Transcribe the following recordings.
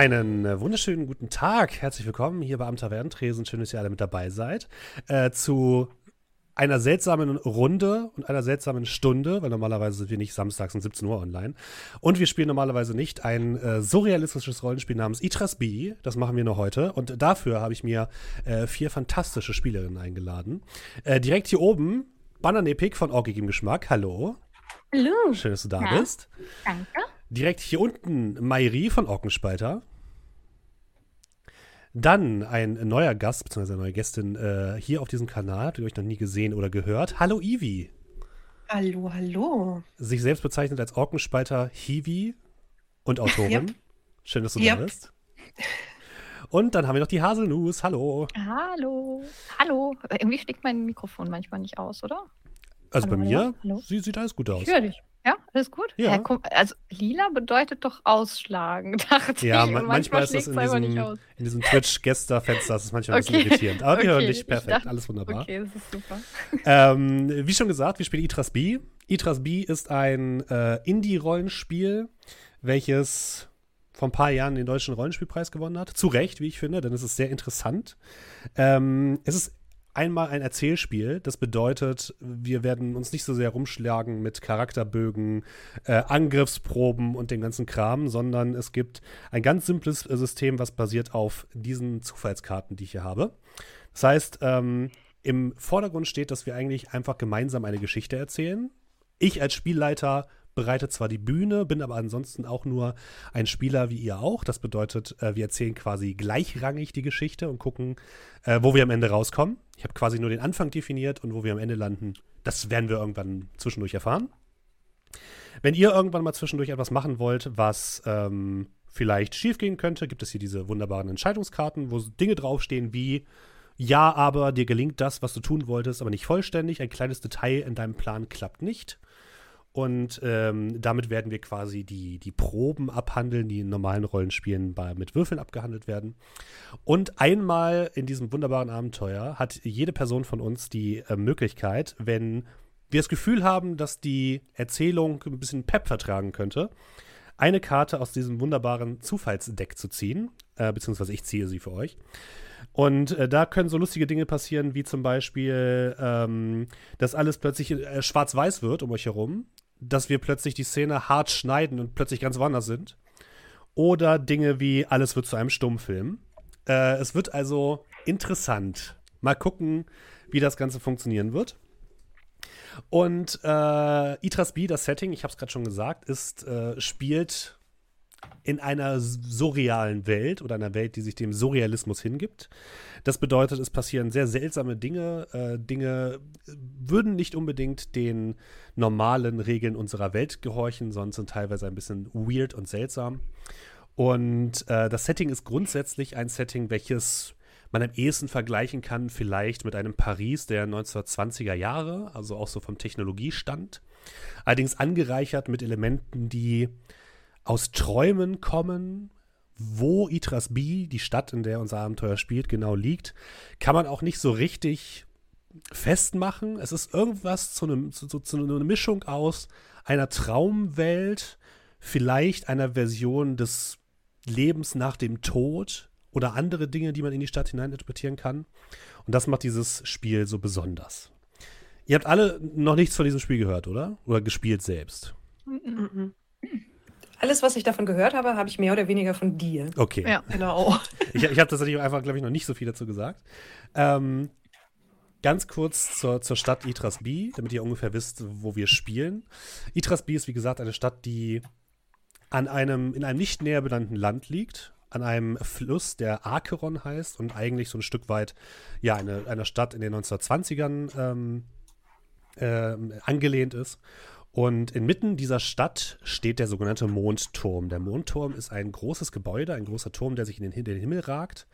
Einen äh, wunderschönen guten Tag. Herzlich willkommen hier bei Am Tavernentresen. Schön, dass ihr alle mit dabei seid. Äh, zu einer seltsamen Runde und einer seltsamen Stunde, weil normalerweise sind wir nicht samstags um 17 Uhr online. Und wir spielen normalerweise nicht ein äh, surrealistisches Rollenspiel namens Itras B. Das machen wir nur heute. Und dafür habe ich mir äh, vier fantastische Spielerinnen eingeladen. Äh, direkt hier oben, Bananepik von Orgig im Geschmack. Hallo. Hallo. Schön, dass du da Ja. bist. Danke. Direkt hier unten Mairi von Orkenspalter. Dann ein neuer Gast, beziehungsweise eine neue Gästin äh, hier auf diesem Kanal. Habt ihr euch noch nie gesehen oder gehört? Hallo Ivi. Hallo, hallo. Sich selbst bezeichnet als Orkenspalter Hiwi und Autorin. Yep. Schön, dass du Yep. da bist. Und dann haben wir noch die Haselnuss. Hallo. Hallo. Hallo. Irgendwie steckt mein Mikrofon manchmal nicht aus, oder? Also bei Hallo, mir hallo, hallo. Sie, sieht alles gut aus. Ich höre dich. Ja, alles gut? Ja. Guck, also lila bedeutet doch ausschlagen, dachte Ja, ich. ma Und manchmal ist das in diesem, in diesem Twitch-Gäster-Fenster, das ist manchmal ein bisschen Okay. irritierend. Aber wir hören Okay, dich ich perfekt, dachte- alles wunderbar. Okay, das ist super. Ähm, wie schon gesagt, wir spielen Itras B. Itras B ist ein äh, Indie-Rollenspiel, welches vor ein paar Jahren den deutschen Rollenspielpreis gewonnen hat. Zu Recht, wie ich finde, denn es ist sehr interessant. Ähm, es ist einmal ein Erzählspiel. Das bedeutet, wir werden uns nicht so sehr rumschlagen mit Charakterbögen, äh, Angriffsproben und dem ganzen Kram, sondern es gibt ein ganz simples System, was basiert auf diesen Zufallskarten, die ich hier habe. Das heißt, ähm, im Vordergrund steht, dass wir eigentlich einfach gemeinsam eine Geschichte erzählen. Ich als Spielleiter bereite zwar die Bühne, bin aber ansonsten auch nur ein Spieler wie ihr auch. Das bedeutet, äh, wir erzählen quasi gleichrangig die Geschichte und gucken, äh, wo wir am Ende rauskommen. Ich habe quasi nur den Anfang definiert und wo wir am Ende landen, das werden wir irgendwann zwischendurch erfahren. Wenn ihr irgendwann mal zwischendurch etwas machen wollt, was ähm, vielleicht schiefgehen könnte, gibt es hier diese wunderbaren Entscheidungskarten, wo Dinge draufstehen wie ja, aber dir gelingt das, was du tun wolltest, aber nicht vollständig. Ein kleines Detail in deinem Plan klappt nicht. Und ähm, damit werden wir quasi die, die Proben abhandeln, die in normalen Rollenspielen bei, mit Würfeln abgehandelt werden. Und einmal in diesem wunderbaren Abenteuer hat jede Person von uns die äh, Möglichkeit, wenn wir das Gefühl haben, dass die Erzählung ein bisschen Pep vertragen könnte, eine Karte aus diesem wunderbaren Zufallsdeck zu ziehen, äh, beziehungsweise ich ziehe sie für euch. Und äh, da können so lustige Dinge passieren, wie zum Beispiel, ähm, dass alles plötzlich äh, schwarz-weiß wird um euch herum, dass wir plötzlich die Szene hart schneiden und plötzlich ganz woanders sind. Oder Dinge wie, alles wird zu einem Stummfilm. Äh, es wird also interessant. Mal gucken, wie das Ganze funktionieren wird. Und äh, Itras B, das Setting, ich habe es gerade schon gesagt, ist, äh, spielt in einer surrealen Welt oder einer Welt, die sich dem Surrealismus hingibt. Das bedeutet, es passieren sehr seltsame Dinge. Äh, Dinge würden nicht unbedingt den normalen Regeln unserer Welt gehorchen, sondern sind teilweise ein bisschen weird und seltsam. Und äh, das Setting ist grundsätzlich ein Setting, welches man am ehesten vergleichen kann, vielleicht mit einem Paris der 1920er Jahre, also auch so vom Technologiestand. Allerdings angereichert mit Elementen, die aus Träumen kommen. Wo Itras B, die Stadt, in der unser Abenteuer spielt, genau liegt, kann man auch nicht so richtig festmachen. Es ist irgendwas zu, einem, zu, zu, zu einer Mischung aus einer Traumwelt, vielleicht einer Version des Lebens nach dem Tod oder andere Dinge, die man in die Stadt hineininterpretieren kann. Und das macht dieses Spiel so besonders. Ihr habt alle noch nichts von diesem Spiel gehört, oder? Oder gespielt selbst? Mhm. Alles, was ich davon gehört habe, habe ich mehr oder weniger von dir. Okay. Ja. Genau. Ich, ich habe tatsächlich einfach, glaube ich, noch nicht so viel dazu gesagt. Ähm, ganz kurz zur, zur Stadt Itras B, damit ihr ungefähr wisst, wo wir spielen. Itras B ist, wie gesagt, eine Stadt, die an einem, in einem nicht näher benannten Land liegt, an einem Fluss, der Acheron heißt und eigentlich so ein Stück weit, ja, eine, einer Stadt in den 1920ern ähm, ähm, angelehnt ist. Und inmitten dieser Stadt steht der sogenannte Mondturm. Der Mondturm ist ein großes Gebäude, ein großer Turm, der sich in den, in den Himmel ragt.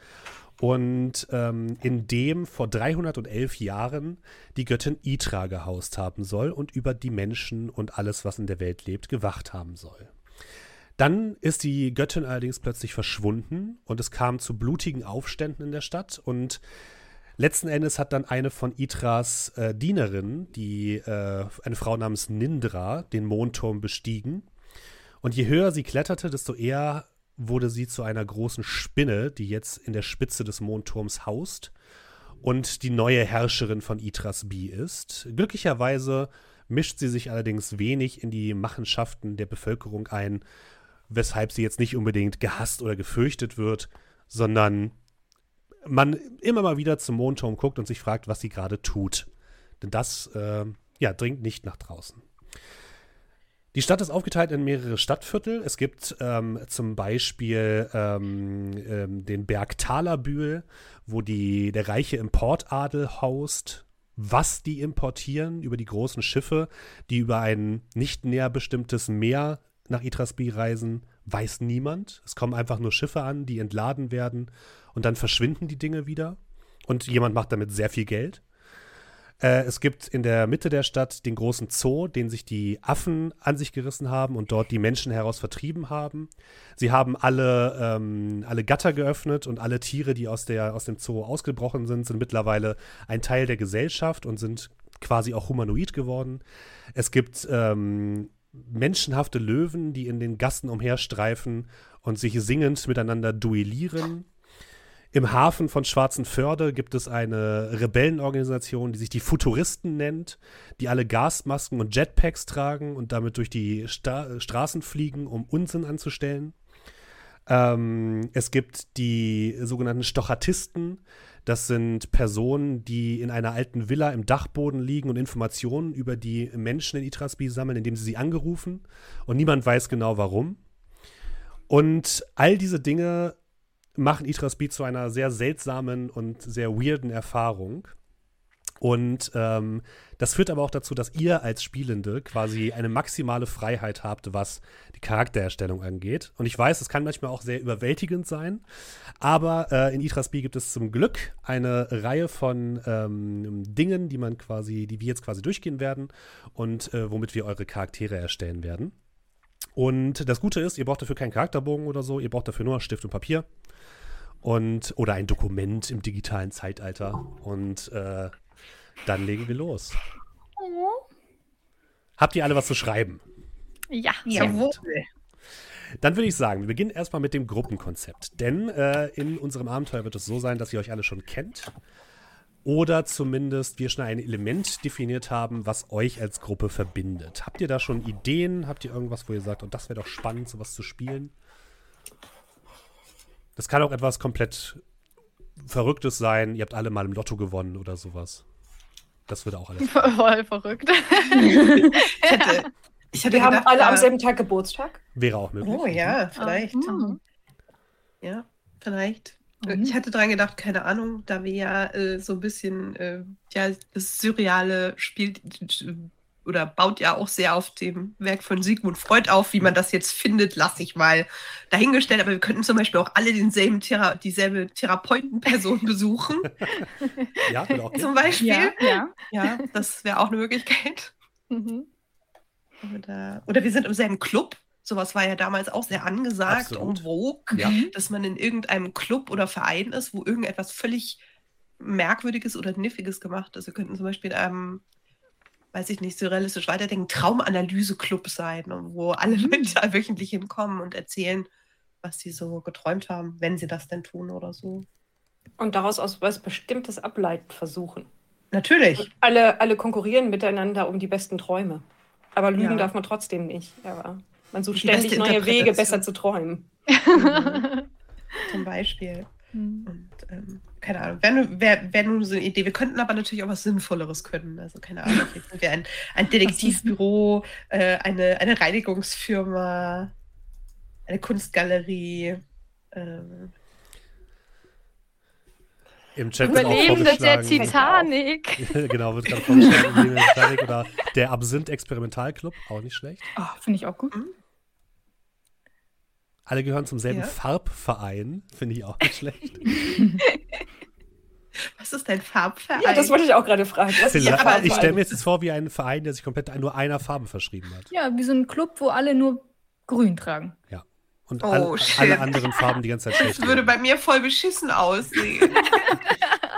Und ähm, in dem vor 311 Jahren die Göttin Itra gehaust haben soll und über die Menschen und alles, was in der Welt lebt, gewacht haben soll. Dann ist die Göttin allerdings plötzlich verschwunden und es kam zu blutigen Aufständen in der Stadt und Letzten Endes hat dann eine von Itras äh, Dienerinnen, die äh, eine Frau namens Nindra, den Mondturm bestiegen. Und je höher sie kletterte, desto eher wurde sie zu einer großen Spinne, die jetzt in der Spitze des Mondturms haust und die neue Herrscherin von Itras B ist. Glücklicherweise mischt sie sich allerdings wenig in die Machenschaften der Bevölkerung ein, weshalb sie jetzt nicht unbedingt gehasst oder gefürchtet wird, sondern man immer mal wieder zum Mondturm guckt und sich fragt, was sie gerade tut. Denn das äh, ja, dringt nicht nach draußen. Die Stadt ist aufgeteilt in mehrere Stadtviertel. Es gibt ähm, zum Beispiel ähm, ähm, den Berg Talerbühl, wo die, der reiche Importadel haust. Was die importieren über die großen Schiffe, die über ein nicht näher bestimmtes Meer nach Itrasbi reisen, weiß niemand. Es kommen einfach nur Schiffe an, die entladen werden und dann verschwinden die Dinge wieder. Und jemand macht damit sehr viel Geld. Äh, es gibt in der Mitte der Stadt den großen Zoo, den sich die Affen an sich gerissen haben und dort die Menschen heraus vertrieben haben. Sie haben alle, ähm, alle Gatter geöffnet und alle Tiere, die aus, der, aus dem Zoo ausgebrochen sind, sind mittlerweile ein Teil der Gesellschaft und sind quasi auch humanoid geworden. Es gibt ähm, menschenhafte Löwen, die in den Gassen umherstreifen und sich singend miteinander duellieren. Im Hafen von Schwarzenförde gibt es eine Rebellenorganisation, die sich die Futuristen nennt, die alle Gasmasken und Jetpacks tragen und damit durch die Sta Straßen fliegen, um Unsinn anzustellen. Ähm, es gibt die sogenannten Stochatisten. Das sind Personen, die in einer alten Villa im Dachboden liegen und Informationen über die Menschen in Itrasby sammeln, indem sie sie angerufen. Und niemand weiß genau warum. Und all diese Dinge machen Itras Beat zu einer sehr seltsamen und sehr weirden Erfahrung. Und ähm, das führt aber auch dazu, dass ihr als Spielende quasi eine maximale Freiheit habt, was die Charaktererstellung angeht. Und ich weiß, es kann manchmal auch sehr überwältigend sein, aber äh, in Itras B gibt es zum Glück eine Reihe von ähm, Dingen, die man quasi, die wir jetzt quasi durchgehen werden und äh, womit wir eure Charaktere erstellen werden. Und das Gute ist, ihr braucht dafür keinen Charakterbogen oder so, ihr braucht dafür nur Stift und Papier und oder ein Dokument im digitalen Zeitalter. Und äh, dann legen wir los. Habt ihr alle was zu schreiben? Ja, Jawohl. Dann würde ich sagen, wir beginnen erstmal mit dem Gruppenkonzept. Denn äh, in unserem Abenteuer wird es so sein, dass ihr euch alle schon kennt. Oder zumindest wir schon ein Element definiert haben, was euch als Gruppe verbindet. Habt ihr da schon Ideen? Habt ihr irgendwas, wo ihr sagt, und oh, das wäre doch spannend, sowas zu spielen? Das kann auch etwas komplett Verrücktes sein. Ihr habt alle mal im Lotto gewonnen oder sowas. Das würde auch alles. Voll verrückt. Ich hätte, ich hätte Wir haben gedacht, alle äh, am selben Tag Geburtstag. Wäre auch möglich. Oh ja, vielleicht. Mhm. Ja, vielleicht. Mhm. Ich hatte dran gedacht, keine Ahnung, da wir ja äh, so ein bisschen, äh, ja, das Surreale spielt äh, oder baut ja auch sehr auf dem Werk von Sigmund Freud auf. Wie man das jetzt findet, lasse ich mal dahingestellt. Aber wir könnten zum Beispiel auch alle denselben Thera dieselbe Therapeutenperson besuchen. Ja, auch gehen. zum Beispiel. Ja, ja. Ja, das wäre auch eine Möglichkeit. Mhm. Oder, oder wir sind im selben Club. Sowas war ja damals auch sehr angesagt Absolut. und vogue, Ja. dass man in irgendeinem Club oder Verein ist, wo irgendetwas völlig Merkwürdiges oder Niffiges gemacht ist. Wir könnten zum Beispiel in einem, weiß ich nicht, surrealistisch weiterdenken, Traumanalyse-Club sein, und wo alle Leute wöchentlich hinkommen und erzählen, was sie so geträumt haben, wenn sie das denn tun oder so. Und daraus aus was Bestimmtes ableiten versuchen. Natürlich. Alle, alle konkurrieren miteinander um die besten Träume. Aber lügen Ja. darf man trotzdem nicht. Aber man sucht Die ständig neue Wege, besser zu träumen. Mhm. Zum Beispiel. Mhm. Und ähm, keine Ahnung, wäre wär, wär nur so eine Idee. Wir könnten aber natürlich auch was Sinnvolleres können. Also keine Ahnung, vielleicht sind wir ein, ein Detektivbüro, äh, eine, eine Reinigungsfirma, eine Kunstgalerie. Ähm, Im Chat wird auch Überlebende der. Titanic. genau, wird gerade vorgeschlagen, der Titanic oder der Absinth-Experimentalclub, auch nicht schlecht. Oh, Finde ich auch gut. Alle gehören zum selben Ja. Farbverein, finde ich auch nicht schlecht. was ist dein Farbverein? Ja, das wollte ich auch gerade fragen. Farbverein? ich stelle mir jetzt vor, wie ein Verein, der sich komplett nur einer Farbe verschrieben hat. Ja, wie so ein Club, wo alle nur grün tragen. Und Oh, alle, shit. alle anderen Farben die ganze Zeit schlecht. das würde bei mir voll beschissen aussehen.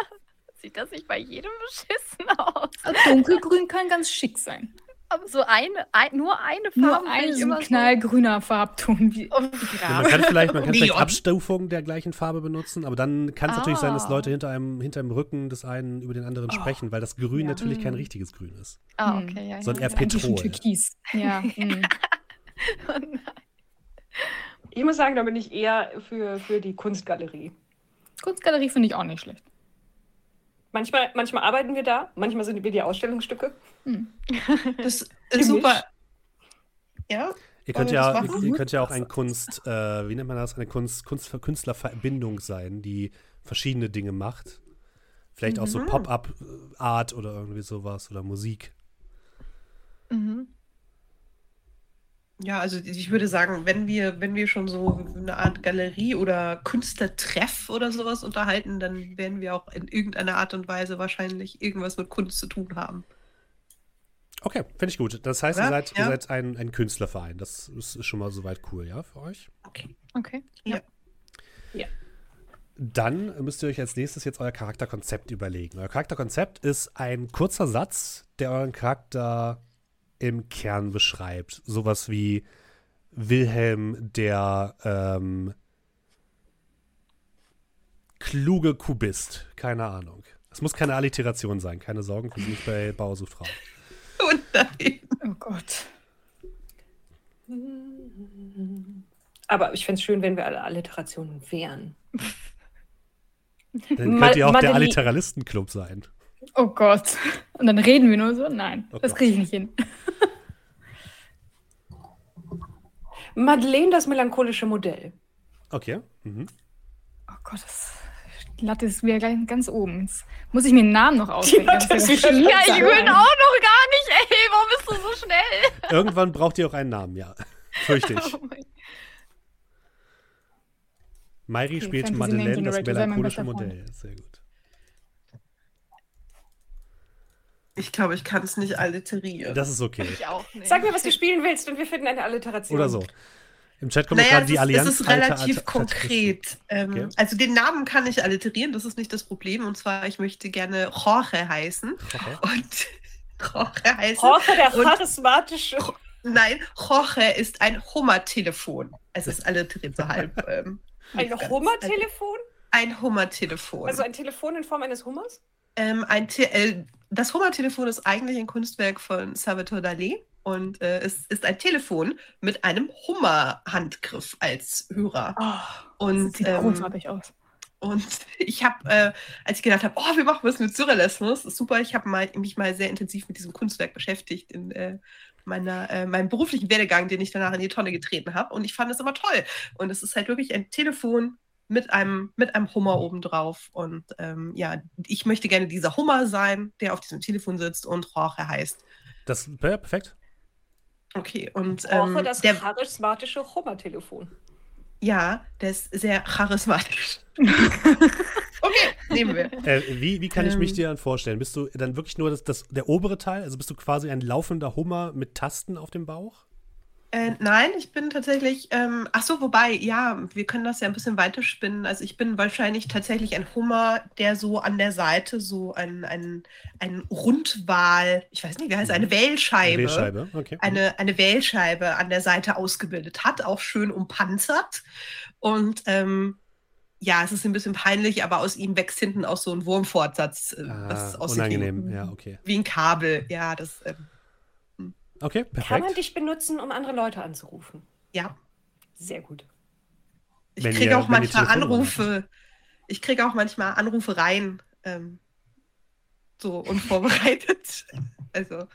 Sieht das nicht bei jedem beschissen aus? Dunkelgrün kann ganz schick sein. Aber so eine, ein, nur eine Farbe. Nur ein so immer knallgrüner Farbton. Wie, Oh, Ja, man kann vielleicht, man kann vielleicht. Abstufungen der gleichen Farbe benutzen, aber dann kann es natürlich sein, dass Ah. Leute hinter einem, hinter dem Rücken des einen über den anderen sprechen, weil das Grün Ja. natürlich kein Mm. richtiges Grün ist. Ah, Hm. okay, ja. Sondern eher Petrol. Türkis. Ja. mm. Ich muss sagen, da bin ich eher für, für die Kunstgalerie. Kunstgalerie finde ich auch nicht schlecht. Manchmal, manchmal arbeiten wir da, manchmal sind wir die Ausstellungsstücke. Das ist super. Ja, Ihr könnt ja, ihr, könnt ja auch ein Kunst, äh, wie nennt man das, eine Kunst, Kunst Künstlerverbindung sein, die verschiedene Dinge macht. Vielleicht auch so Mhm. Pop-up-Art oder irgendwie sowas oder Musik. Mhm. Ja, also ich würde sagen, wenn wir, wenn wir schon so eine Art Galerie oder Künstlertreff oder sowas unterhalten, dann werden wir auch in irgendeiner Art und Weise wahrscheinlich irgendwas mit Kunst zu tun haben. Okay, finde ich gut. Das heißt, ihr Oder? seid, ihr Ja. seid ein, ein Künstlerverein. Das ist, ist schon mal soweit cool, ja, für euch? Okay. Okay. Dann müsst ihr euch als nächstes jetzt euer Charakterkonzept überlegen. Euer Charakterkonzept ist ein kurzer Satz, der euren Charakter im Kern beschreibt. Sowas wie Wilhelm, der ähm, kluge Kubist. Keine Ahnung. Es muss keine Alliteration sein. Keine Sorgen, wir sind nicht bei Bauer sucht Frau. Und nein. Oh Gott. Aber ich fände es schön, wenn wir alle Alliterationen wären. Dann könnt ihr auch der Madeli- Alliteralistenclub sein. Oh Gott. Und dann reden wir nur so? Nein, Oh das kriege ich nicht hin. Madeleine, das melancholische Modell. Okay. Mhm. Oh Gott, das Latte ist wieder gleich ganz oben. Jetzt muss ich mir einen Namen noch ausdenken. Latte Das ist ja ich will auch noch gar nicht, ey. Warum bist du so schnell? Irgendwann braucht ihr auch einen Namen, ja. Fürchte ich. Oh Mairi Okay, spielt Madeleine, das melancholische. Modell. Sehr gut. Ich glaube, ich kann es nicht alliterieren. Das ist okay. Ich auch nicht. Sag mir, was du spielen willst und wir finden eine Alliteration. Oder so. Im Chat kommt naja, gerade die Allianz. es ist Alter- relativ Alter- konkret. Ähm, Okay. Also den Namen kann ich alliterieren, das ist nicht das Problem. Und zwar, ich möchte gerne Jorge heißen. Okay. Und Jorge heißen. Jorge, der Und- charismatische. Nein, Jorge ist ein Hummertelefon. Es ist alliteriert so halb. Ähm, Ein. Hummertelefon? Ein Hummertelefon. Also ein Telefon in Form eines Hummers? ähm, ein Te äh, das Hummertelefon ist eigentlich ein Kunstwerk von Salvatore Dalí und äh, es ist ein Telefon mit einem Hummerhandgriff als Hörer. Oh, Und, sieht ähm, großartig aus. Und ich habe, äh, als ich gedacht habe, oh, wir machen was mit Surrealismus, ist super, ich habe mich mal sehr intensiv mit diesem Kunstwerk beschäftigt in äh, meiner, äh, meinem beruflichen Werdegang, den ich danach in die Tonne getreten habe. Und ich fand es immer toll. Und es ist halt wirklich ein Telefon mit einem, mit einem Hummer obendrauf. Und ähm, ja, ich möchte gerne dieser Hummer sein, der auf diesem Telefon sitzt und Jorge heißt. Das ja, perfekt. Okay, und Jorge, ähm, das der, charismatische Hummertelefon. ja, der ist sehr charismatisch. okay, nehmen wir. Äh, wie, wie kann ich mich Ähm. dir dann vorstellen? Bist du dann wirklich nur das, das, der obere Teil? Also bist du quasi ein laufender Hummer mit Tasten auf dem Bauch? Äh, nein, ich bin tatsächlich, ähm, ach so, wobei, ja, wir können das ja ein bisschen weiterspinnen. Also ich bin wahrscheinlich tatsächlich ein Hummer, der so an der Seite so ein, ein, ein Rundwal, ich weiß nicht, wie heißt es, eine Wählscheibe, Wählscheibe, okay. eine, eine Wählscheibe an der Seite ausgebildet hat, auch schön umpanzert. Und ähm, ja, es ist ein bisschen peinlich, aber aus ihm wächst hinten auch so ein Wurmfortsatz, äh, was Ah, unangenehm, wie, ja, okay. wie ein Kabel. Ja, das, ähm, Okay, Kann man perfekt. dich benutzen, um andere Leute anzurufen? ja. Sehr gut. Ich Wenn kriege ihr- auch manchmal Anrufe. Ich kriege auch manchmal Anrufe rein. Ähm, so unvorbereitet. also,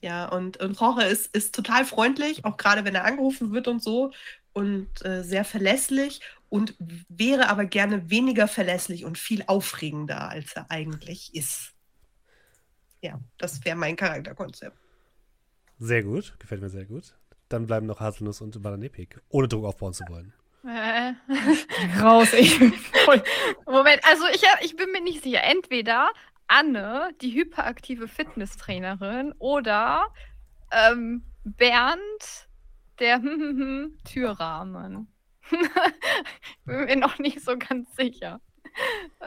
ja, und, und Jorge ist, ist total freundlich, auch gerade wenn er angerufen wird und so. Und äh, sehr verlässlich und wäre aber gerne weniger verlässlich und viel aufregender, als er eigentlich ist. Ja, das wäre mein Charakterkonzept. Sehr gut, gefällt mir sehr gut. Dann bleiben noch Haselnuss und Bananepik, ohne Druck aufbauen zu wollen. Äh. Raus, ich. Moment, also ich, ich bin mir nicht sicher. Entweder Anne, die hyperaktive Fitnesstrainerin, oder ähm, Bernd, der Türrahmen. ich bin mir noch nicht so ganz sicher.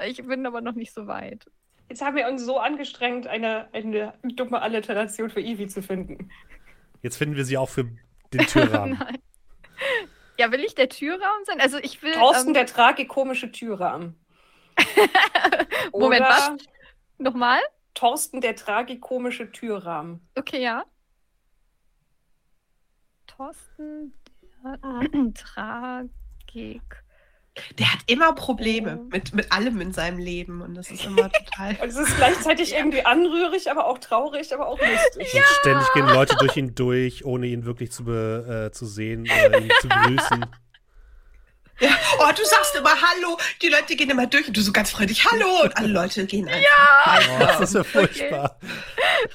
Ich bin aber noch nicht so weit. Jetzt haben wir uns so angestrengt, eine, eine dumme Alliteration für Ivy zu finden. Jetzt finden wir sie auch für den Türrahmen. Ja, will ich der Türrahmen sein? Also ich will. Thorsten, ähm, der tragikomische Türrahmen. Moment, Oder was? Nochmal? Thorsten, der tragikomische Türrahmen. Okay, ja. Thorsten, der Tragik. Der hat immer Probleme Oh. mit, mit allem in seinem Leben und das ist immer total. Und es ist gleichzeitig irgendwie anrührig, aber auch traurig, aber auch lustig. Und ständig gehen Leute durch ihn durch, ohne ihn wirklich zu, be, äh, zu sehen oder ihn zu begrüßen. Ja. Oh, du sagst immer Hallo, die Leute gehen immer durch und du so ganz freundlich Hallo und alle Leute gehen einfach. Oh, das ist ja furchtbar.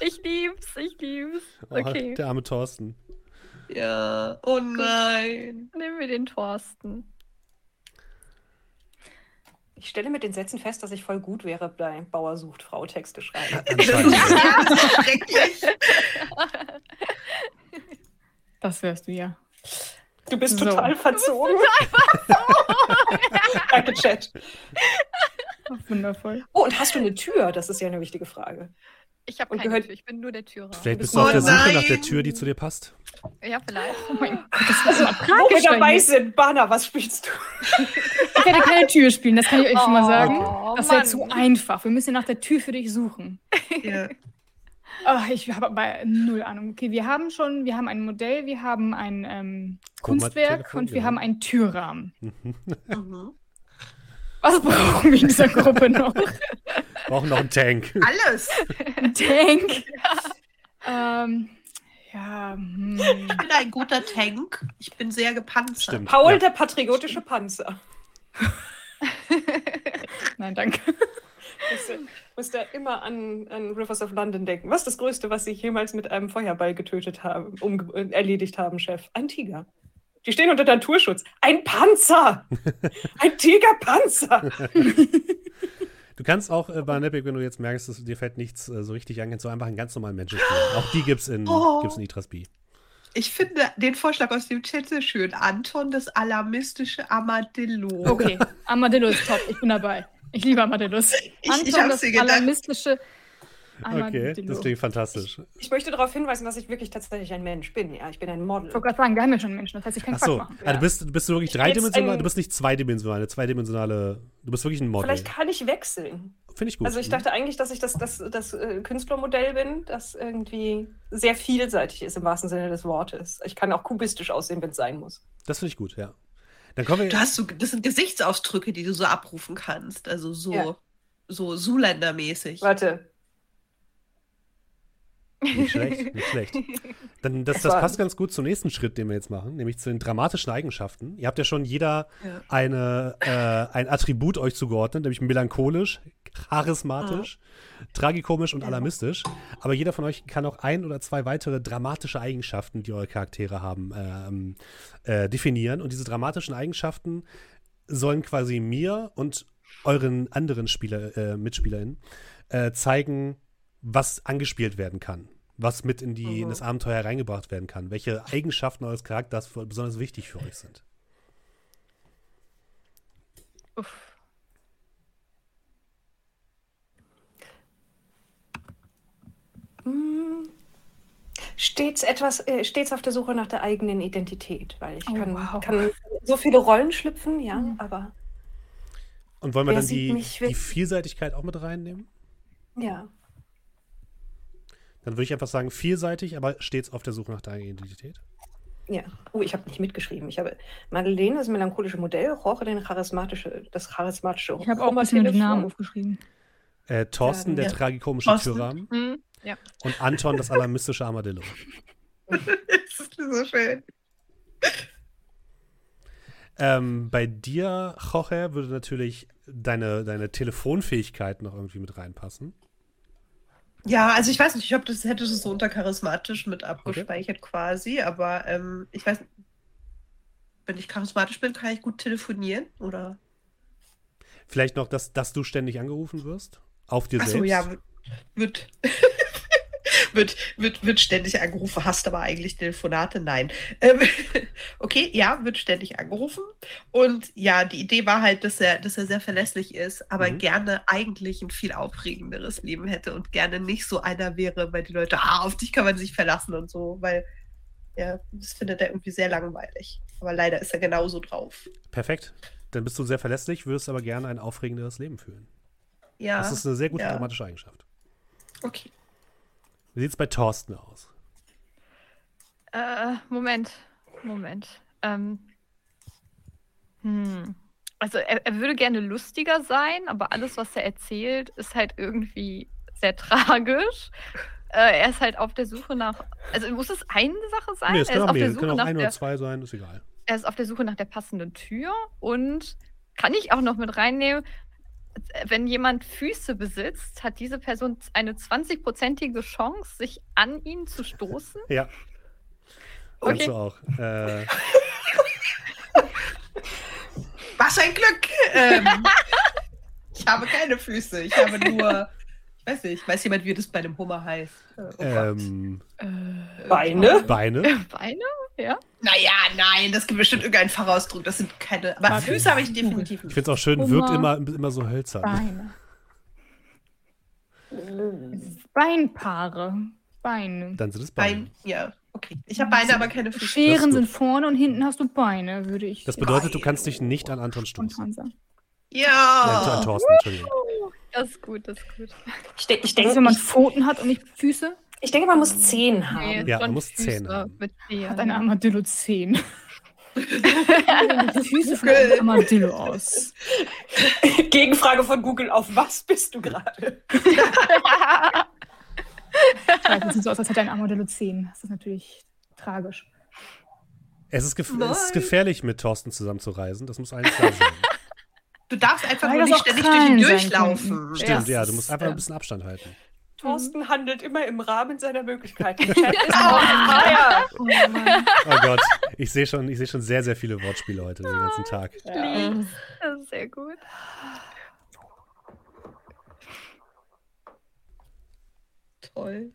Ich lieb's, ich lieb's. Oh, Okay, Der arme Thorsten. Ja, oh nein. nehmen wir den Thorsten. Ich stelle mit den Sätzen fest, dass ich voll gut wäre bei Bauer sucht Frau Texte schreiben. Das wärst du ja. Du bist So. total verzogen. Danke, Chat. Wundervoll. Oh, und hast du eine Tür? Das ist ja eine wichtige Frage. Ich habe keine gehört- Tür, ich bin nur der Türrahmen. Vielleicht bist Oh du auf der Suche nach der nein. Tür, die zu dir passt. Ja, vielleicht. Oh mein Gott, das ist so Wo wir dabei sind, Banner, was spielst du? Ich werde keine Tür spielen, das kann ich euch schon mal sagen. Oh, Das wäre Mann. zu einfach. Wir müssen nach der Tür für dich suchen. Ja. Ach, ich habe aber null Ahnung. Okay, wir haben schon, wir haben ein Modell, wir haben ein ähm, Kunstwerk und wir genau. haben einen Türrahmen. Mhm. Was brauchen wir in dieser Gruppe noch? Brauchen noch einen Tank. Alles. Ein Tank? ähm, ja, hm. Ich bin ein guter Tank. Ich bin sehr gepanzert. Stimmt. Paul, ja. der patriotische Panzer. Nein, danke. Du- Musst da immer an, an Rivers of London denken. Was ist das Größte, was sie jemals mit einem Feuerball getötet haben, umge äh, erledigt haben, Chef? Ein Tiger. Die stehen unter Naturschutz. Ein Panzer! Ein Tigerpanzer! Du kannst auch äh, bei Epic, wenn du jetzt merkst, dass dir fällt nichts äh, so richtig an, kannst du einfach einen ganz normalen Menschen spielen. Auch die gibt's in, Oh. gibt's in Itras B. Ich finde den Vorschlag aus dem Chat sehr schön. Anton, das alarmistische Armadillo. Okay, Armadillo ist top. Ich bin dabei. Ich liebe Armadillos. ich Anton, hab's das dir gedacht. Okay, das klingt fantastisch. Ich möchte darauf hinweisen, dass ich wirklich tatsächlich ein Mensch bin. Ja, ich bin ein Model. Ich wollte gerade sagen, wir haben ja schon Menschen, das heißt, ich kann Ach so, machen. ah, du bist, bist du wirklich Ich dreidimensional? Du bist nicht zweidimensional, eine zweidimensionale. Du bist wirklich ein Model. Vielleicht kann ich wechseln. Finde ich gut. Also ich dachte eigentlich, dass ich das, das, das äh, Künstlermodell bin, das irgendwie sehr vielseitig ist im wahrsten Sinne des Wortes. Ich kann auch kubistisch aussehen, wenn es sein muss. das finde ich gut, ja. Dann kommen Du wir. hast so, das sind Gesichtsausdrücke, die du so abrufen kannst. Also so, Ja. so Zuländer-mäßig. Warte. Nicht schlecht, nicht schlecht. Dann, das, das passt ganz gut zum nächsten Schritt, den wir jetzt machen, nämlich zu den dramatischen Eigenschaften. Ihr habt ja schon jeder Ja. eine, äh, ein Attribut euch zugeordnet, nämlich melancholisch, charismatisch, tragikomisch und alarmistisch. Aber jeder von euch kann auch ein oder zwei weitere dramatische Eigenschaften, die eure Charaktere haben, ähm, äh, definieren. Und diese dramatischen Eigenschaften sollen quasi mir und euren anderen Spieler, äh, MitspielerInnen äh, zeigen, was angespielt werden kann, was mit in, die, in das Abenteuer reingebracht werden kann, welche Eigenschaften eures Charakters für- besonders wichtig für euch sind. Uff. Hm. Stets etwas, äh, stets auf der Suche nach der eigenen Identität, weil ich Oh, kann, wow. kann so viele Rollen schlüpfen, ja, Mhm. aber Und wollen wir Wer dann die, die Vielseitigkeit auch mit reinnehmen? ja. Dann würde ich einfach sagen, vielseitig, aber stets auf der Suche nach der eigenen Identität. Ja. Oh, ich habe nicht mitgeschrieben. Ich habe Madeleine, das melancholische Modell, Roche, den charismatische, das charismatische Ich habe auch ein bisschen den Namen aufgeschrieben. Äh, Thorsten, der Ja. tragikomische Thorsten. Türrahmen Hm, ja. und Anton, das alarmistische Armadillo. das ist so schön. Ähm, bei dir, Jorge, würde natürlich deine, deine Telefonfähigkeit noch irgendwie mit reinpassen. Ja, also ich weiß nicht, ich habe das hätte es so unter charismatisch mit abgespeichert quasi, aber ähm, ich weiß, wenn ich charismatisch bin, kann ich gut telefonieren oder? Vielleicht noch, dass, dass du ständig angerufen wirst. Auf dir Achso, selbst. ja, wird. Wird, wird, wird ständig angerufen, hast aber eigentlich Telefonate? Nein. Ähm, okay, ja, wird ständig angerufen. Und ja, die Idee war halt, dass er, dass er sehr verlässlich ist, aber Mhm. gerne eigentlich ein viel aufregenderes Leben hätte und gerne nicht so einer wäre, weil die Leute, ah, auf dich kann man sich verlassen und so, weil ja, das findet er irgendwie sehr langweilig. Aber leider ist er genauso drauf. Perfekt. Dann bist du sehr verlässlich, würdest aber gerne ein aufregenderes Leben führen. Ja, Das ist eine sehr gute ja. dramatische Eigenschaft. okay. Wie sieht es bei Thorsten aus? Äh, Moment. Moment. Ähm. Hm. Also er, er würde gerne lustiger sein, aber alles, was er erzählt, ist halt irgendwie sehr tragisch. Äh, er ist halt auf der Suche nach. Also muss es eine Sache sein? Nee, es können ist auch Suche können auch ein der, oder zwei sein, ist egal. er ist auf der Suche nach der passenden Tür und kann ich auch noch mit reinnehmen, wenn jemand Füße besitzt, hat diese Person eine 20-prozentige Chance, sich an ihn zu stoßen. Ja. Kannst Okay. du auch. Äh, Was ein Glück! Ähm, ich habe keine Füße. Ich habe nur, ich weiß nicht, weiß jemand, wie das bei einem Hummer heißt? Äh, oh ähm, Beine? Beine. Beine? Ja. Naja, nein, das gibt bestimmt irgendeinen Fachausdruck. Das sind keine. Aber Warte. Füße habe ich definitiv Ich nicht. finde es auch schön, wirkt Hummer. immer, immer so hölzern. Beine. Beinpaare. Beine. Dann sind es Beine. Bein, ja, okay. Ich habe Beine, aber keine Füße. Scheren sind vorne und hinten hast du Beine, würde ich Das bedeutet, du kannst dich nicht an Anton stoßen. Äh, Ja. an Thorsten, Entschuldigung. Das ist gut, das ist gut. Ich, de ich, denke, wenn man ich, Pfoten hat und nicht Füße, ich denke, man muss Zehen haben. Ja, schon man muss Zähne haben. Hat ein Armadillo Zehen. Die Füße von einem Armadillo aus. Gegenfrage von Google, auf was bist du gerade? Es sieht so aus, als hätte ein Armadillo Zehen. Das ist natürlich tragisch. Es ist, gef Nein. es ist gefährlich, mit Thorsten zusammen zu reisen. Das muss eigentlich klar sein. Du darfst einfach Weil nur das nicht ständig durch ihn durchlaufen. Stimmt, ja, Das du musst einfach ein ähm, bisschen Abstand halten. Thorsten handelt immer im Rahmen seiner Möglichkeiten. Chat ist. Oh. Oh Gott, ich sehe schon, ich sehe schon sehr, sehr viele Wortspiele heute den ganzen Tag. Lieb. Das ist sehr gut. Toll.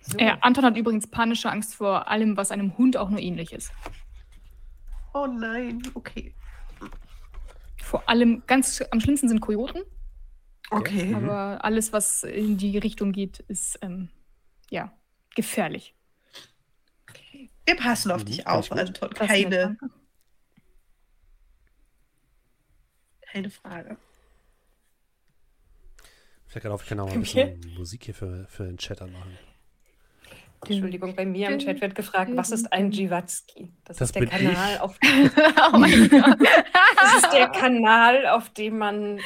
So. Ja, Anton hat übrigens panische Angst vor allem, was einem Hund auch nur ähnlich ist. Oh nein, okay. Vor allem, ganz am schlimmsten sind Kojoten, Okay. Mhm. aber alles, was in die Richtung geht, ist ähm, ja gefährlich. Wir passen auf Mhm, dich auf. Anton. Keine, keine Frage. Ich fällt gerade auf, ich kann auch mal ein bisschen Musik hier für, für den Chat anmachen. Entschuldigung, bei mir im Chat wird gefragt, was ist ein Jivatski? Das, Das ist der Kanal, ich. auf oh das ist der Kanal, auf dem man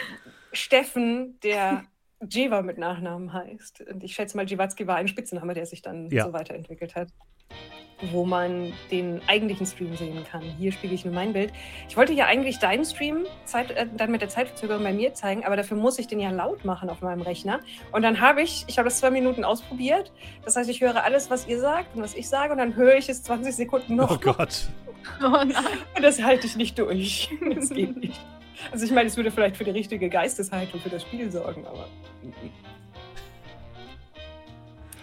Steffen, der Jeva mit Nachnamen heißt. Und ich schätze mal, Jivatski war ein Spitzname, der sich dann Ja. so weiterentwickelt hat. Wo man den eigentlichen Stream sehen kann. Hier spiele ich nur mein Bild. Ich wollte ja eigentlich deinen Stream Zeit, äh, dann mit der Zeitverzögerung bei mir zeigen, aber dafür muss ich den ja laut machen auf meinem Rechner. Und dann habe ich, ich habe das zwei Minuten ausprobiert. Das heißt, ich höre alles, was ihr sagt und was ich sage, und dann höre ich es 20 Sekunden noch. Oh Gott. Oh nein. Und das halte ich nicht durch. Das geht nicht. Also ich meine, es würde vielleicht für die richtige Geisteshaltung für das Spiel sorgen, aber.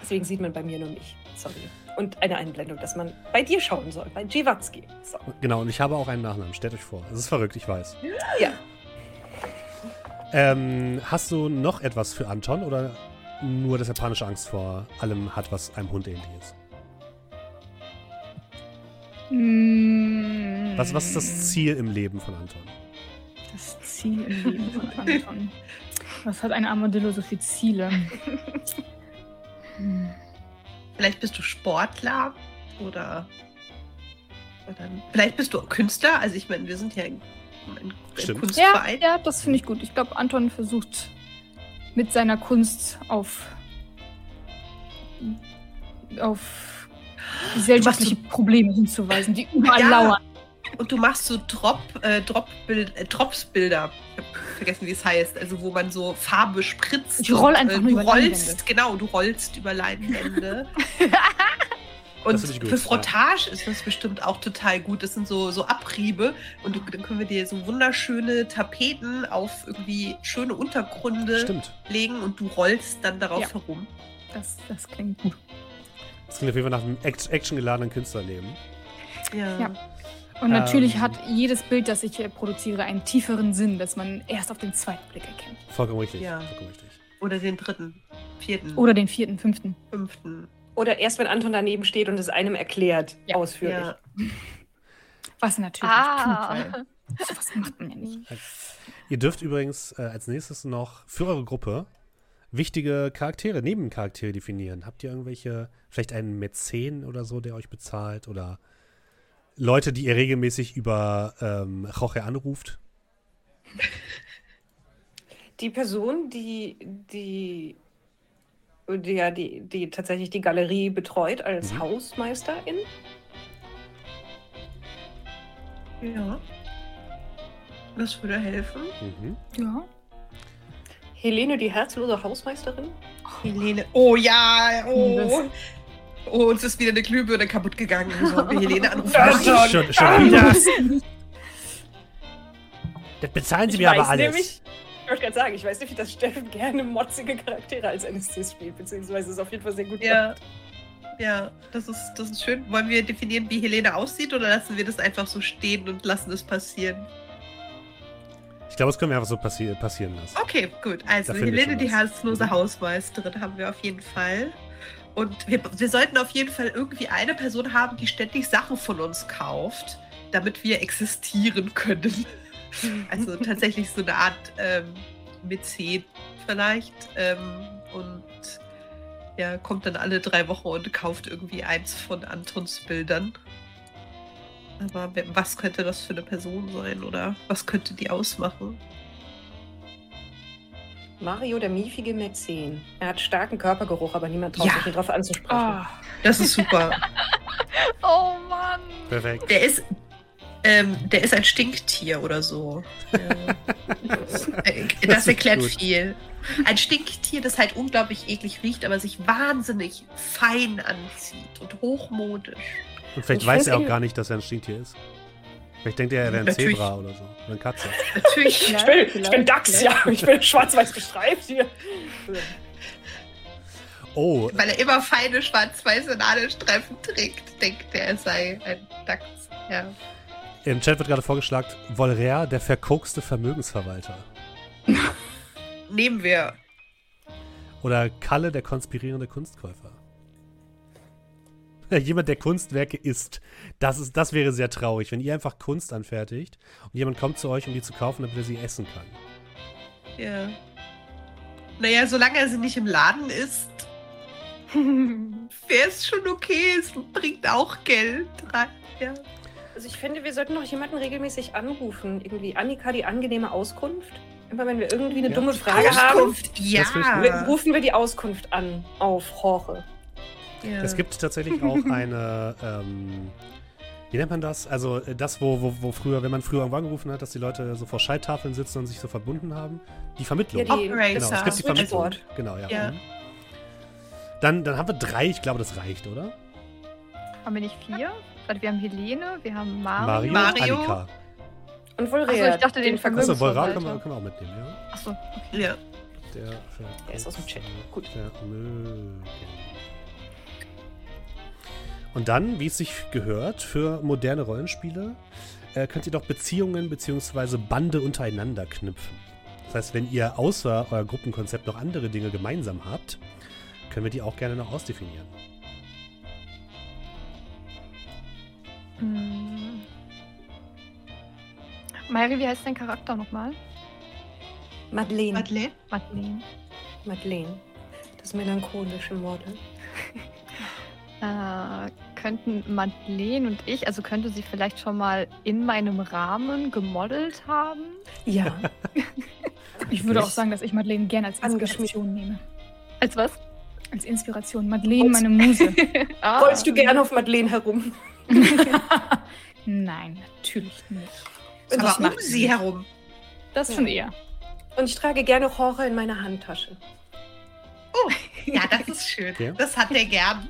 Deswegen sieht man bei mir nur mich. Sorry. Und eine Einblendung, dass man bei dir schauen soll, bei Jivatski. So. Genau, und ich habe auch einen Nachnamen. Stellt euch vor. Das ist verrückt, ich weiß. Ja. Ähm, hast du noch etwas für Anton oder nur, dass er panische Angst vor allem hat, was einem Hund ähnlich ist? Mm, Was, was ist das Ziel im Leben von Anton? Das Ziel im Leben von Anton. Was hat ein Armadillo so viele Ziele? Hm. Vielleicht bist du Sportler oder, oder vielleicht bist du Künstler. Also ich meine, wir sind ja ein, ein, ein Stimmt. Ja, Kunstverein. ja, das finde ich gut. Ich glaube, Anton versucht mit seiner Kunst auf, auf gesellschaftliche Probleme hinzuweisen, die überall Ja. lauern. Und du machst so Drop, äh, Drop-Bild, äh, Dropsbilder. Ich habe vergessen, wie es heißt. Also wo man so Farbe spritzt. Ich roll und, einfach äh, nur du über rollst, genau, du rollst über Leinwände. Und für ja. Frottage ist das bestimmt auch total gut. Das sind so, so Abriebe und du, dann können wir dir so wunderschöne Tapeten auf irgendwie schöne Untergründe Stimmt. legen und du rollst dann darauf Ja. herum. Das, das klingt gut. Das klingt auf jeden Fall nach einem act- actiongeladenen Künstlerleben. Ja. Ja. Und natürlich Ähm. hat jedes Bild, das ich äh, produziere, einen tieferen Sinn, das man erst auf den zweiten Blick erkennt. Vollkommen richtig. Ja. Vollkommen richtig. Oder den dritten, vierten, Oder den vierten, fünften. fünften. Oder erst, wenn Anton daneben steht und es einem erklärt, Ja. ausführlich. Ja. Was natürlich Ah. tut, weil sowas macht man ja nicht. Ihr dürft übrigens äh, als nächstes noch für eure Gruppe wichtige Charaktere, Nebencharaktere definieren. Habt ihr irgendwelche, vielleicht einen Mäzen oder so, der euch bezahlt? Oder Leute, die ihr regelmäßig über ähm, Jorge anruft? Die Person, die, die, die, ja, die, die tatsächlich die Galerie betreut als Mhm. Hausmeisterin. ja. Das würde helfen. Mhm. Ja. Helene, die herzlose Hausmeisterin. Helene. Oh ja, oh. Oh, uns ist wieder eine Glühbirne kaputt gegangen. So, wir Helene anrufen. Anton! Schon, schon wieder. Das bezahlen Sie Ich mir aber weiß alles. nämlich, ich wollte gerade sagen, ich weiß nämlich, dass Steffen gerne motzige Charaktere als NSC spielt, beziehungsweise es auf jeden Fall sehr gut Ja. macht. Ja, das ist, das ist schön. Wollen wir definieren, wie Helene aussieht oder lassen wir das einfach so stehen und lassen es passieren? Ich glaube, das können wir einfach so passi passieren lassen. Okay, gut. Also Helene, die herzlose Mhm. Hausmeisterin, haben wir auf jeden Fall. Und wir, wir sollten auf jeden Fall irgendwie eine Person haben, die ständig Sachen von uns kauft, damit wir existieren können. Also tatsächlich so eine Art ähm, Mäzen vielleicht. Ähm, und ja, kommt dann alle drei Wochen und kauft irgendwie eins von Antons Bildern. Aber was könnte das für eine Person sein oder was könnte die ausmachen? Mario, der miefige Mäzen. Er hat starken Körpergeruch, aber niemand traut Ja. sich ihn drauf anzusprechen. Ah, Das ist super. Oh Mann. Perfekt. Der ist, ähm, der ist ein Stinktier oder so. Äh, Das das erklärt gut. viel. Ein Stinktier, das halt unglaublich eklig riecht, aber sich wahnsinnig fein anzieht und hochmodisch. Und vielleicht Ich weiß er auch gar nicht, dass er ein Stinktier ist. Vielleicht denkt er, er wäre ein Natürlich. Zebra oder so. Oder eine Katze. Natürlich. Ich bin, ich bin Dachs, ja. Ich bin schwarz-weiß gestreift hier. Oh, Weil er immer feine schwarz-weiße Nadelstreifen trägt, denkt er, er sei ein Dachs. Ja. im Chat wird gerade vorgeschlagen, Volrea, der verkokste Vermögensverwalter. Nehmen wir. Oder Kalle, der konspirierende Kunstkäufer. Jemand, der Kunstwerke isst. Das, ist, das wäre sehr traurig, wenn ihr einfach Kunst anfertigt und jemand kommt zu euch, um die zu kaufen, damit er sie essen kann. Ja. Naja, solange er sie nicht im Laden isst, wäre es schon okay. Es bringt auch Geld rein. Ja. Also ich finde, wir sollten noch jemanden regelmäßig anrufen. Irgendwie Annika, die angenehme Auskunft. Immer wenn wir irgendwie eine Ja. dumme Frage haben, Auskunft, ja. Ich wir- rufen wir die Auskunft an auf Jorge. Ja. Es gibt tatsächlich auch eine, ähm, wie nennt man das? Also äh, das, wo, wo, wo früher, wenn man früher irgendwo angerufen hat, dass die Leute so vor Schalttafeln sitzen und sich so verbunden haben. Die Vermittlung. Ja, die, Operator. genau, es gibt die Vermittlung. Genau, ja. Ja. Mhm. Dann, dann haben wir drei, ich glaube, das reicht, oder? Haben wir nicht vier? Warte, wir haben Helene, wir haben Mario, Mario. Mario. Annika. Und Volrea, Ach so, ich dachte, den Verkauf- Achso, Volra Vermögensverwalter. können wir, können wir auch mitnehmen, ja. Achso, okay. ja. Der, Der ist aus dem Chat. Gut. Vermögen. Und dann, wie es sich gehört, für moderne Rollenspiele, äh, könnt ihr doch Beziehungen bzw. Bande untereinander knüpfen. Das heißt, wenn ihr außer euer Gruppenkonzept noch andere Dinge gemeinsam habt, können wir die auch gerne noch ausdefinieren. Hm. Mari, wie heißt dein Charakter nochmal? Madeleine. Madeleine? Madeleine. Madeleine. Das melancholische Model. Äh, könnten Madeleine und ich, also könnte sie vielleicht schon mal in meinem Rahmen gemodelt haben? Ja. ich würde auch sagen, dass ich Madeleine gerne als. Inspiration nehme. Als was? Als Inspiration. Madeleine, meine Muse. Ah. Rollst du gern auf Madeleine herum? Nein, natürlich nicht. Und Aber um sie herum. Das Ja. schon eher. und ich trage gerne Jorge in meiner Handtasche. Ja, das ist schön. Okay. Das hat er gern.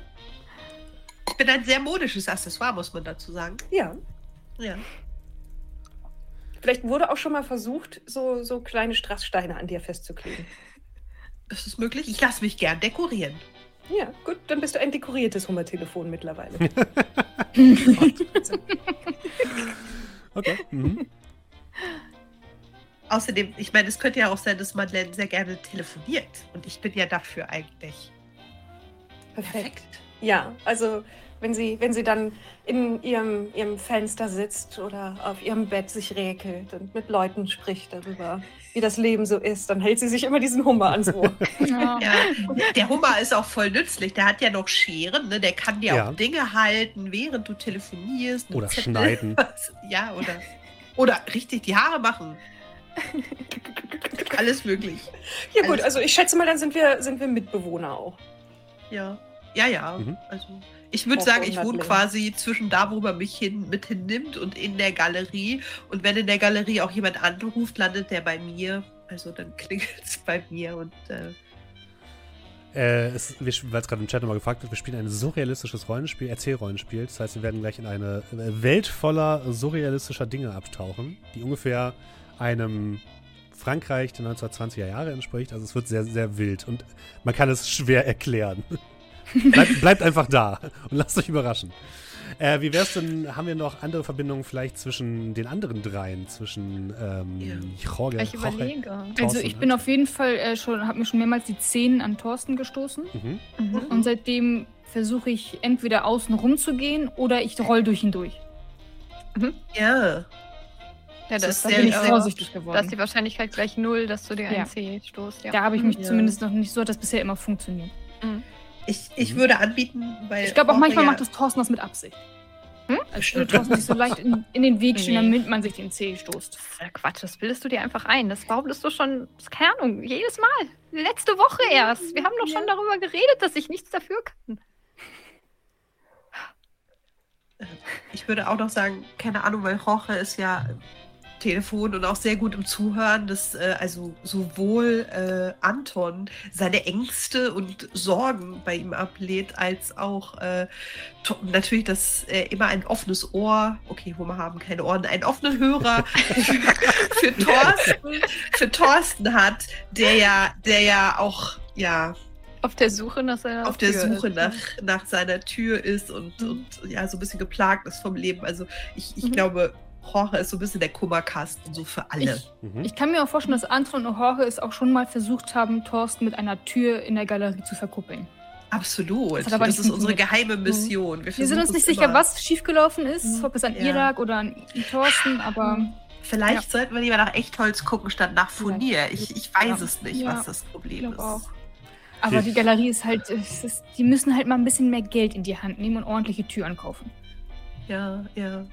Ich bin ein sehr modisches Accessoire, muss man dazu sagen. Ja. Ja. Vielleicht wurde auch schon mal versucht, so, so kleine Strasssteine an dir festzukleben. Das ist möglich. Ich lasse mich gern dekorieren. Ja, gut, dann bist du ein dekoriertes Hummertelefon mittlerweile. Okay. Mhm. Außerdem, ich meine, es könnte ja auch sein, dass Madeleine sehr gerne telefoniert. Und ich bin ja dafür eigentlich perfekt. Ja, also wenn sie, wenn sie dann in ihrem, ihrem Fenster sitzt oder auf ihrem Bett sich räkelt und mit Leuten spricht darüber, wie das Leben so ist, dann hält sie sich immer diesen Hummer ans Ohr. Ja. Ja, der Hummer ist auch voll nützlich. Der hat ja noch Scheren, ne? Der kann dir Ja. auch Dinge halten, während du telefonierst. Oder Zettel, schneiden. Ja, oder, oder richtig die Haare machen. Alles möglich. Ja gut, Alles also ich schätze mal, dann sind wir, sind wir Mitbewohner auch. Ja, ja, ja. Mhm. Also ich würde sagen, ich wohne quasi zwischen da, wo man mich hin, mit hinnimmt und in der Galerie. Und wenn in der Galerie auch jemand anruft, landet der bei mir. Also dann klingelt es bei mir und äh, Äh, Weil es gerade im Chat nochmal gefragt wird, wir spielen ein surrealistisches Rollenspiel, Erzählrollenspiel. Das heißt, wir werden gleich in eine äh, Welt voller surrealistischer Dinge abtauchen, die ungefähr einem Frankreich der 1920er Jahre entspricht. Also es wird sehr, sehr wild und man kann es schwer erklären. bleibt, bleibt einfach da und lasst euch überraschen. Äh, wie wär's denn, haben wir noch andere Verbindungen vielleicht zwischen den anderen dreien, zwischen ähm, Jorge, Ich Jorge, überlege. Also Thorsten ich bin auf jeden Fall äh, schon, habe mir schon mehrmals die Zehen an Thorsten gestoßen. Mhm. Mhm. Und seitdem versuche ich entweder außen rum zu gehen oder ich roll durch ihn durch. ja. Ja, Das das ist Da sehr bin ich vorsichtig Da ist geworden. die Wahrscheinlichkeit gleich null, dass du dir Ja. einen C stoßt. Ja. Da habe ich mich Ja. zumindest noch nicht so, hat das bisher immer funktioniert. Ich, ich Mhm. würde anbieten, weil. Ich glaube auch manchmal ja, macht das Thorsten das mit Absicht. Hm? Als würde Thorsten sich so leicht in, in den Weg stehen, Nee. damit man sich den Zeh stoßt. Ja, Quatsch, das bildest du dir einfach ein. Das behauptest du schon, keine Ahnung, jedes Mal. Letzte Woche erst. Wir haben doch schon darüber geredet, dass ich nichts dafür kann. Ich würde auch noch sagen, keine Ahnung, weil Jorge ist ja Telefon und auch sehr gut im Zuhören, dass äh, also sowohl äh, Anton seine Ängste und Sorgen bei ihm ablehnt, als auch äh, natürlich, dass er immer ein offenes Ohr, okay, Hummer haben keine Ohren, einen offenen Hörer für Thorsten, für Thorsten hat, der ja, der ja auch, ja, Auf der Suche nach seiner auf der Tür Suche ist. nach, nach seiner Tür ist und, Mhm. und ja, so ein bisschen geplagt ist vom Leben. Also ich, ich Mhm. glaube, Jorge ist so ein bisschen der Kummerkasten, so für alle. Ich, Mhm. ich kann mir auch vorstellen, dass Anton und Jorge es auch schon mal versucht haben, Thorsten mit einer Tür in der Galerie zu verkuppeln. Absolut. Das Das ist unsere geheime Mission. Wir sind uns nicht sicher, immer. was schiefgelaufen ist, Mhm. ob es an Ja. ihr lag oder an Thorsten, aber Vielleicht sollten wir lieber nach Echtholz gucken, statt nach Furnier. Ich, ich weiß Ja. es nicht, Ja. was das Problem ich ist. auch. Aber die Galerie ist halt, es ist, die müssen halt mal ein bisschen mehr Geld in die Hand nehmen und ordentliche Türen kaufen. Ja, ja.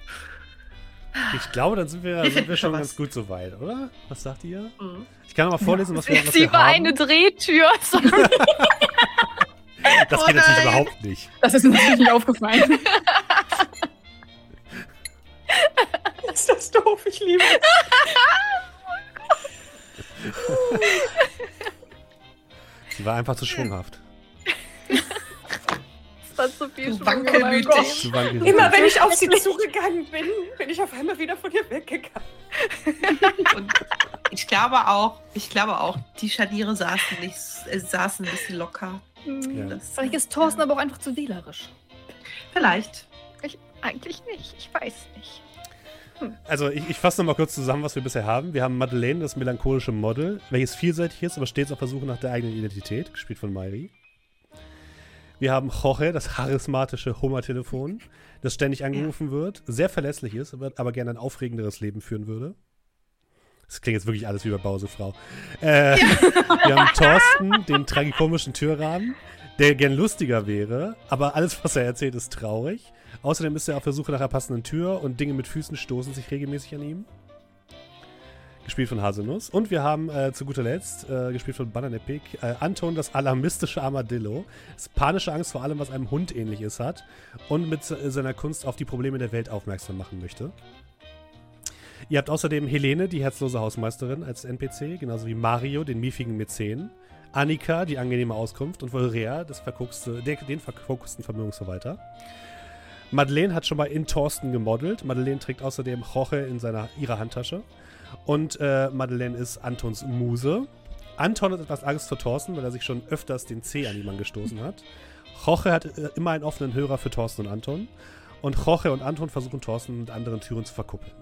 Ich glaube, dann sind wir, sind wir schon ganz gut soweit, oder? Was sagt ihr? Mhm. Ich kann noch mal vorlesen, was wir, was Sie wir war haben. eine Drehtür. Sorry. das Oh geht natürlich nein. überhaupt nicht. Das ist mir natürlich nicht aufgefallen. Ist das doof? Ich liebe es. Sie war einfach zu schwunghaft. Das hat so viel Du wankelmütig. Zu. Immer wenn ich auf sie zugegangen bin, bin ich auf einmal wieder von ihr weggegangen. Und ich glaube auch, ich glaube auch, die Scharniere saßen nicht, äh, saßen ein bisschen locker. Ja. Das, Vielleicht ist Thorsten aber auch einfach zu wählerisch. Vielleicht. Ich, eigentlich nicht. Ich weiß nicht. Also ich, ich fasse noch mal kurz zusammen, was wir bisher haben. Wir haben Madeleine, das melancholische Model, welches vielseitig ist, aber stets auf der Suche nach der eigenen Identität, gespielt von Mairi. Wir haben Jorge, das charismatische Hummertelefon, das ständig angerufen wird, sehr verlässlich ist, aber, gerne ein aufregenderes Leben führen würde. Das klingt jetzt wirklich alles wie bei Bausefrau. Äh, Wir haben Thorsten, den tragikomischen Türrahmen, der gern lustiger wäre, aber alles, was er erzählt, ist traurig. Außerdem ist er auf der Suche nach einer passenden Tür und Dinge mit Füßen stoßen sich regelmäßig an ihm. Gespielt von Haselnuss. Und wir haben äh, zu guter Letzt, äh, gespielt von Bananepik, äh, Anton, das alarmistische Armadillo, das panische Angst vor allem, was einem Hund ähnlich ist, hat und mit se- seiner Kunst auf die Probleme der Welt aufmerksam machen möchte. Ihr habt außerdem Helene, die herzlose Hausmeisterin, als NPC, genauso wie Mario, den miefigen Mäzen, Annika, die angenehme Auskunft, und Volrea, das verguckste, der, den vergucksten Vermögensverwalter. Madeleine hat schon mal in Thorsten gemodelt. Madeleine trägt außerdem Jorge in seiner, ihrer Handtasche. Und äh, Madeleine ist Antons Muse. Anton hat etwas Angst vor Thorsten, weil er sich schon öfters den C an jemanden gestoßen hat. Jorge hat äh, immer einen offenen Hörer für Thorsten und Anton. Und Jorge und Anton versuchen Thorsten mit anderen Türen zu verkuppeln.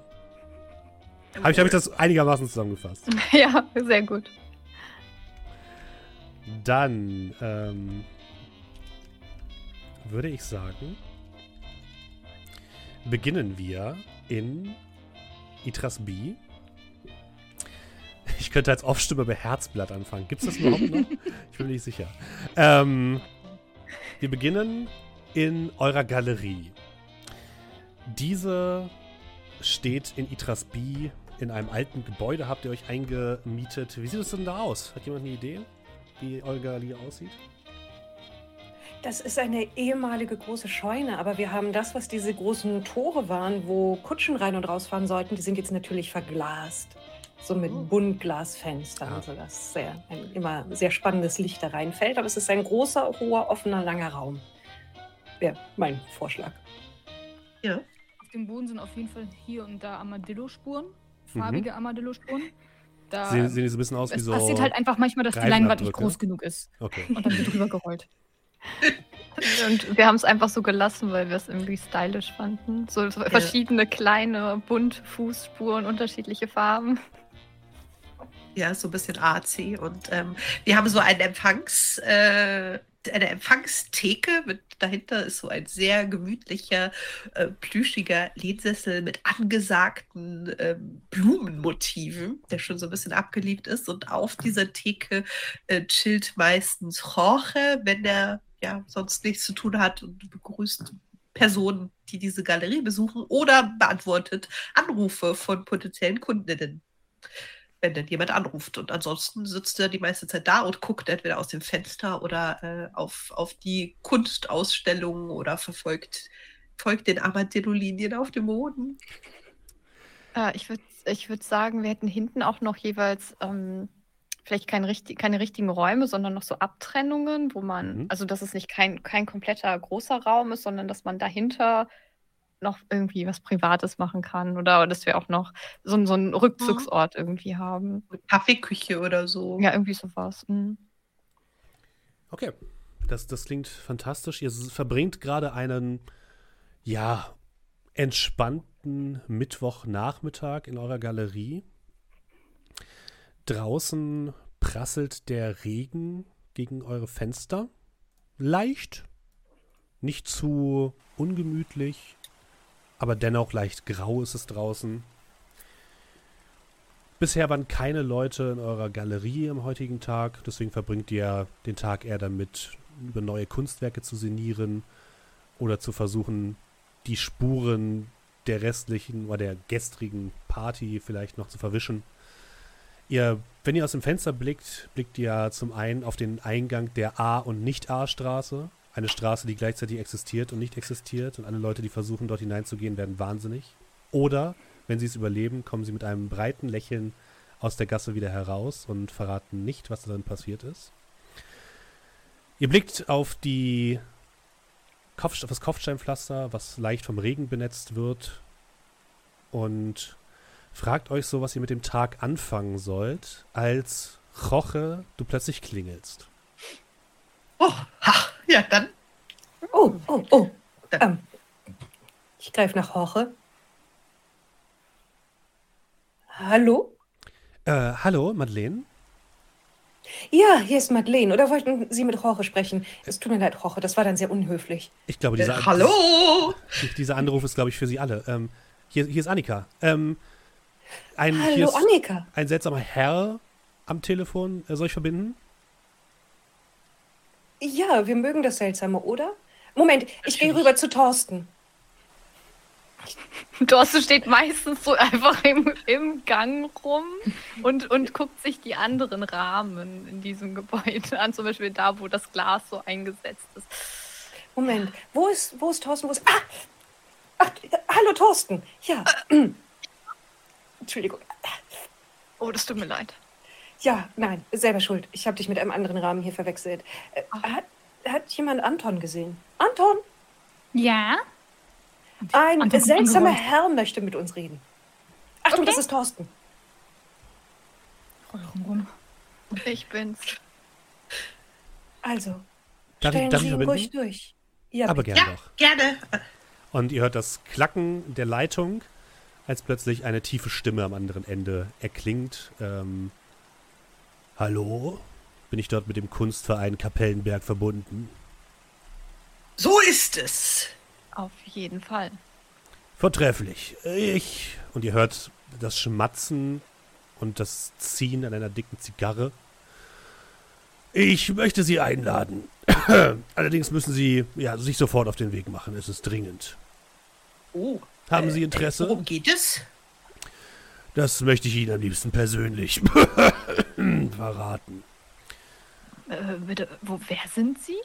Habe ich, hab ich das einigermaßen zusammengefasst? ja, sehr gut. Dann ähm, würde ich sagen, beginnen wir in Itras B. Ich könnte als Aufstimme bei Herzblatt anfangen. Gibt es das überhaupt noch? Ich bin mir nicht sicher. Ähm, wir beginnen in eurer Galerie. Diese steht in Itras B in einem alten Gebäude. Habt ihr euch eingemietet? Wie sieht es denn da aus? Hat jemand eine Idee, wie eure Galerie aussieht? Das ist eine ehemalige große Scheune, aber wir haben das, was diese großen Tore waren, wo Kutschen rein und rausfahren sollten, die sind jetzt natürlich verglast. So mit Buntglasfenstern, Ah. sodass sehr, ein immer sehr spannendes Licht da reinfällt. Aber es ist ein großer, hoher, offener, langer Raum. Wäre mein Vorschlag. Auf dem Boden sind auf jeden Fall hier und da Armadillo-Spuren. Farbige Armadillo-Spuren. Da, Sehen, sehen die so ein bisschen aus wie es so. passiert halt einfach manchmal, dass die Leinwand nicht groß genug ist. Okay. Und dann wird drüber gerollt. Und wir haben es einfach so gelassen, weil wir es irgendwie stylisch fanden. So, so verschiedene kleine Buntfußspuren, unterschiedliche Farben. Ja, so ein bisschen AC. Und ähm, wir haben so einen Empfangs, äh, eine Empfangstheke. Mit, dahinter ist so ein sehr gemütlicher, äh, plüschiger Lehnsessel mit angesagten ähm, Blumenmotiven, der schon so ein bisschen abgeliebt ist. Und auf dieser Theke äh, chillt meistens Jorge, wenn er ja sonst nichts zu tun hat und begrüßt Personen, die diese Galerie besuchen oder beantwortet Anrufe von potenziellen Kundinnen wenn denn jemand anruft. Und ansonsten sitzt er die meiste Zeit da und guckt entweder aus dem Fenster oder äh, auf, auf die Kunstausstellungen oder verfolgt folgt den Armadillo-Linien auf dem Boden. Äh, ich würde ich würd sagen, wir hätten hinten auch noch jeweils ähm, vielleicht kein richtig, keine richtigen Räume, sondern noch so Abtrennungen, wo man, Mhm. also dass es nicht kein, kein kompletter großer Raum ist, sondern dass man dahinter noch irgendwie was Privates machen kann oder dass wir auch noch so, so einen Rückzugsort irgendwie haben. Kaffeeküche oder so. Ja, irgendwie sowas. Mhm. Okay. Das, das klingt fantastisch. Ihr verbringt gerade einen, ja, entspannten Mittwochnachmittag in eurer Galerie. Draußen prasselt der Regen gegen eure Fenster. Leicht. Nicht zu ungemütlich, aber dennoch leicht grau ist es draußen. Bisher waren keine Leute in eurer Galerie am heutigen Tag, deswegen verbringt ihr den Tag eher damit, über neue Kunstwerke zu sinnieren oder zu versuchen, die Spuren der restlichen oder der gestrigen Party vielleicht noch zu verwischen. Ihr, wenn ihr aus dem Fenster blickt, blickt ihr zum einen auf den Eingang der A- und Nicht-A-Straße. Eine Straße, die gleichzeitig existiert und nicht existiert. Und alle Leute, die versuchen, dort hineinzugehen, werden wahnsinnig. Oder, wenn sie es überleben, kommen sie mit einem breiten Lächeln aus der Gasse wieder heraus und verraten nicht, was darin passiert ist. Ihr blickt auf die Kopf, auf das Kopfsteinpflaster, was leicht vom Regen benetzt wird und fragt euch so, was ihr mit dem Tag anfangen sollt, als Roche du plötzlich klingelst. Oh, ha, ja, dann. Oh, oh, oh. Ähm, ich greife nach Jorge. Hallo? Äh, hallo, Madeleine? Ja, hier ist Madeleine. Oder wollten Sie mit Jorge sprechen? Es tut mir leid, Jorge, das war dann sehr unhöflich. Ich glaube, dieser, Äh, hallo! dies- dieser Anruf ist, glaube ich, für Sie alle. Ähm, hier, hier ist Annika. Ähm, ein, hier Hallo, ist Annika. ein seltsamer Herr am Telefon. Äh, soll ich verbinden? Ja, wir mögen das Seltsame, oder? Moment, ich gehe rüber zu Thorsten. Dorste steht meistens so einfach im, im Gang rum und, und guckt sich die anderen Rahmen in diesem Gebäude an, zum Beispiel da, wo das Glas so eingesetzt ist. Moment, wo ist, wo ist Thorsten? Wo ist. Ah! Ach, äh, hallo, Thorsten. Ja. Entschuldigung. Oh, das tut mir leid. Ja, nein, selber schuld. Ich habe dich mit einem anderen Rahmen hier verwechselt. Äh, hat, hat jemand Anton gesehen? Anton? Ja? Ein Anton seltsamer angeräumt. Herr möchte mit uns reden. Achtung, Okay. das ist Thorsten. Rum. Ich bin's. Also, Darf ich, stellen darf Sie ich ihn ruhig durch. Ja, Aber bitte. gerne Ja, doch. gerne. Und ihr hört das Klacken der Leitung, als plötzlich eine tiefe Stimme am anderen Ende erklingt. Ähm, Hallo? Bin ich dort mit dem Kunstverein Kapellenberg verbunden? So ist es. Auf jeden Fall. Vortrefflich. Ich. Und ihr hört das Schmatzen und das Ziehen an einer dicken Zigarre. Ich möchte Sie einladen. Allerdings müssen Sie ja, sich sofort auf den Weg machen. Es ist dringend. Oh. Haben äh, Sie Interesse? äh, Worum geht es? Das möchte ich Ihnen am liebsten persönlich verraten. Äh, bitte, wo, wer sind Sie?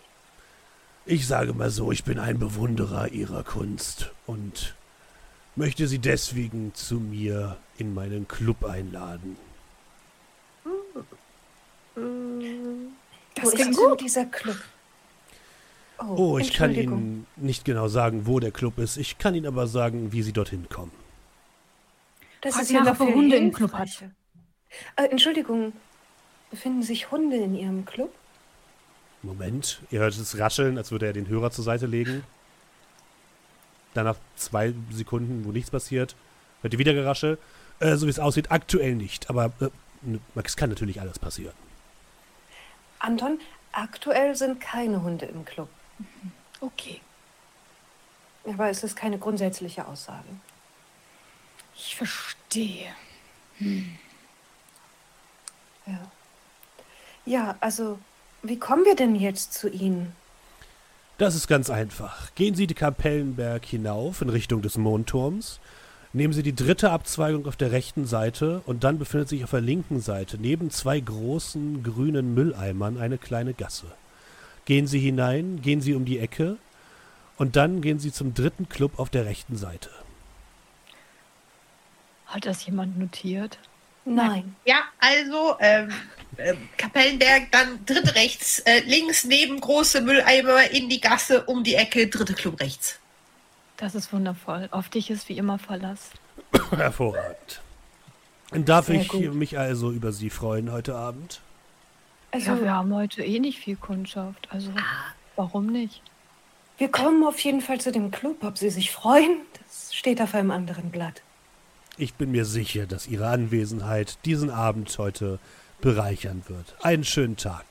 Ich sage mal so, ich bin ein Bewunderer Ihrer Kunst und möchte Sie deswegen zu mir in meinen Club einladen. Das Das ist gut. dieser Club. Oh, ich kann. Ihnen nicht genau sagen, wo der Club ist. Ich kann Ihnen aber sagen, wie Sie dorthin kommen. Das Frag ist ja er viel Hunde im Club hat. Äh, Entschuldigung, befinden sich Hunde in Ihrem Club? Moment, ihr hört es rascheln, als würde er den Hörer zur Seite legen. Dann nach zwei Sekunden, wo nichts passiert, hört ihr wieder Geraschel. Äh, so wie es aussieht, aktuell nicht. Aber äh, es kann natürlich alles passieren. Anton, aktuell sind keine Hunde im Club. Okay. Aber es ist keine grundsätzliche Aussage. Ich verstehe. Ja. Ja, also, wie kommen wir denn jetzt zu Ihnen? Das ist ganz einfach. Gehen Sie die Kapellenberg hinauf in Richtung des Mondturms. Nehmen Sie die dritte Abzweigung auf der rechten Seite und dann befindet sich auf der linken Seite neben zwei großen grünen Mülleimern eine kleine Gasse. Gehen Sie hinein, gehen Sie um die Ecke und dann gehen Sie zum dritten Club auf der rechten Seite. Hat das jemand notiert? Nein. Ja, also ähm, ähm, Kapellenberg, dann dritte rechts, äh, links neben große Mülleimer in die Gasse um die Ecke, dritte Club rechts. Das ist wundervoll. Auf dich ist wie immer Verlass. Hervorragend. Darf Sehr ich gut. mich also über Sie freuen heute Abend? Also, ja, wir haben heute eh nicht viel Kundschaft. Also, warum nicht? wir kommen auf jeden Fall zu dem Club. Ob Sie sich freuen, das steht auf einem anderen Blatt. Ich bin mir sicher, dass Ihre Anwesenheit diesen Abend heute bereichern wird. Einen schönen Tag.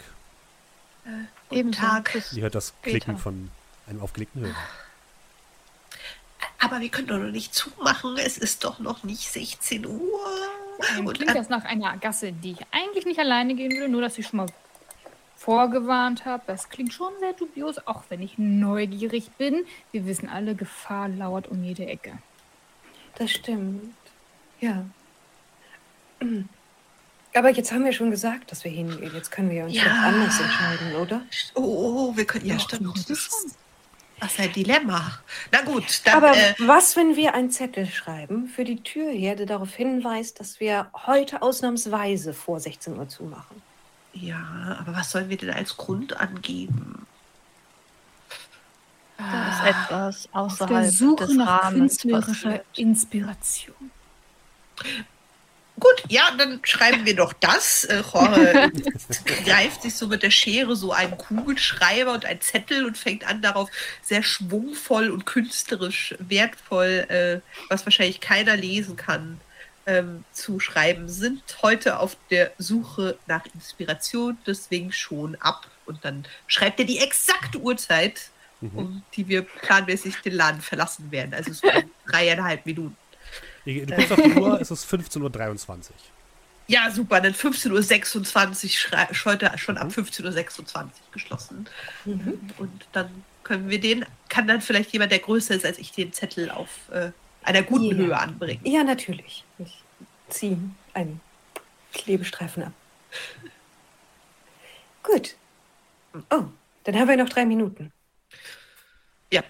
Ebenso. Tag. Bis- Sie hört das Später. Klicken von einem aufgelegten Hörer. Aber wir können doch noch nicht zumachen, es ist doch noch nicht 16 Uhr. Und klingt das nach einer Gasse, die ich eigentlich nicht alleine gehen will, nur dass ich schon mal vorgewarnt habe. Das klingt schon sehr dubios, auch wenn ich neugierig bin. Wir wissen alle, Gefahr lauert um jede Ecke. Das stimmt. Ja. Aber jetzt haben wir schon gesagt, dass wir hingehen. Jetzt können wir uns Ja. doch anders entscheiden, oder? oh, oh, oh, wir können ja Doch, stimmt. Das schon. ist, das ist ein Dilemma. Na gut, dann Aber äh, was, wenn wir einen Zettel schreiben für die Türherde, darauf hinweist, dass wir heute ausnahmsweise vor 16 Uhr zumachen? ja, aber was sollen wir denn als Grund angeben? Da ist etwas Auf außerhalb der Suche des nach Rahmens künstlerischer passiert. Inspiration. Gut, ja, dann schreiben wir doch das. Äh, Jorge greift sich so mit der Schere so einen Kugelschreiber und einen Zettel und fängt an darauf sehr schwungvoll und künstlerisch wertvoll, äh, was wahrscheinlich keiner lesen kann, ähm, zu schreiben. Sind heute auf der Suche nach Inspiration, deswegen schon ab. Und dann schreibt er die exakte Uhrzeit, um die wir planmäßig den Laden verlassen werden. Also so in dreieinhalb Minuten. Ihr- Du guckst auf die Uhr, es ist 15.23 Uhr. Ja, super. Dann 15.26 Uhr, heute schon ab 15.26 Uhr geschlossen. Und dann können wir den, kann dann vielleicht jemand, der größer ist als ich, den Zettel auf äh, einer guten Ja. Höhe anbringen. Ja, natürlich. Ich ziehe einen Klebestreifen ab. Gut. Oh, dann haben wir noch drei Minuten. Ja.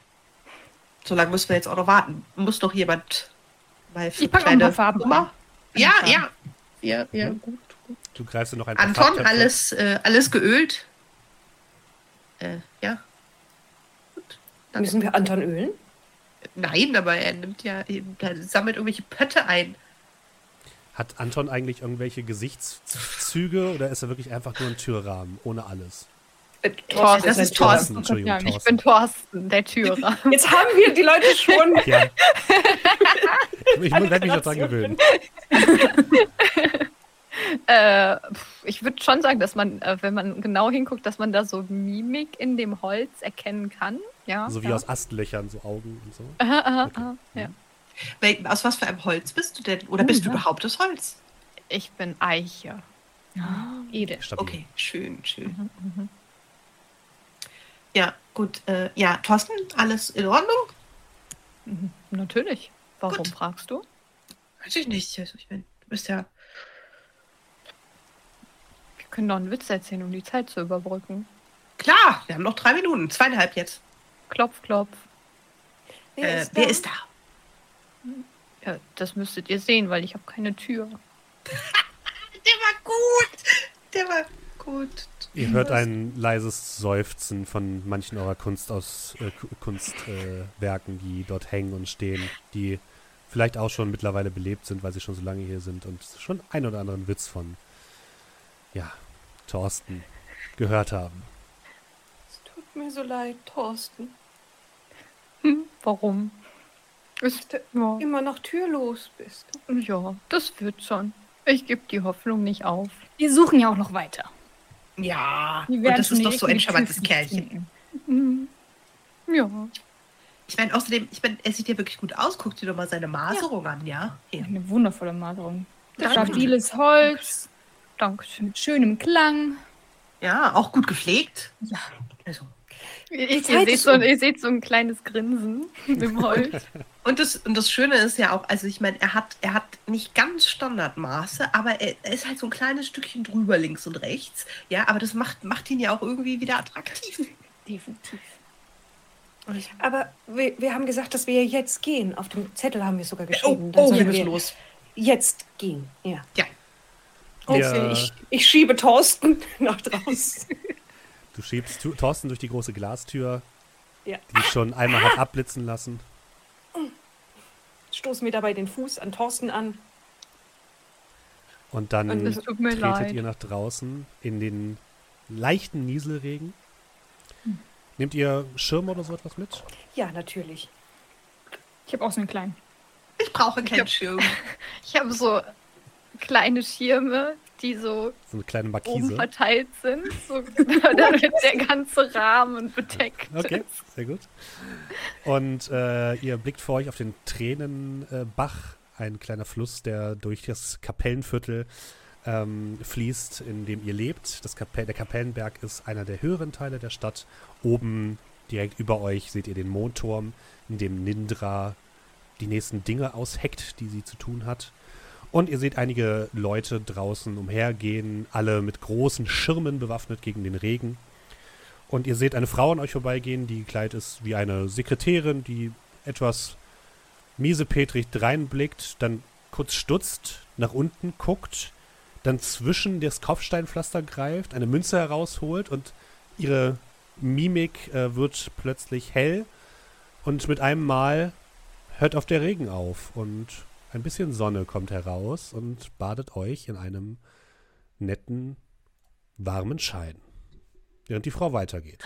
So lange müssen wir jetzt auch noch warten. Muss doch jemand mal für Ich pack noch ein paar Farben Nummer? Ja, ja. Ja, ja, gut. gut. Du greifst dir noch ein paar Anton, Farbtöpfe. alles, äh, alles geölt? Äh, ja. Gut. Danke. Müssen wir Anton ölen? Nein, aber er nimmt ja, eben- er sammelt irgendwelche Pötte ein. Hat Anton eigentlich irgendwelche Gesichtszüge oder ist er wirklich einfach nur ein Türrahmen, ohne alles? Äh, Thorsten, das ist. Thorsten. Entschuldigung, Ja, ich Thorsten. bin Thorsten, der Türer. Jetzt haben wir die Leute schon. Ja. ich werde mich noch dran gewöhnen. Äh, ich würde schon sagen, dass man, äh, wenn man genau hinguckt, dass man da so Mimik in dem Holz erkennen kann. Ja. So wie ja. aus Astlöchern, so Augen und so. Aha, aha, Okay. aha, ja. Wel- Aus was für einem Holz bist du denn? Oder bist du ja. überhaupt aus Holz? Ich bin Eiche. Edel. Stabil. Okay, schön, schön. Mhm, mhm. Ja, gut. Äh, ja, Thorsten, alles in Ordnung? Mhm, Natürlich. Warum Gut. fragst du? Weiß ich nicht. Also, ich meine, du bist ja. Wir können doch einen Witz erzählen, um die Zeit zu überbrücken. Klar, wir haben noch drei Minuten, zweieinhalb jetzt. Klopf, klopf. Äh, wer ist da? Ja, das müsstet ihr sehen, weil ich habe keine Tür. Der war gut. Der war gut. Ihr hört ein leises Seufzen von manchen eurer Kunst aus, äh, Ku- Kunstwerken, äh, die dort hängen und stehen, die vielleicht auch schon mittlerweile belebt sind, weil sie schon so lange hier sind und schon ein oder anderen Witz von, ja, Thorsten gehört haben. Es tut mir so leid, Thorsten. Hm, warum? Ist, ja, Immer noch türlos bist. ja, das wird schon. Ich gebe die Hoffnung nicht auf. Wir suchen ja auch noch weiter. Ja, und das ist doch so ein charmantes Kerlchen. finden. Hm. Ja. Ich meine, außerdem, ich meine, er sieht ja wirklich gut aus. Guck dir doch mal seine Maserung an, ja? Hier. Eine wundervolle Malerung. Danke. Stabiles Holz, Dankeschön. mit schönem Klang. Ja, auch gut gepflegt. Ja. Also. Ihr, ihr, seht so, um. ihr seht so ein kleines Grinsen im Holz. Und das, und das Schöne ist ja auch, also ich meine, er hat, er hat nicht ganz Standardmaße, aber er, er ist halt so ein kleines Stückchen drüber links und rechts. Ja, aber das macht, macht ihn ja auch irgendwie wieder attraktiv. Definitiv. Aber wir, wir haben gesagt, dass wir jetzt gehen. Auf dem Zettel haben wir sogar Oh, geschrieben. Dann oh wir müssen los. Jetzt gehen, ja. Ja. Okay, Ja. ich, ich schiebe Thorsten nach draußen. Du schiebst Thorsten durch die große Glastür, Ja. die schon einmal hat abblitzen lassen. Stoß mir dabei den Fuß an Thorsten an. Und dann Und tretet leid. ihr nach draußen in den leichten Nieselregen. Nehmt ihr Schirm oder so etwas mit? Ja, natürlich. Ich habe auch so einen kleinen. Ich brauche keinen hab- Schirm. Ich habe so kleine Schirme, die so So eine kleine oben Markise. verteilt sind, so, damit der ganze Rahmen bedeckt Okay, ist. sehr gut. Und äh, ihr blickt vor euch auf den Tränenbach, ein kleiner Fluss, der durch das Kapellenviertel ähm, fließt, in dem ihr lebt. Das Kapell der Kapellenberg ist einer der höheren Teile der Stadt. Oben direkt über euch seht ihr den Mondturm, in dem Nindra die nächsten Dinge ausheckt, die sie zu tun hat. Und ihr seht einige Leute draußen umhergehen, alle mit großen Schirmen bewaffnet gegen den Regen. Und ihr seht eine Frau an euch vorbeigehen, die gekleidet ist wie eine Sekretärin, die etwas miesepetrig reinblickt, dann kurz stutzt, nach unten guckt, dann zwischen das Kopfsteinpflaster greift, eine Münze herausholt und ihre Mimik äh, wird plötzlich hell und mit einem Mal hört auf der Regen auf und ein bisschen Sonne kommt heraus und badet euch in einem netten, warmen Schein, während die Frau weitergeht.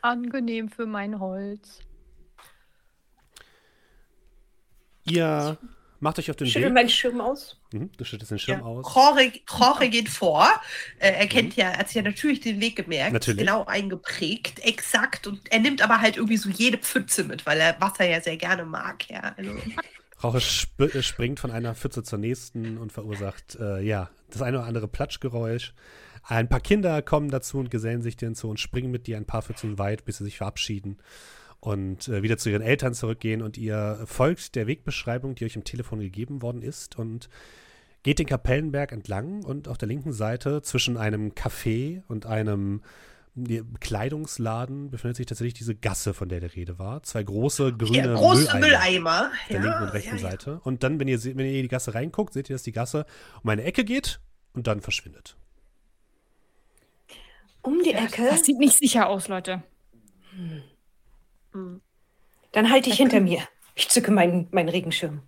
Angenehm für mein Holz. Ihr macht euch auf den Schüttel Weg. meinen Schirm aus. Mhm, du schüttest den Schirm Ja. aus. Jorge, Jorge geht vor. Äh, er kennt ja, er hat sich ja natürlich den Weg gemerkt. Natürlich. Genau eingeprägt, exakt. Und er nimmt aber halt irgendwie so jede Pfütze mit, weil er Wasser ja sehr gerne mag. Ja, also, Rauche sp äh, springt von einer Pfütze zur nächsten und verursacht, äh, ja, das eine oder andere Platschgeräusch. Ein paar Kinder kommen dazu und gesellen sich dir hinzu und springen mit dir ein paar Pfützen weit, bis sie sich verabschieden und äh, wieder zu ihren Eltern zurückgehen. Und ihr folgt der Wegbeschreibung, die euch im Telefon gegeben worden ist und geht den Kapellenberg entlang und auf der linken Seite zwischen einem Café und einem Kleidungsladen befindet sich tatsächlich diese Gasse, von der die Rede war. Zwei große grüne Ja, große Mülleimer Mülleimer. auf der ja, linken und rechten ja, ja. Seite. Und dann, wenn ihr, wenn ihr in die Gasse reinguckt, seht ihr, dass die Gasse um eine Ecke geht und dann verschwindet. Um die Ecke. Das sieht nicht sicher aus, Leute. Hm. Dann halte ich hinter mir. Ich zücke meinen, meinen Regenschirm.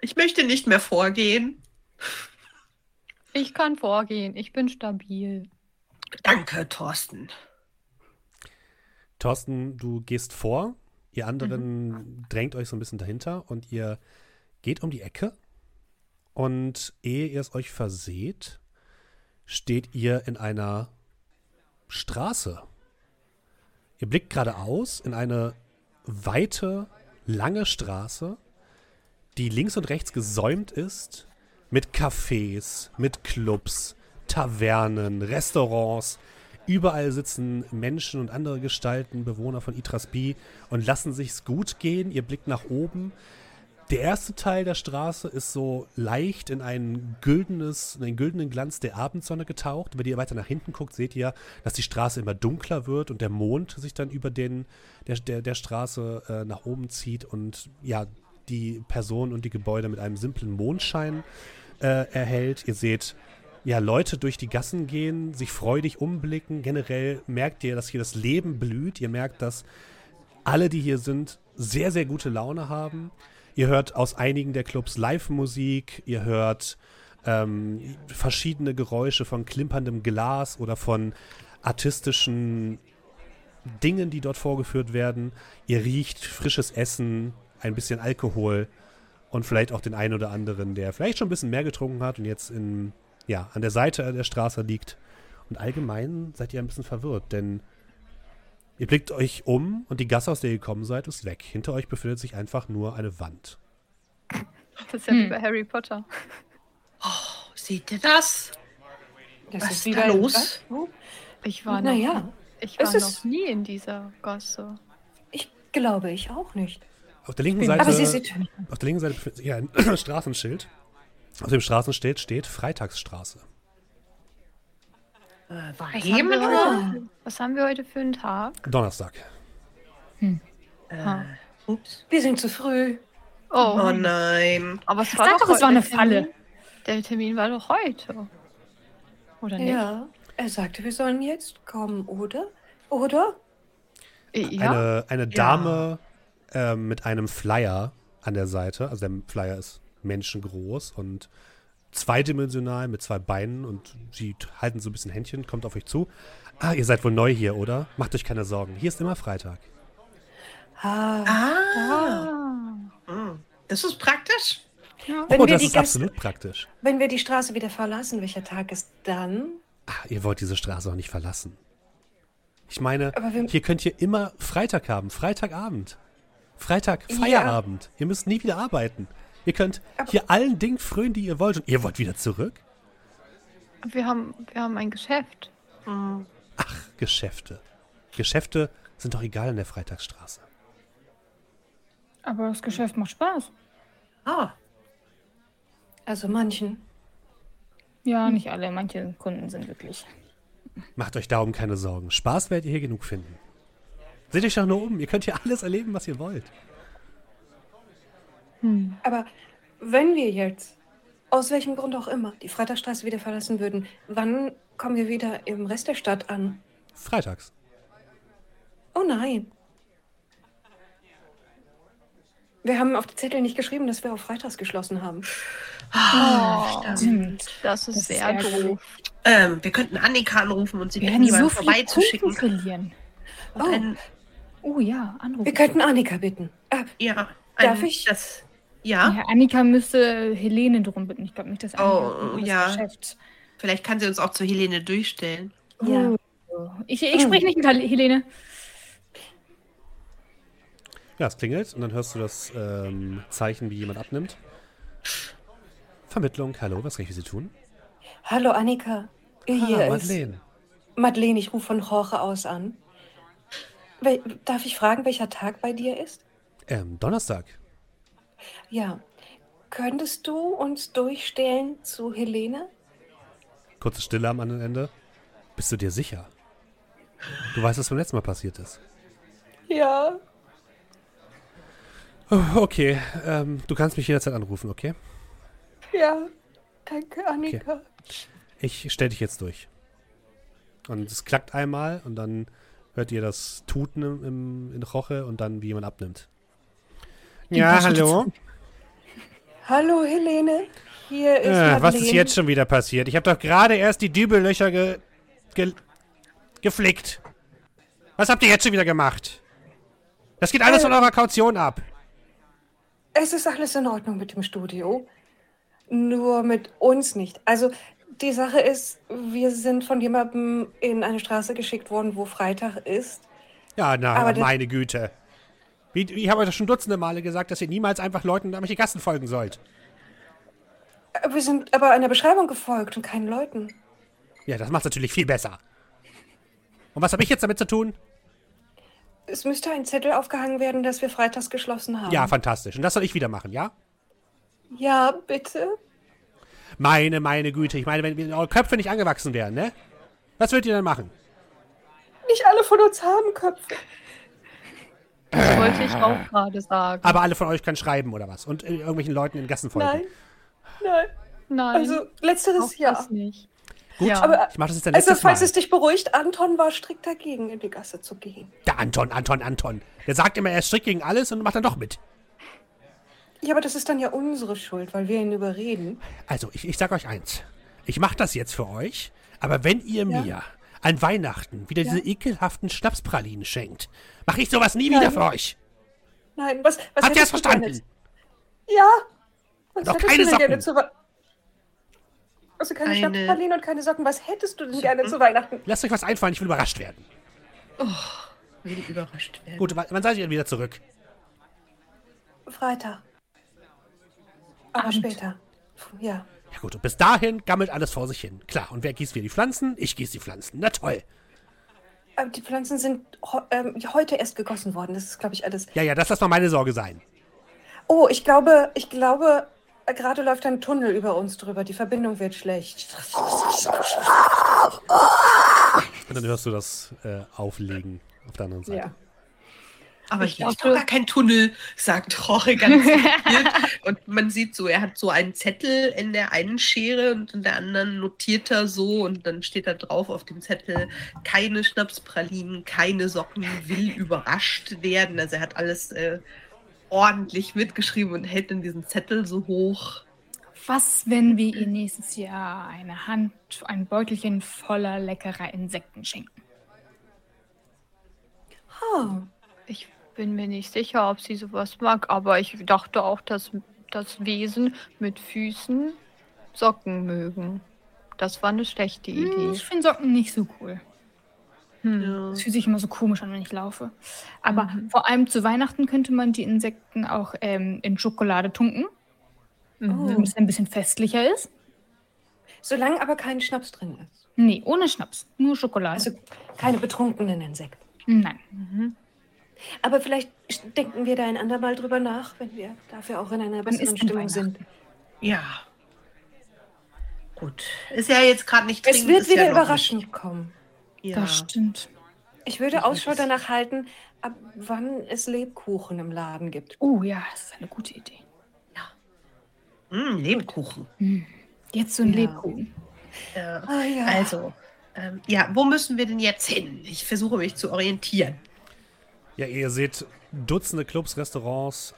Ich möchte nicht mehr vorgehen. Ich kann vorgehen. Ich bin stabil. Danke, Thorsten. Thorsten, du gehst vor, ihr anderen drängt euch so ein bisschen dahinter und ihr geht um die Ecke und ehe ihr es euch verseht, steht ihr in einer Straße. Ihr blickt geradeaus in eine weite, lange Straße, die links und rechts gesäumt ist mit Cafés, mit Clubs, Tavernen, Restaurants. Überall sitzen Menschen und andere Gestalten, Bewohner von Itrasbi und lassen sich's gut gehen. Ihr blickt nach oben. Der erste Teil der Straße ist so leicht in ein güldenes, in einen güldenen Glanz der Abendsonne getaucht. Wenn ihr weiter nach hinten guckt, seht ihr, dass die Straße immer dunkler wird und der Mond sich dann über den, der, der, der Straße äh, nach oben zieht und ja, die Personen und die Gebäude mit einem simplen Mondschein äh, erhält. Ihr seht ja, Leute durch die Gassen gehen, sich freudig umblicken. Generell merkt ihr, dass hier das Leben blüht. Ihr merkt, dass alle, die hier sind, sehr, sehr gute Laune haben. Ihr hört aus einigen der Clubs Live-Musik. Ihr hört ähm, verschiedene Geräusche von klimperndem Glas oder von artistischen Dingen, die dort vorgeführt werden. Ihr riecht frisches Essen, ein bisschen Alkohol und vielleicht auch den einen oder anderen, der vielleicht schon ein bisschen mehr getrunken hat und jetzt in, ja, an der Seite der Straße liegt. Und allgemein seid ihr ein bisschen verwirrt, denn ihr blickt euch um und die Gasse, aus der ihr gekommen seid, ist weg. Hinter euch befindet sich einfach nur eine Wand. Das ist ja wie Hm. bei Harry Potter. Oh, seht ihr das? Das Was ist ist wie da los? Ich war, Na noch, ja, ich es war ist- noch nie in dieser Gasse. ich glaube ich auch nicht. Auf der linken Seite, Aber sie sieht. auf der linken Seite befindet sich ein Straßenschild. Auf dem Straßenschild steht Freitagsstraße. Äh, Was haben, heute, was haben wir heute für einen Tag? Donnerstag. Äh, Ah. ups. Wir sind zu früh. Oh, Oh nein. aber es Sag war doch, doch es war eine Falle. Termin. Der Termin war doch heute. Oder nicht? Ja, er sagte, wir sollen jetzt kommen, oder? Oder? Ja. Eine, eine Dame ähm, mit einem Flyer an der Seite. Also der Flyer ist menschengroß und zweidimensional mit zwei Beinen und sie halten so ein bisschen Händchen, kommt auf euch zu. Ah, ihr seid wohl neu hier, oder? Macht euch keine Sorgen. Hier ist immer Freitag. Ah, Ah, Ah. das ist praktisch. wenn, oh, wir das die ist absolut praktisch. wenn wir die Straße wieder verlassen, welcher Tag ist dann? Ah, ihr wollt diese Straße auch nicht verlassen. Ich meine, hier könnt ihr immer Freitag haben, Freitagabend. Freitag, Ja. Feierabend. Ihr müsst nie wieder arbeiten. Ihr könnt Aber- hier allen Dingen frönen, die ihr wollt. Und ihr wollt wieder zurück? Wir haben, wir haben ein Geschäft. Hm. Geschäfte. Geschäfte sind doch egal in der Freitagsstraße. Aber das Geschäft macht Spaß. Ah, Also manchen. Ja, nicht alle. Manche Kunden sind wirklich. Macht euch darum keine Sorgen. Spaß werdet ihr hier genug finden. Seht euch doch nur um. Ihr könnt hier alles erleben, was ihr wollt. Aber wenn wir jetzt, aus welchem Grund auch immer, die Freitagstraße wieder verlassen würden, wann kommen wir wieder im Rest der Stadt an? Freitags. Oh nein. Wir haben auf die Zettel nicht geschrieben, dass wir auf Freitags geschlossen haben. Oh, Stimmt. das ist Das ist sehr ärgerlich. doof. ähm, wir könnten Annika anrufen und sie Wir bitten, so vorbeizuschicken. Verlieren. Oh. ein, Oh ja, Anruf. Wir könnten Annika bitten. Ah, ja, Darf ein, ich? Das, ja, Ja, Annika müsste Helene drum bitten. Ich glaube nicht, dass Annika Oh, das ja. Geschäft. vielleicht kann sie uns auch zu Helene durchstellen. Ja. Oh. Ich, ich spreche nicht mit Hel- Helene. Ja, es klingelt und dann hörst du das ähm, Zeichen, wie jemand abnimmt. Vermittlung, hallo, was kann ich für Sie tun? Hallo Annika. Hier ah, ist Madeleine. Madeleine, ich rufe von Jorge aus an. Wel darf ich fragen, welcher Tag bei dir ist? Ähm, Donnerstag. Ja. Könntest du uns durchstellen zu Helene? Kurze Stille am anderen Ende. Bist du dir sicher? Du weißt, was beim letzten Mal passiert ist. Ja. Oh, okay, ähm, du kannst mich jederzeit anrufen, okay? Ja. Danke, Annika. Ich stell dich jetzt durch. Und es klackt einmal und dann hört ihr das Tuten im, im, in Roche und dann, wie jemand abnimmt. Ja, hallo? Hallo, Helene. Hier ist Äh, was ist jetzt schon wieder passiert? Ich habe doch gerade erst die Dübellöcher ge, ge, geflickt. Was habt ihr jetzt schon wieder gemacht? Das geht alles Äh, von eurer Kaution ab. Es ist alles in Ordnung mit dem Studio. Nur mit uns nicht. Also, die Sache ist, wir sind von jemandem in eine Straße geschickt worden, wo Freitag ist. Ja, na, aber meine Güte. Wie, ich habe euch das schon dutzende Male gesagt, dass ihr niemals einfach Leuten damit die Gassen folgen sollt. Äh, Wir sind aber einer Beschreibung gefolgt und keinen Leuten. Ja, das macht natürlich viel besser. Und was habe ich jetzt damit zu tun? Es müsste ein Zettel aufgehangen werden, dass wir freitags geschlossen haben. Ja, fantastisch. Und das soll ich wieder machen, ja? Ja, bitte. Meine, meine Güte. Ich meine, wenn, wenn eure Köpfe nicht angewachsen wären, ne? Was würdet ihr dann machen? Nicht alle von uns haben Köpfe. Das wollte ich auch gerade sagen. Aber alle von euch können schreiben oder was? Und äh, irgendwelchen Leuten in Gassen folgen. Nein. Nein. Nein, Also, letzteres auch ja. das nicht. Gut, Ja. Aber, ich mache das jetzt ein also, falls Mal. es dich beruhigt, Anton war strikt dagegen, in die Gasse zu gehen. Der Anton, Anton, Anton. Der sagt immer, er ist strikt gegen alles und macht dann doch mit. Ja, aber das ist dann ja unsere Schuld, weil wir ihn überreden. Also, ich, ich sag euch eins. Ich mache das jetzt für euch, aber wenn ihr Ja. mir an Weihnachten wieder Ja. diese ekelhaften Schnapspralinen schenkt, mache ich sowas nie Nein. wieder für euch. Nein, was, was Habt ihr es hättest du gerne- verstanden? Ja. Was Noch hättest keine du denn gerne Socken. zu Also keine Eine- Schnapspralinen und keine Socken. Was hättest du denn gerne zu Weihnachten? Lasst euch was einfallen, ich will überrascht werden. Will überrascht werden. Gut, wann wann seid ihr denn wieder zurück? Freitag. Aber Abend. später. Ja. Ja gut, und bis dahin gammelt alles vor sich hin. Klar, und wer gießt wieder die Pflanzen? Ich gieße die Pflanzen. Na toll. Aber die Pflanzen sind ähm, heute erst gegossen worden. Das ist, glaube ich, alles. Ja, ja, das lass mal meine Sorge sein. Oh, ich glaube, ich glaube, gerade läuft ein Tunnel über uns drüber. Die Verbindung wird schlecht. Und dann hörst du das äh, Auflegen auf der anderen Seite. Ja. Aber Ich hier ist doch gar kein Tunnel, sagt Jorge ganz. Und man sieht so, er hat so einen Zettel in der einen Schere und in der anderen notiert er so und dann steht da drauf auf dem Zettel, keine Schnapspralinen, keine Socken, will überrascht werden. Also er hat alles äh, ordentlich mitgeschrieben und hält dann diesen Zettel so hoch. Was, wenn wir ihr nächstes Jahr eine Hand, ein Beutelchen voller leckerer Insekten schenken? Oh, bin mir nicht sicher, ob sie sowas mag, aber ich dachte auch, dass das Wesen mit Füßen Socken mögen. Das war eine schlechte Hm, Idee. Ich finde Socken nicht so cool. Hm. Ja. Fühlt sich immer so komisch an, wenn ich laufe. Aber vor allem zu Weihnachten könnte man die Insekten auch ähm, in Schokolade tunken, Mhm. damit es ein bisschen festlicher ist. solange aber kein Schnaps drin ist. Nee, ohne Schnaps, nur Schokolade. Also keine betrunkenen Insekten. Nein. Mhm. Aber vielleicht denken wir da ein andermal drüber nach, wenn wir dafür auch in einer besseren Stimmung sind. Ja. Gut. Ist ja jetzt gerade nicht Es dringend, wird ist ja wieder noch überraschend kommen. nicht- Ja. Das stimmt. Ich würde Ausschau danach halten, ab wann es Lebkuchen im Laden gibt. Oh ja, das ist eine gute Idee. Mm, Lebkuchen. Jetzt so ein Ja. Lebkuchen. Ja. Ah ja. Also, ähm, ja, wo müssen wir denn jetzt hin? Ich versuche mich zu orientieren. Ja, ihr seht Dutzende Clubs, Restaurants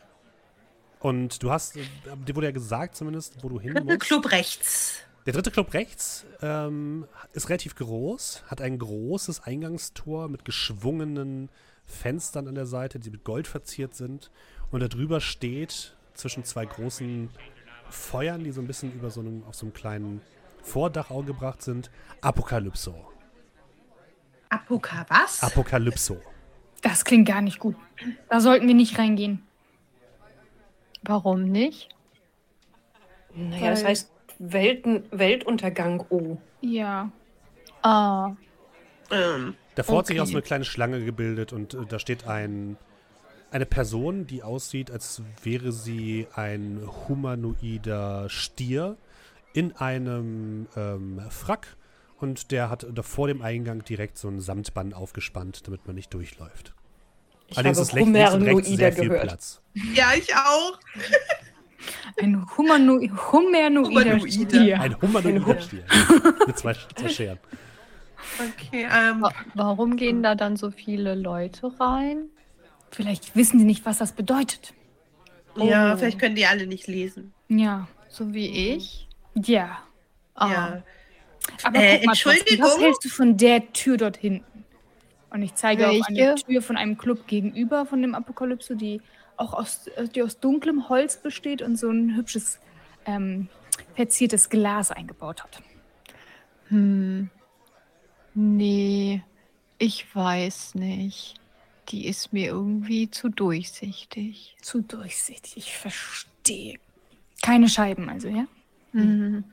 und du hast, äh, dir wurde ja gesagt zumindest, wo du hin Dritte musst. Club rechts. Der dritte Club rechts ähm, ist relativ groß, hat ein großes Eingangstor mit geschwungenen Fenstern an der Seite, die mit Gold verziert sind. Und da drüber steht zwischen zwei großen Feuern, die so ein bisschen über so einem, auf so einem kleinen Vordach angebracht sind, Apokalypso. Apoka was? Apokalypso. Das klingt gar nicht gut. Da sollten wir nicht reingehen. Warum nicht? naja, das weil- heißt Welten, Weltuntergang. Oh. Ja. Ah, ähm, Davor hat sich Okay. auch so eine kleine Schlange gebildet und äh, da steht ein, eine Person, die aussieht, als wäre sie ein humanoider Stier in einem ähm, Frack und der hat da vor dem Eingang direkt so ein Samtband aufgespannt, damit man nicht durchläuft. Ich Allerdings habe ist links und rechts Humanoide sehr viel gehört. Platz. Ja, ich auch. Ein Humano humanoider. Stier. Ein Ein humanoider Hum- Stier. Mit zwei, zwei Scheren. Okay, ähm, Wa- Warum gehen da dann so viele Leute rein? Vielleicht wissen sie nicht, was das bedeutet. ja, Oh. vielleicht können die alle nicht lesen. Ja. So wie ich? Ja. Ah, Ja. Aber Äh, guck mal, Entschuldigung? was hältst du von der Tür dort hinten? Und ich zeige auf eine Welche? Tür von einem Club gegenüber von dem Apokalypse, die auch aus, äh, die aus dunklem Holz besteht und so ein hübsches ähm, verziertes Glas eingebaut hat. Hm. Nee, ich weiß nicht. Die ist mir irgendwie zu durchsichtig. Zu durchsichtig, ich verstehe. Keine Scheiben also, ja? Mhm.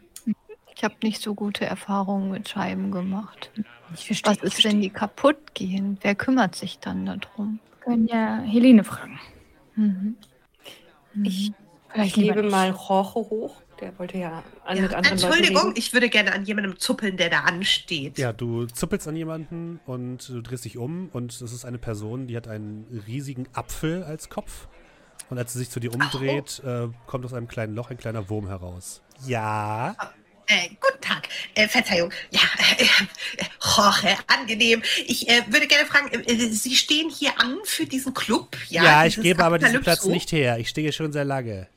Ich habe nicht so gute Erfahrungen mit Scheiben gemacht. Ich verstehe. Was ist, wenn die kaputt gehen? Wer kümmert sich dann darum? Wir können ja Helene fragen. Mhm. Ich, Vielleicht ich nicht. mal Jorge hoch. Der wollte ja, an, Ja, mit anderen Entschuldigung, Leuten ich würde gerne an jemandem zuppeln, der da ansteht. Ja, du zuppelst an jemanden und du drehst dich um und es ist eine Person, die hat einen riesigen Apfel als Kopf. Und als sie sich zu dir umdreht, äh, kommt aus einem kleinen Loch ein kleiner Wurm heraus. Ja. Äh, guten Tag. Äh, Verzeihung. Ja, äh, äh, Jorge, angenehm. Ich äh, würde gerne fragen, Sie stehen hier an für diesen Club? Ja, ich dieses gebe aber diesen Platz nicht her. Ich stehe schon sehr lange.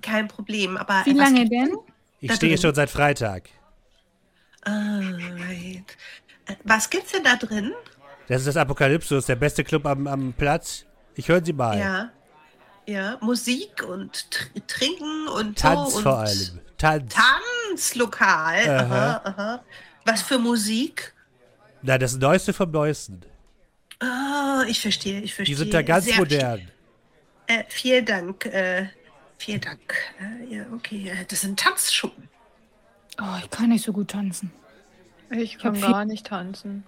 Kein Problem, aber. Wie was lange denn? Ich stehe drin. schon seit Freitag. Alright. Was gibt's denn da drin? Das ist das Apokalypse, das ist der beste Club am, am Platz. Ich höre sie mal. Ja. Ja, Musik und tr Trinken und Tanz so und vor allem. Tanz. Tanzlokal. Aha, aha. Was für Musik? Na, das Neueste vom Neuesten. Ah, ich verstehe, ich verstehe. Die sind da ganz Sehr modern. Äh, vielen Dank. Äh, vielen Dank. Äh, ja, okay. Äh, das sind Tanzschuppen. Oh, ich kann nicht so gut tanzen. Ich kann viel- gar nicht tanzen.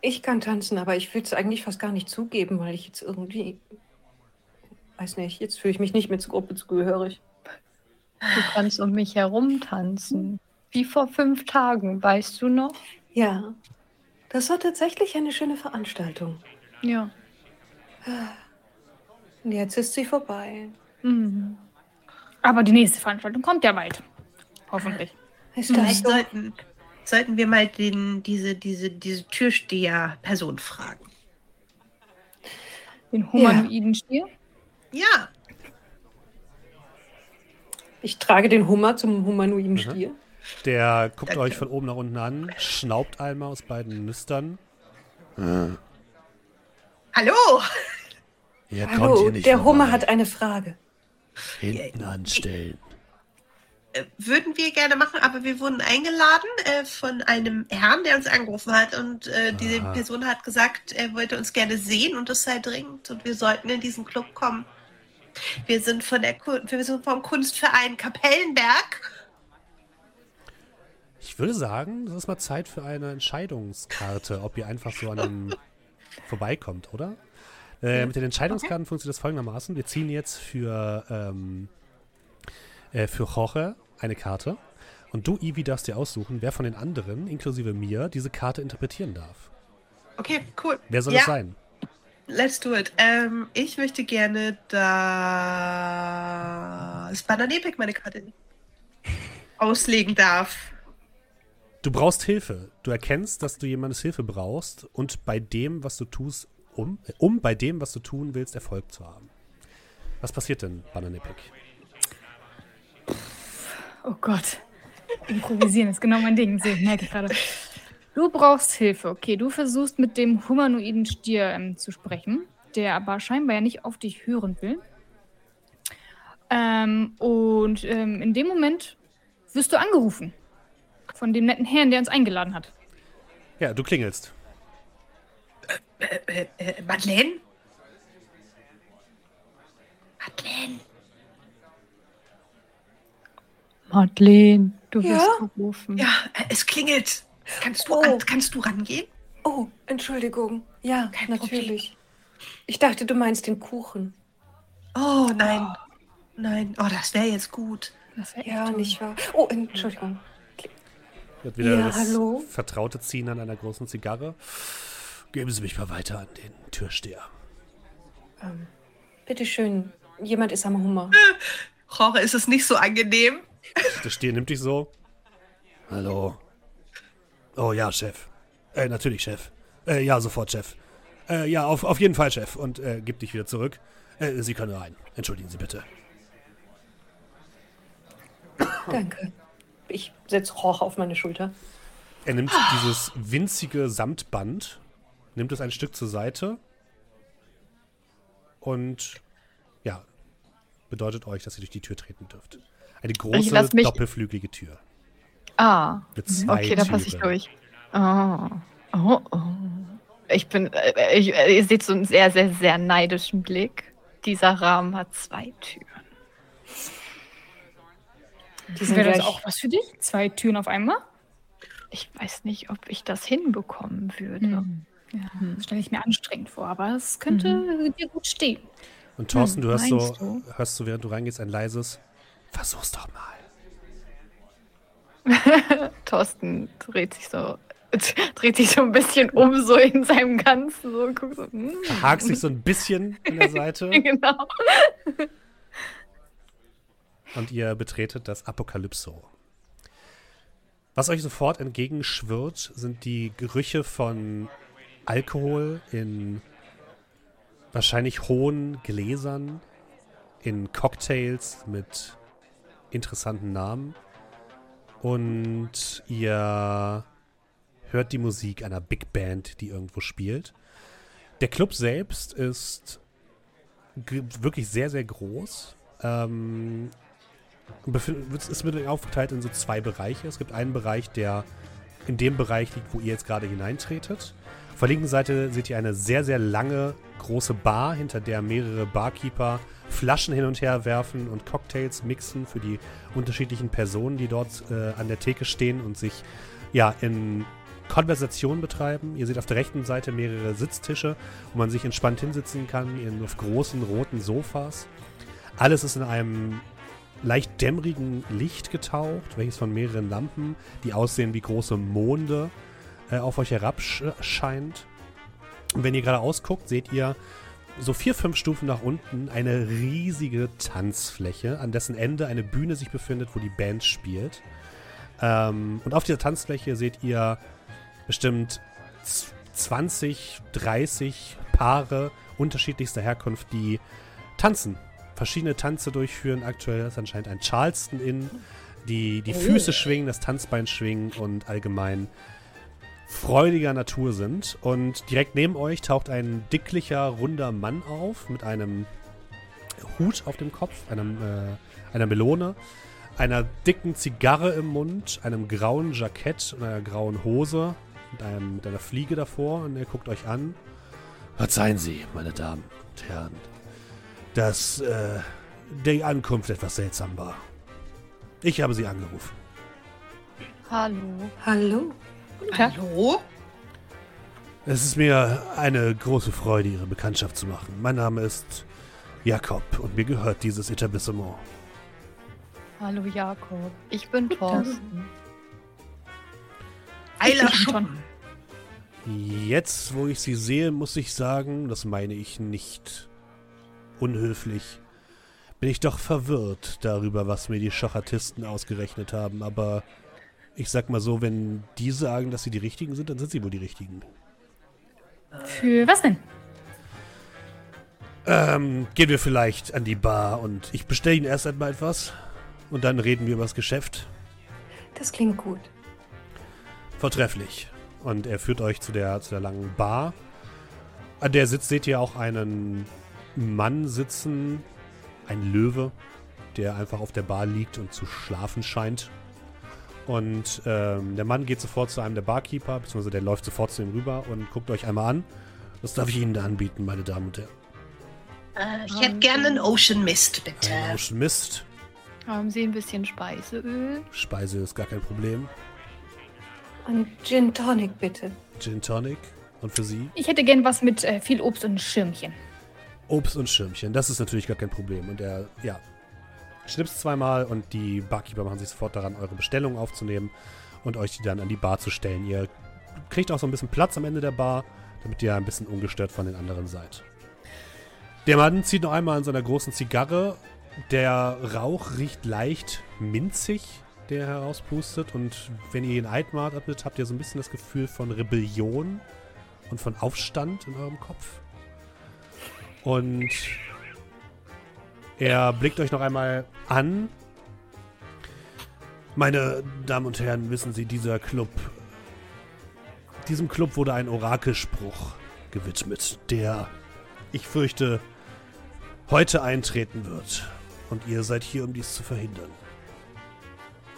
Ich kann tanzen, aber ich will es eigentlich fast gar nicht zugeben, weil ich jetzt irgendwie. Weiß nicht, jetzt fühle ich mich nicht mehr zur Gruppe zugehörig. Du kannst um mich herum tanzen. Wie vor fünf Tagen, weißt du noch? Ja, das war tatsächlich eine schöne Veranstaltung. Ja. Und jetzt ist sie vorbei. Mhm. Aber die nächste Veranstaltung kommt ja bald. Hoffentlich. Ist das Vielleicht so? sollten, sollten wir mal den, diese, diese, diese Türsteher-Person fragen. Den humanoiden Stier. Ja. Ich trage den Hummer zum humanoiden Stier. Der guckt Danke. euch von oben nach unten an, schnaubt einmal aus beiden Nüstern. Hallo. Ihr Hallo, der Hummer hat eine Frage. hinten anstellen. Äh, Würden wir gerne machen, aber wir wurden eingeladen äh, von einem Herrn, der uns angerufen hat. Und äh, diese Aha. Person hat gesagt, er wollte uns gerne sehen und es sei dringend und wir sollten in diesen Club kommen. Wir sind von der wir sind vom Kunstverein Kapellenberg. Ich würde sagen, das ist mal Zeit für eine Entscheidungskarte, ob ihr einfach so an ihm vorbeikommt, oder? Äh, mit den Entscheidungskarten funktioniert das folgendermaßen. Wir ziehen jetzt für, ähm, äh, für Jorge eine Karte. Und du, Ivi, darfst dir aussuchen, wer von den anderen, inklusive mir, diese Karte interpretieren darf. Okay, cool. Wer soll ja, es sein? Let's do it. Ähm, ich möchte gerne das Bananepik meine Karte auslegen darf. Du brauchst Hilfe. Du erkennst, dass du jemandes Hilfe brauchst und bei dem, was du tust, um, um bei dem, was du tun willst, Erfolg zu haben. Was passiert denn, Bananepik? Oh Gott. Improvisieren ist genau mein Ding. Merke ich gerade. Du brauchst Hilfe. Okay, du versuchst mit dem humanoiden Stier ähm, zu sprechen, der aber scheinbar ja nicht auf dich hören will. Ähm, und ähm, in dem Moment wirst du angerufen. Von dem netten Herrn, der uns eingeladen hat. Ja, du klingelst. Äh, äh, äh, Madeleine? Madeleine? Madeleine, du Ja? wirst gerufen. Ja, äh, es klingelt. Kannst du, Oh. an, kannst du rangehen? Oh, Entschuldigung. Ja, Kein natürlich. Ich dachte, du meinst den Kuchen. Oh, nein. Nein. Oh, das wäre jetzt gut. Das wär Ja, nicht wahr? Oh, Entschuldigung. Wird wieder Ja, das hallo? vertraute Ziehen an einer großen Zigarre. Geben Sie mich mal weiter an den Türsteher. Ähm, bitteschön, jemand ist am Hummer. Jorge, ist es nicht so angenehm? Der Stier nimmt dich so. Hallo. Oh ja, Chef. Äh, natürlich, Chef. Äh, ja, sofort, Chef. Äh, ja, auf, auf jeden Fall, Chef. Und äh, gibt dich wieder zurück. Äh, Sie können rein. Entschuldigen Sie bitte. Danke. Ich setze Roch auf meine Schulter. Er nimmt dieses winzige Samtband, nimmt es ein Stück zur Seite und ja, bedeutet euch, dass ihr durch die Tür treten dürft. Eine große, doppelflügige Tür. Ah, Mit zwei okay, da passe ich durch. Oh. Oh, oh. Ich bin, äh, ich, äh, ihr seht so einen sehr, sehr, sehr neidischen Blick. Dieser Rahmen hat zwei Türen. Sind Wäre das auch was für dich? Zwei Türen auf einmal? Ich weiß nicht, ob ich das hinbekommen würde. Hm. Ja, das stelle ich mir anstrengend vor, aber es könnte dir gut stehen. Und Thorsten, Hm, du hörst so, du? hörst so, während du reingehst, ein leises Versuch's doch mal. Thorsten dreht sich so, dreht sich so ein bisschen um, so in seinem Ganzen. So, guckt so, hm. Hakt sich so ein bisschen an der Seite Genau. und ihr betretet das Apokalypso. Was euch sofort entgegenschwirrt, sind die Gerüche von Alkohol in wahrscheinlich hohen Gläsern, in Cocktails mit interessanten Namen. Und ihr hört die Musik einer Big Band, die irgendwo spielt. Der Club selbst ist wirklich sehr, sehr groß. Ähm, befind- wird- aufgeteilt in so zwei Bereiche. Es gibt einen Bereich, der in dem Bereich liegt, wo ihr jetzt gerade hineintretet. Auf der linken Seite seht ihr eine sehr, sehr lange, große Bar, hinter der mehrere Barkeeper Flaschen hin und her werfen und Cocktails mixen für die unterschiedlichen Personen, die dort äh, an der Theke stehen und sich ja in Konversation betreiben. Ihr seht auf der rechten Seite mehrere Sitztische, wo man sich entspannt hinsitzen kann, in, auf großen roten Sofas. Alles ist in einem leicht dämmerigen Licht getaucht, welches von mehreren Lampen, die aussehen wie große Monde, äh, auf euch herabscheint. Und wenn ihr gerade ausguckt, seht ihr so vier, fünf Stufen nach unten eine riesige Tanzfläche, an dessen Ende eine Bühne sich befindet, wo die Band spielt. Ähm, und auf dieser Tanzfläche seht ihr bestimmt z- 20, 30 Paare unterschiedlichster Herkunft, die tanzen. Verschiedene Tanze durchführen. Aktuell ist anscheinend ein Charleston in, die die Füße schwingen, das Tanzbein schwingen und allgemein freudiger Natur sind. Und direkt neben euch taucht ein dicklicher, runder Mann auf mit einem Hut auf dem Kopf, einem, äh, einer Melone, einer dicken Zigarre im Mund, einem grauen Jackett und einer grauen Hose mit, einem, mit einer Fliege davor. Und er guckt euch an. Verzeihen Sie, meine Damen und Herren, dass äh, die Ankunft etwas seltsam war. Ich habe Sie angerufen. Hallo. Hallo? Hallo? Es ist mir eine große Freude, Ihre Bekanntschaft zu machen. Mein Name ist Jakob und mir gehört dieses Etablissement. Hallo Jakob. Ich bin Thorsten. Eiler Schuppen. Jetzt, wo ich Sie sehe, muss ich sagen, das meine ich nicht unhöflich, bin ich doch verwirrt darüber, was mir die Schachatisten ausgerechnet haben. Aber ich sag mal so, wenn die sagen, dass sie die Richtigen sind, dann sind sie wohl die Richtigen. Für was denn? Ähm, gehen wir vielleicht an die Bar und ich bestelle Ihnen erst einmal etwas und dann reden wir über das Geschäft. Das klingt gut. Vortrefflich. Und er führt euch zu der, zu der langen Bar. An der sitzt, seht ihr auch einen Mann sitzen, ein Löwe, der einfach auf der Bar liegt und zu schlafen scheint. Und ähm, der Mann geht sofort zu einem der Barkeeper, beziehungsweise der läuft sofort zu ihm rüber und guckt euch einmal an. Was darf ich Ihnen da anbieten, meine Damen und Herren? Äh, ich hätte gerne einen Ocean Mist, bitte. Ein Ocean Mist. Haben Sie ein bisschen Speiseöl? Speise ist gar kein Problem. Ein Gin Tonic, bitte. Gin Tonic. Und für Sie? Ich hätte gern was mit äh, viel Obst und Schirmchen. Obst und Schirmchen, das ist natürlich gar kein Problem. Und er, ja, schnipst zweimal und die Barkeeper machen sich sofort daran, eure Bestellung aufzunehmen und euch die dann an die Bar zu stellen. Ihr kriegt auch so ein bisschen Platz am Ende der Bar, damit ihr ein bisschen ungestört von den anderen seid. Der Mann zieht noch einmal an seiner großen Zigarre. Der Rauch riecht leicht minzig, der herauspustet. Und wenn ihr ihn einatmet, habt ihr so ein bisschen das Gefühl von Rebellion und von Aufstand in eurem Kopf. Und er blickt euch noch einmal an. Meine Damen und Herren, wissen Sie, dieser Club. Diesem Club wurde ein Orakelspruch gewidmet, der, ich fürchte, heute eintreten wird. Und ihr seid hier, um dies zu verhindern.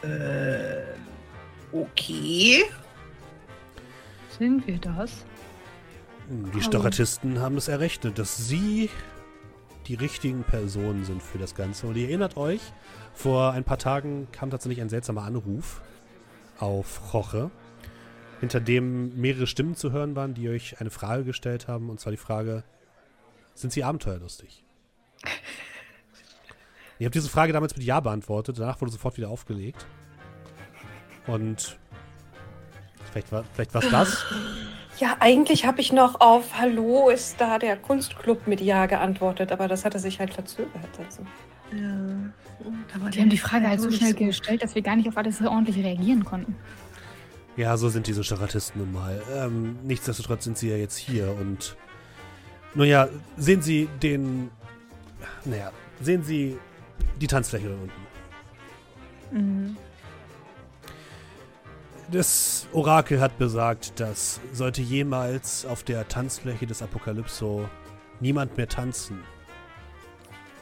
Äh, okay. Sind wir das? Die Storatisten haben es errechnet, dass sie die richtigen Personen sind für das Ganze. Und ihr erinnert euch, vor ein paar Tagen kam tatsächlich ein seltsamer Anruf auf Roche, hinter dem mehrere Stimmen zu hören waren, die euch eine Frage gestellt haben. Und zwar die Frage, sind sie abenteuerlustig? Ihr habt diese Frage damals mit Ja beantwortet, danach wurde sofort wieder aufgelegt. Und vielleicht war vielleicht war's das. Ja, eigentlich habe ich noch auf Hallo ist da der Kunstclub mit Ja geantwortet, aber das hatte sich halt verzögert. Also. Ja. Aber Die haben die Frage halt so schnell gestellt, dass wir gar nicht auf alles so ordentlich reagieren konnten. Ja, so sind diese Staratisten nun mal. Ähm, nichtsdestotrotz sind sie ja jetzt hier und. Naja, sehen Sie den. Naja, sehen Sie die Tanzfläche da unten. Mhm. Das Orakel hat besagt, dass sollte jemals auf der Tanzfläche des Apokalypso niemand mehr tanzen,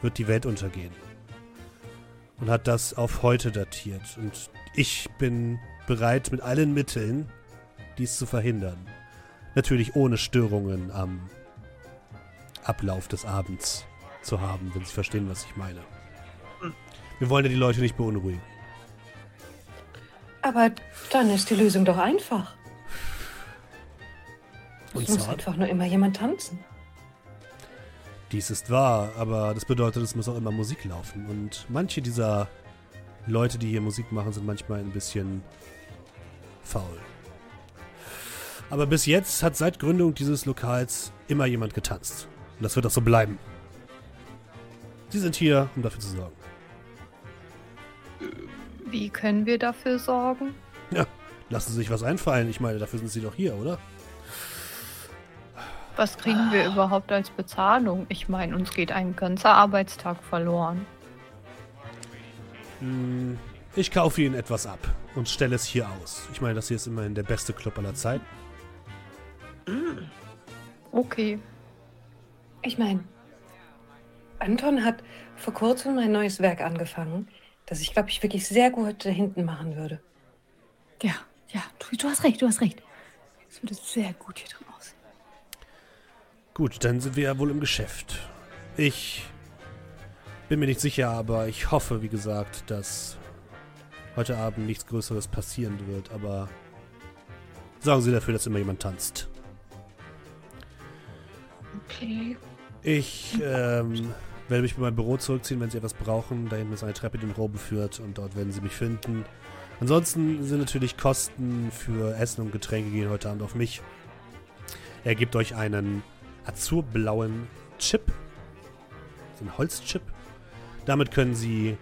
wird die Welt untergehen. Und hat das auf heute datiert. Und ich bin bereit, mit allen Mitteln dies zu verhindern. Natürlich ohne Störungen am Ablauf des Abends zu haben, wenn Sie verstehen, was ich meine. Wir wollen ja die Leute nicht beunruhigen. Aber dann ist die Lösung doch einfach. Und Es muss einfach nur immer jemand tanzen. dies ist wahr, aber das bedeutet, es muss auch immer Musik laufen. Und manche dieser Leute, die hier Musik machen, sind manchmal ein bisschen faul. Aber bis jetzt hat seit Gründung dieses Lokals immer jemand getanzt. Und das wird auch so bleiben. Sie sind hier, um dafür zu sorgen. Wie können wir dafür sorgen? Lassen Sie sich was einfallen. Ich meine, dafür sind Sie doch hier, oder? Was kriegen wir überhaupt als Bezahlung? Ich meine, uns geht ein ganzer Arbeitstag verloren. Hm, Ich kaufe Ihnen etwas ab und stelle es hier aus. Ich meine, das hier ist immerhin der beste Club aller Zeiten. Okay. Ich meine, Anton hat vor kurzem ein neues Werk angefangen, das ich, glaube ich, wirklich sehr gut da hinten machen würde. Ja, ja, du, du hast recht, du hast recht. Es würde sehr gut hier drin aussehen. Gut, dann sind wir ja wohl im Geschäft. Ich bin mir nicht sicher, aber ich hoffe, wie gesagt, dass heute Abend nichts Größeres passieren wird, aber sorgen Sie dafür, dass immer jemand tanzt. Okay. Ich ähm, werde mich bei meinem Büro zurückziehen, wenn Sie etwas brauchen. Da hinten ist eine Treppe, die nach oben führt und dort werden Sie mich finden. Ansonsten sind natürlich Kosten für Essen und Getränke gehen heute Abend auf mich. Er gibt euch einen azurblauen Chip. So ein Holzchip. Damit können Sie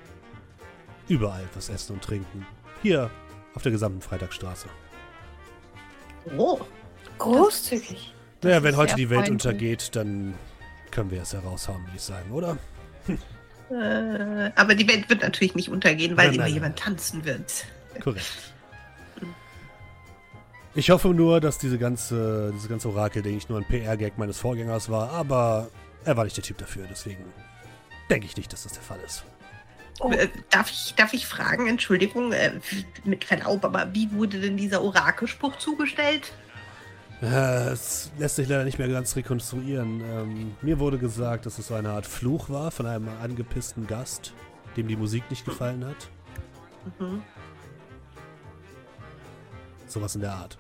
überall was essen und trinken. Hier auf der gesamten Freitagsstraße. Oh. Großzügig. Naja, wenn heute die Welt freundlich. untergeht, dann können wir es heraushauen, würde ich sagen, oder? Äh, aber die Welt wird natürlich nicht untergehen, weil Nein, immer nein, jemand tanzen wird. Korrekt. Ich hoffe nur, dass diese ganze, diese ganze Orakel, denke ich, nur ein PR-Gag meines Vorgängers war, aber er war nicht der Typ dafür, deswegen denke ich nicht, dass das der Fall ist. Oh. Äh, darf, ich, darf ich fragen, Entschuldigung, äh, mit Verlaub, aber wie wurde denn dieser Orakelspruch zugestellt? Es lässt sich leider nicht mehr ganz rekonstruieren. Ähm, mir wurde gesagt, dass es so eine Art Fluch war von einem angepissten Gast, dem die Musik nicht gefallen hat. Mhm. Sowas in der Art.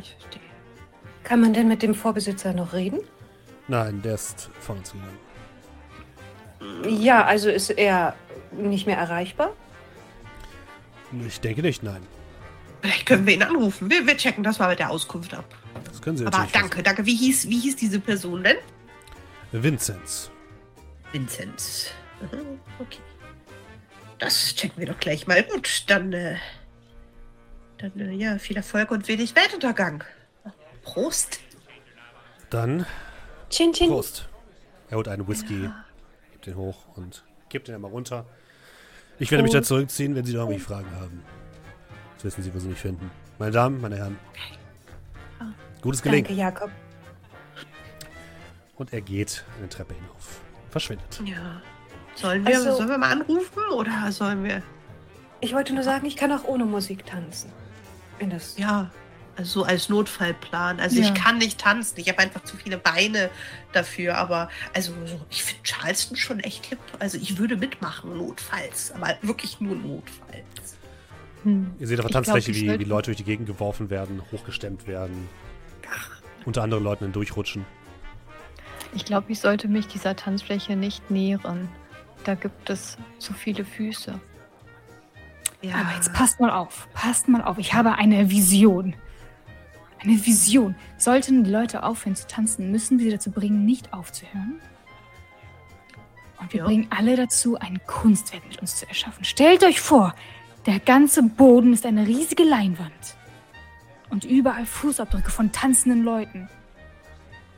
Ich verstehe. Kann man denn mit dem Vorbesitzer noch reden? Nein, der ist von uns gegangen. Ja, also ist er nicht mehr erreichbar? Ich denke nicht, nein. Vielleicht können wir ihn anrufen. Wir, wir checken das mal mit der Auskunft ab. Das können Sie Aber danke, danke. Wie hieß, wie hieß diese Person denn? Vinzenz. Vincent. Mhm, Okay. Das checken wir doch gleich mal. Gut, dann, äh, dann äh, ja, viel Erfolg und wenig Weltuntergang. Prost. Dann Chin Chin. Prost. Er holt einen Whisky, gibt den hoch und gibt den einmal runter. Ich werde mich dann zurückziehen, wenn Sie noch irgendwelche Fragen haben. Das wissen Sie, wo Sie mich finden. Meine Damen, meine Herren. Gutes Gelingen. Danke, Jakob. Und er geht eine Treppe hinauf. Verschwindet. Ja. Sollen wir, Also- sollen wir mal anrufen oder sollen wir. Ich wollte nur sagen, ich kann auch ohne Musik tanzen. Wenn das Ja, also so als Notfallplan. Also Ja. ich kann nicht tanzen. Ich habe einfach zu viele Beine dafür. Aber also so, ich finde Charleston schon echt hip. Also ich würde mitmachen, notfalls. Aber wirklich nur notfalls. Hm. Ihr seht auf der Tanzfläche, glaub, wie, wie Leute durch die Gegend geworfen werden, hochgestemmt werden. Unter anderen Leuten hindurchrutschen. Ich glaube, ich sollte mich dieser Tanzfläche nicht nähern. Da gibt es zu viele Füße. Ja. Aber jetzt passt mal auf, passt mal auf. Ich habe eine Vision. Eine Vision. Sollten die Leute aufhören zu tanzen, müssen wir sie dazu bringen, nicht aufzuhören. Und wir Ja. bringen alle dazu, ein Kunstwerk mit uns zu erschaffen. Stellt euch vor, der ganze Boden ist eine riesige Leinwand. Und überall Fußabdrücke von tanzenden Leuten.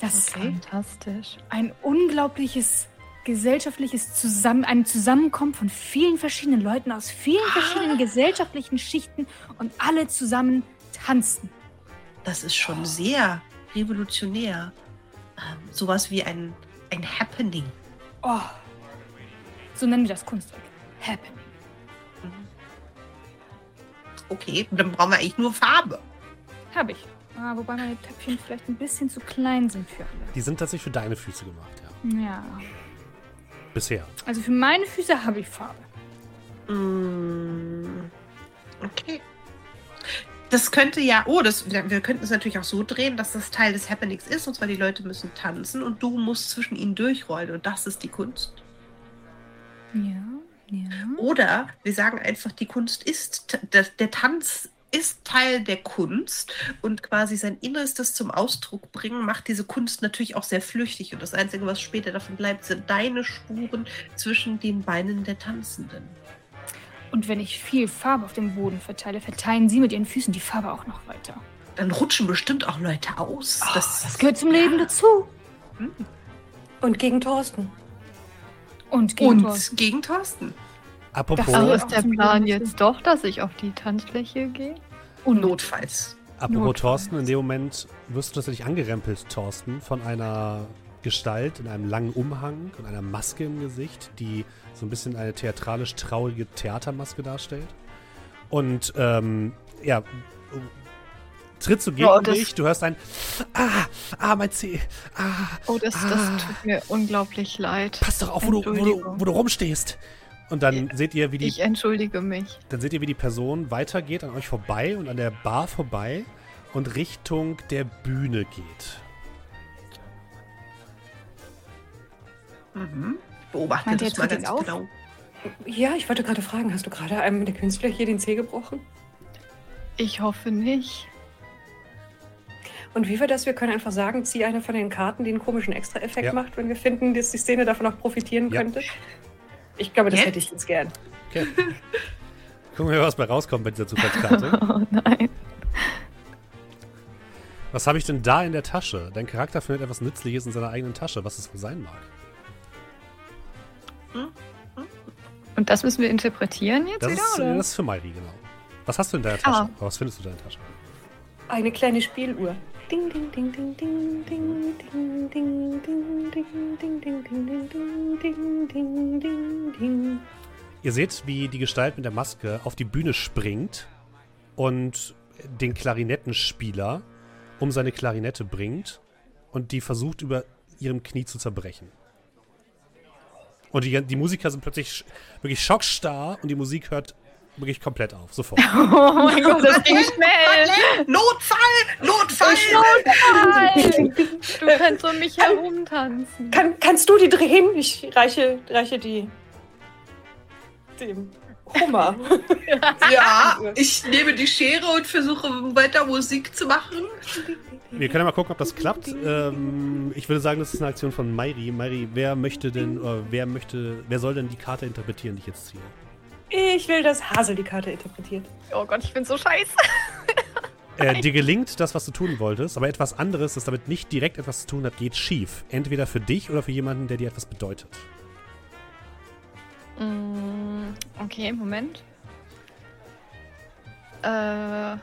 Das ist ein Fantastisch. ein unglaubliches gesellschaftliches Zusammen ein Zusammenkommen von vielen verschiedenen Leuten aus vielen verschiedenen gesellschaftlichen Schichten und alle zusammen tanzen. Das ist schon sehr revolutionär. Ähm, sowas wie ein, ein Happening. Oh. So nennen wir das Kunstwerk. Happening. Okay, dann brauchen wir eigentlich nur Farbe. Habe ich. Ah, wobei meine Töpfchen vielleicht ein bisschen zu klein sind für alle. Die sind tatsächlich für deine Füße gemacht, ja. Ja. Bisher. Also für meine Füße habe ich Farbe. Mm, Okay. Das könnte ja, oh, das, wir wir könnten es natürlich auch so drehen, dass das Teil des Happenings ist, und zwar die Leute müssen tanzen und du musst zwischen ihnen durchrollen und das ist die Kunst. Ja, ja. Oder wir sagen einfach, die Kunst ist, der, der Tanz ist Teil der Kunst und quasi sein Innerstes zum Ausdruck bringen, macht diese Kunst natürlich auch sehr flüchtig. Und das Einzige, was später davon bleibt, sind deine Spuren zwischen den Beinen der Tanzenden. Und wenn ich viel Farbe auf dem Boden verteile, verteilen sie mit ihren Füßen die Farbe auch noch weiter. Dann rutschen bestimmt auch Leute aus. das, Das gehört zum Leben dazu. Und gegen Thorsten. Und gegen und Thorsten. gegen Thorsten. Apropos, Das Also ist der Plan jetzt doch, dass ich auf die Tanzfläche gehe? Und Notfalls. apropos Notfalls. Thorsten, in dem Moment wirst du tatsächlich angerempelt, Thorsten, von einer Gestalt in einem langen Umhang und einer Maske im Gesicht, die so ein bisschen eine theatralisch traurige Theatermaske darstellt. Und ähm, ja, tritt so gegen Ja, das- dich, du hörst ein Ah, ah, mein Zeh, ah, Oh, das, Ah. das tut mir unglaublich leid. pass doch auf, wo du, wo, du, wo du rumstehst. Und dann seht ihr, wie die Ich entschuldige mich. Dann seht ihr, wie die Person weitergeht, an euch vorbei und an der Bar vorbei und Richtung der Bühne geht. Mhm. Beobachte Meint das mal ganz auf? genau. Ja, ich wollte gerade fragen, hast du gerade einem der Künstler hier den Zeh gebrochen? Ich hoffe nicht. Und wie war das? Wir können einfach sagen, zieh eine von den Karten, die einen komischen Extra-Effekt Ja. macht, wenn wir finden, dass die Szene davon auch profitieren Ja. könnte. Ich glaube, das Jetzt? hätte ich jetzt gern. Okay. Gucken wir mal, was bei rauskommt bei dieser Zufallskarte. Oh nein. was habe ich denn da in der Tasche? Dein Charakter findet etwas Nützliches in seiner eigenen Tasche, was es wohl sein mag. Und das müssen wir interpretieren jetzt Das wieder, ist, oder? das ist für Mairi, genau. Was hast du in deiner Tasche? Ah. Was findest du in deiner Tasche? Eine kleine Spieluhr. Ding, ding, ding, ding, ding, ding, ding, ding, ding, ding, ding, ding, ding, ding, ding, ding, ding, ding. Ihr seht, wie die Gestalt mit der Maske auf die Bühne springt und den Klarinettenspieler um seine Klarinette bringt und die versucht, über ihrem Knie zu zerbrechen. Und die, die Musiker sind plötzlich wirklich schockstarr und die Musik hört wirklich komplett auf, sofort. Oh mein Gott, das ging schnell. Notfall! Notfall! Nein. Du kannst um mich herumtanzen. Kann, kannst du die drehen? Ich reiche, reiche die dem Hummer. Ja, ich nehme die Schere und versuche weiter Musik zu machen. Wir können ja mal gucken, ob das klappt. Ähm, ich würde sagen, das ist eine Aktion von Mairi. Mairi, wer möchte denn, oder wer möchte, wer soll denn die Karte interpretieren, die ich jetzt ziehe? Ich will, dass Hasel die Karte interpretiert. Oh Gott, ich bin so scheiße. Äh, dir gelingt das, was du tun wolltest, aber etwas anderes, das damit nicht direkt etwas zu tun hat, geht schief. Entweder für dich oder für jemanden, der dir etwas bedeutet. Mm, Okay, Moment. Äh.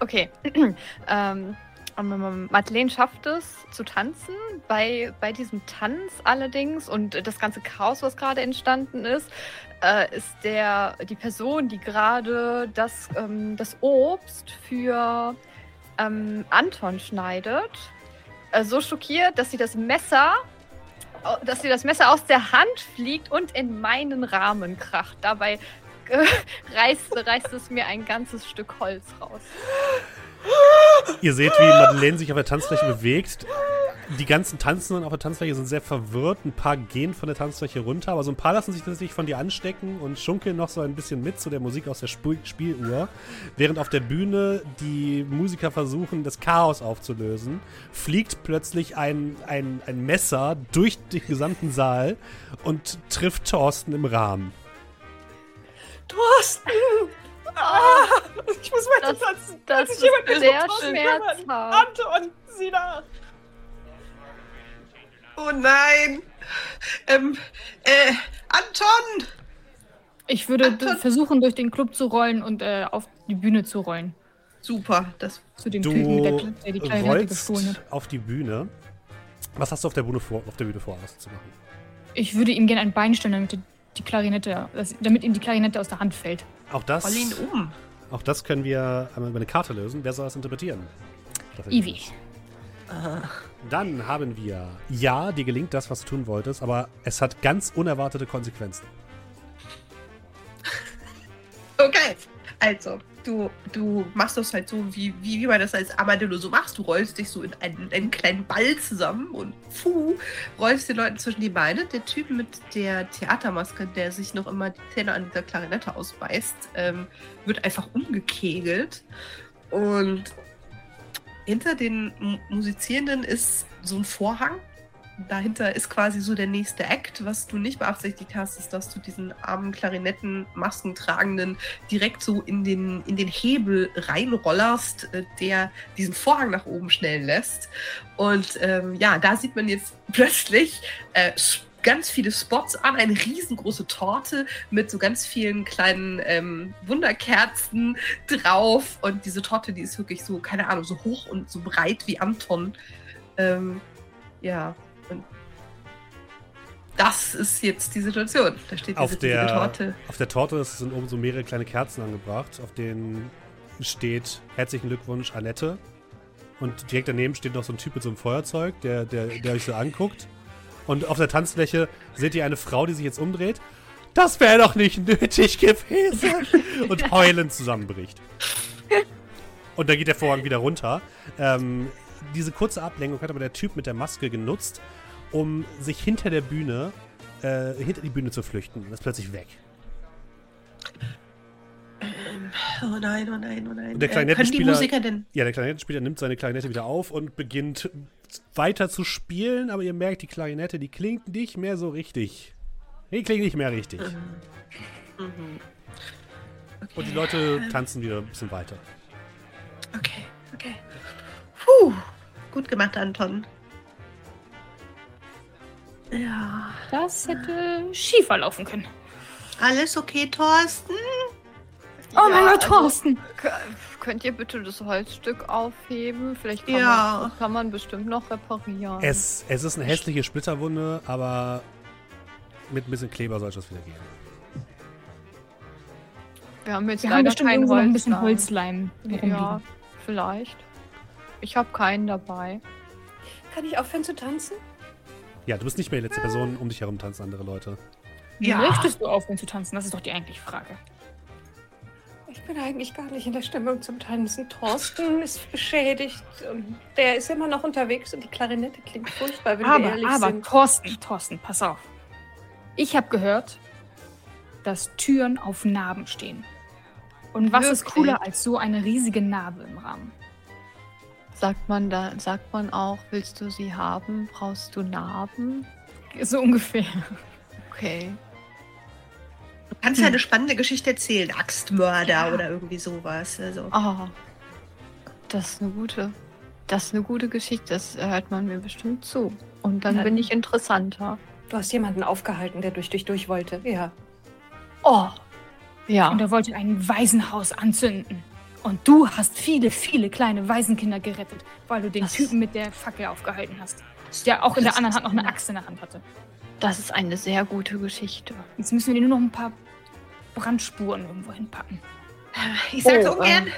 Okay. ähm, ähm, Madeleine schafft es zu tanzen. Bei, bei diesem Tanz allerdings und das ganze Chaos, was gerade entstanden ist, äh, ist der, die Person, die gerade das, ähm, das Obst für ähm, Anton schneidet, äh, so schockiert, dass sie das Messer, dass sie das Messer aus der Hand fliegt und in meinen Rahmen kracht. Dabei äh, reißt, reißt es mir ein ganzes Stück Holz raus. Ihr seht, wie Madeleine sich auf der Tanzfläche bewegt. Die ganzen Tanzenden auf der Tanzfläche sind sehr verwirrt. Ein paar gehen von der Tanzfläche runter, aber so ein paar lassen sich tatsächlich von dir anstecken und schunkeln noch so ein bisschen mit zu der Musik aus der Spu Spieluhr. Während auf der Bühne die Musiker versuchen, das Chaos aufzulösen, fliegt plötzlich ein, ein, ein Messer durch den gesamten Saal und trifft Thorsten im Rahmen. Ich muss weiter Das- tanzen. das ist jemand sehr schmerzhaft. Anton, sieh nach. Oh nein! Ähm, äh, Anton! Ich würde Anton. versuchen, durch den Club zu rollen und äh, auf die Bühne zu rollen. Super, das Zu dem Du Typen, der, Kle- der die gestohlen hat. auf die Bühne. Was hast du auf der Bühne vor, auf der Bühne vor, was zu machen? Ich würde ihm gerne ein Bein stellen, damit die Klarinette, damit ihm die Klarinette aus der Hand fällt. Auch das, Roll ihn um. Auch das können wir einmal über eine Karte lösen. Wer soll das interpretieren? Ivi. Dann haben wir, ja, dir gelingt das, was du tun wolltest, aber es hat ganz unerwartete Konsequenzen. Okay, also, du, du machst das halt so, wie, wie, wie man das als Armadillo so macht. Du rollst dich so in einen, einen kleinen Ball zusammen und puh, rollst den Leuten zwischen die Beine. Der Typ mit der Theatermaske, der sich noch immer die Zähne an dieser Klarinette ausbeißt, ähm, wird einfach umgekegelt. Und hinter den Musizierenden ist so ein Vorhang. Dahinter ist quasi so der nächste Act. Was du nicht beabsichtigt hast, ist, dass du diesen armen Klarinetten-Masken tragenden direkt so in den, in den Hebel reinrollerst, äh, der diesen Vorhang nach oben schnellen lässt. Und ähm, ja, da sieht man jetzt plötzlich äh, ganz viele Spots an, eine riesengroße Torte mit so ganz vielen kleinen ähm, Wunderkerzen drauf. Und diese Torte, die ist wirklich so, keine Ahnung, so hoch und so breit wie Anton. Ähm, ja, das ist jetzt die Situation. Da steht diese Auf der, Torte. auf der Torte sind oben so mehrere kleine Kerzen angebracht, auf denen steht Herzlichen Glückwunsch, Annette. Und direkt daneben steht noch so ein Typ mit so einem Feuerzeug, der, der, der euch so anguckt. Und auf der Tanzfläche seht ihr eine Frau, die sich jetzt umdreht. Das wäre doch nicht nötig gewesen. Und heulend zusammenbricht. Und dann geht der Vorhang wieder runter. Ähm, diese kurze Ablenkung hat aber der Typ mit der Maske genutzt, um sich hinter der Bühne, äh, hinter die Bühne zu flüchten. Und ist plötzlich weg. Oh nein, oh nein, oh nein. Und der Äh, Klarinettenspieler- Musiker denn. Ja, der Klarinettenspieler nimmt seine Klarinette wieder auf und beginnt weiter zu spielen, aber ihr merkt, die Klarinette, die klingt nicht mehr so richtig. Die klingt nicht mehr richtig. Mhm. Okay. Und die Leute tanzen wieder ein bisschen weiter. Okay, okay. Puh, gut gemacht, Anton. Ja. Das hätte schiefer laufen können. Alles okay, Thorsten? Oh mein Ja, Gott, also, Thorsten! Könnt ihr bitte das Holzstück aufheben? Vielleicht kann, Ja. man, kann man bestimmt noch reparieren. Es, es ist eine hässliche Splitterwunde, aber mit ein bisschen Kleber soll das wieder gehen. Wir haben jetzt Wir haben bestimmt kein ein bisschen Holzleim. Ja, vielleicht. Ich habe keinen dabei. Kann ich aufhören zu tanzen? Ja, du bist nicht mehr die letzte Person, um dich herum tanzen andere Leute. Wie Ja. möchtest du aufhören zu tanzen? Das ist doch die eigentliche Frage. Ich bin eigentlich gar nicht in der Stimmung zum Tanzen. Thorsten ist beschädigt und der ist immer noch unterwegs und die Klarinette klingt furchtbar, wenn wir Aber, ehrlich aber, sind. Thorsten, Thorsten, pass auf. Ich habe gehört, dass Türen auf Narben stehen. Und was ist Wirklich? cooler als so eine riesige Narbe im Rahmen? Sagt man da, sagt man auch, willst du sie haben? Brauchst du Narben? So ungefähr. Okay. Du kannst ja eine spannende Geschichte erzählen. Axtmörder Ja. oder irgendwie sowas. Also. Ah, das ist eine gute, das ist eine gute Geschichte. Das hört man mir bestimmt zu. Und dann Ja. bin ich interessanter. Du hast jemanden aufgehalten, der durch dich durch wollte. Ja. Oh, ja. Und er wollte ein Waisenhaus anzünden. Und du hast viele, viele kleine Waisenkinder gerettet, weil du den Das- Typen mit der Fackel aufgehalten hast. Der auch in der anderen Hand noch eine eine- Axt in der Hand hatte. Das ist eine sehr gute Geschichte. Jetzt müssen wir dir nur noch ein paar Brandspuren irgendwo hinpacken. Ich sag's Oh, ungern, ähm.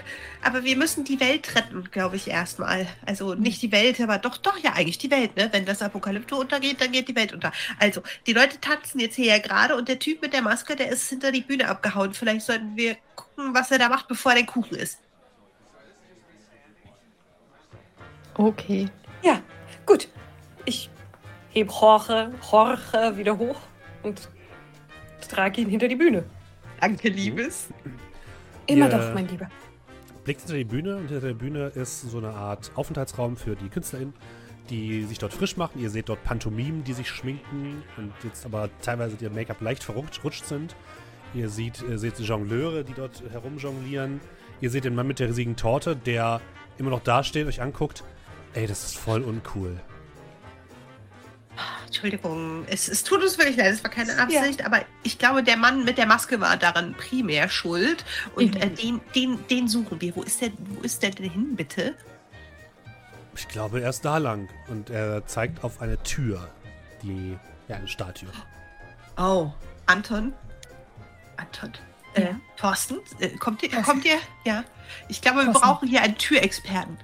Aber wir müssen die Welt retten, glaube ich, erstmal. Also nicht die Welt, aber doch, doch, ja, eigentlich die Welt, ne? Wenn das Apokalypto untergeht, dann geht die Welt unter. Also, die Leute tanzen jetzt hier ja gerade und der Typ mit der Maske, der ist hinter die Bühne abgehauen. Vielleicht sollten wir gucken, was er da macht, bevor er den Kuchen isst. Okay. Ja, gut. Ich heb Jorge, Jorge wieder hoch und trage ihn hinter die Bühne. Danke, Liebes. Immer Ihr- doch, mein Lieber. Blickt hinter die Bühne und hinter der Bühne ist so eine Art Aufenthaltsraum für die KünstlerInnen, die sich dort frisch machen. Ihr seht dort Pantomimen, die sich schminken und jetzt aber teilweise ihrem Make-up leicht verrutscht sind. Ihr seht, ihr seht Jongleure, die dort herumjonglieren. Ihr seht den Mann mit der riesigen Torte, der immer noch dasteht, euch anguckt. Ey, das ist voll uncool. Entschuldigung, es, es tut uns wirklich leid, es war keine Absicht, aber ich glaube, der Mann mit der Maske war daran primär schuld. Und äh, den, den, den suchen wir. Wo ist der, wo ist der denn hin, bitte? Ich glaube, er ist da lang. Und er zeigt auf eine Tür. Die, ja, eine Stahltür. Oh, Anton. Anton. Äh, Ja. Thorsten, äh, kommt ihr? Thorsten. Kommt ihr? Ja. Ich glaube, wir Thorsten. brauchen hier einen Türexperten.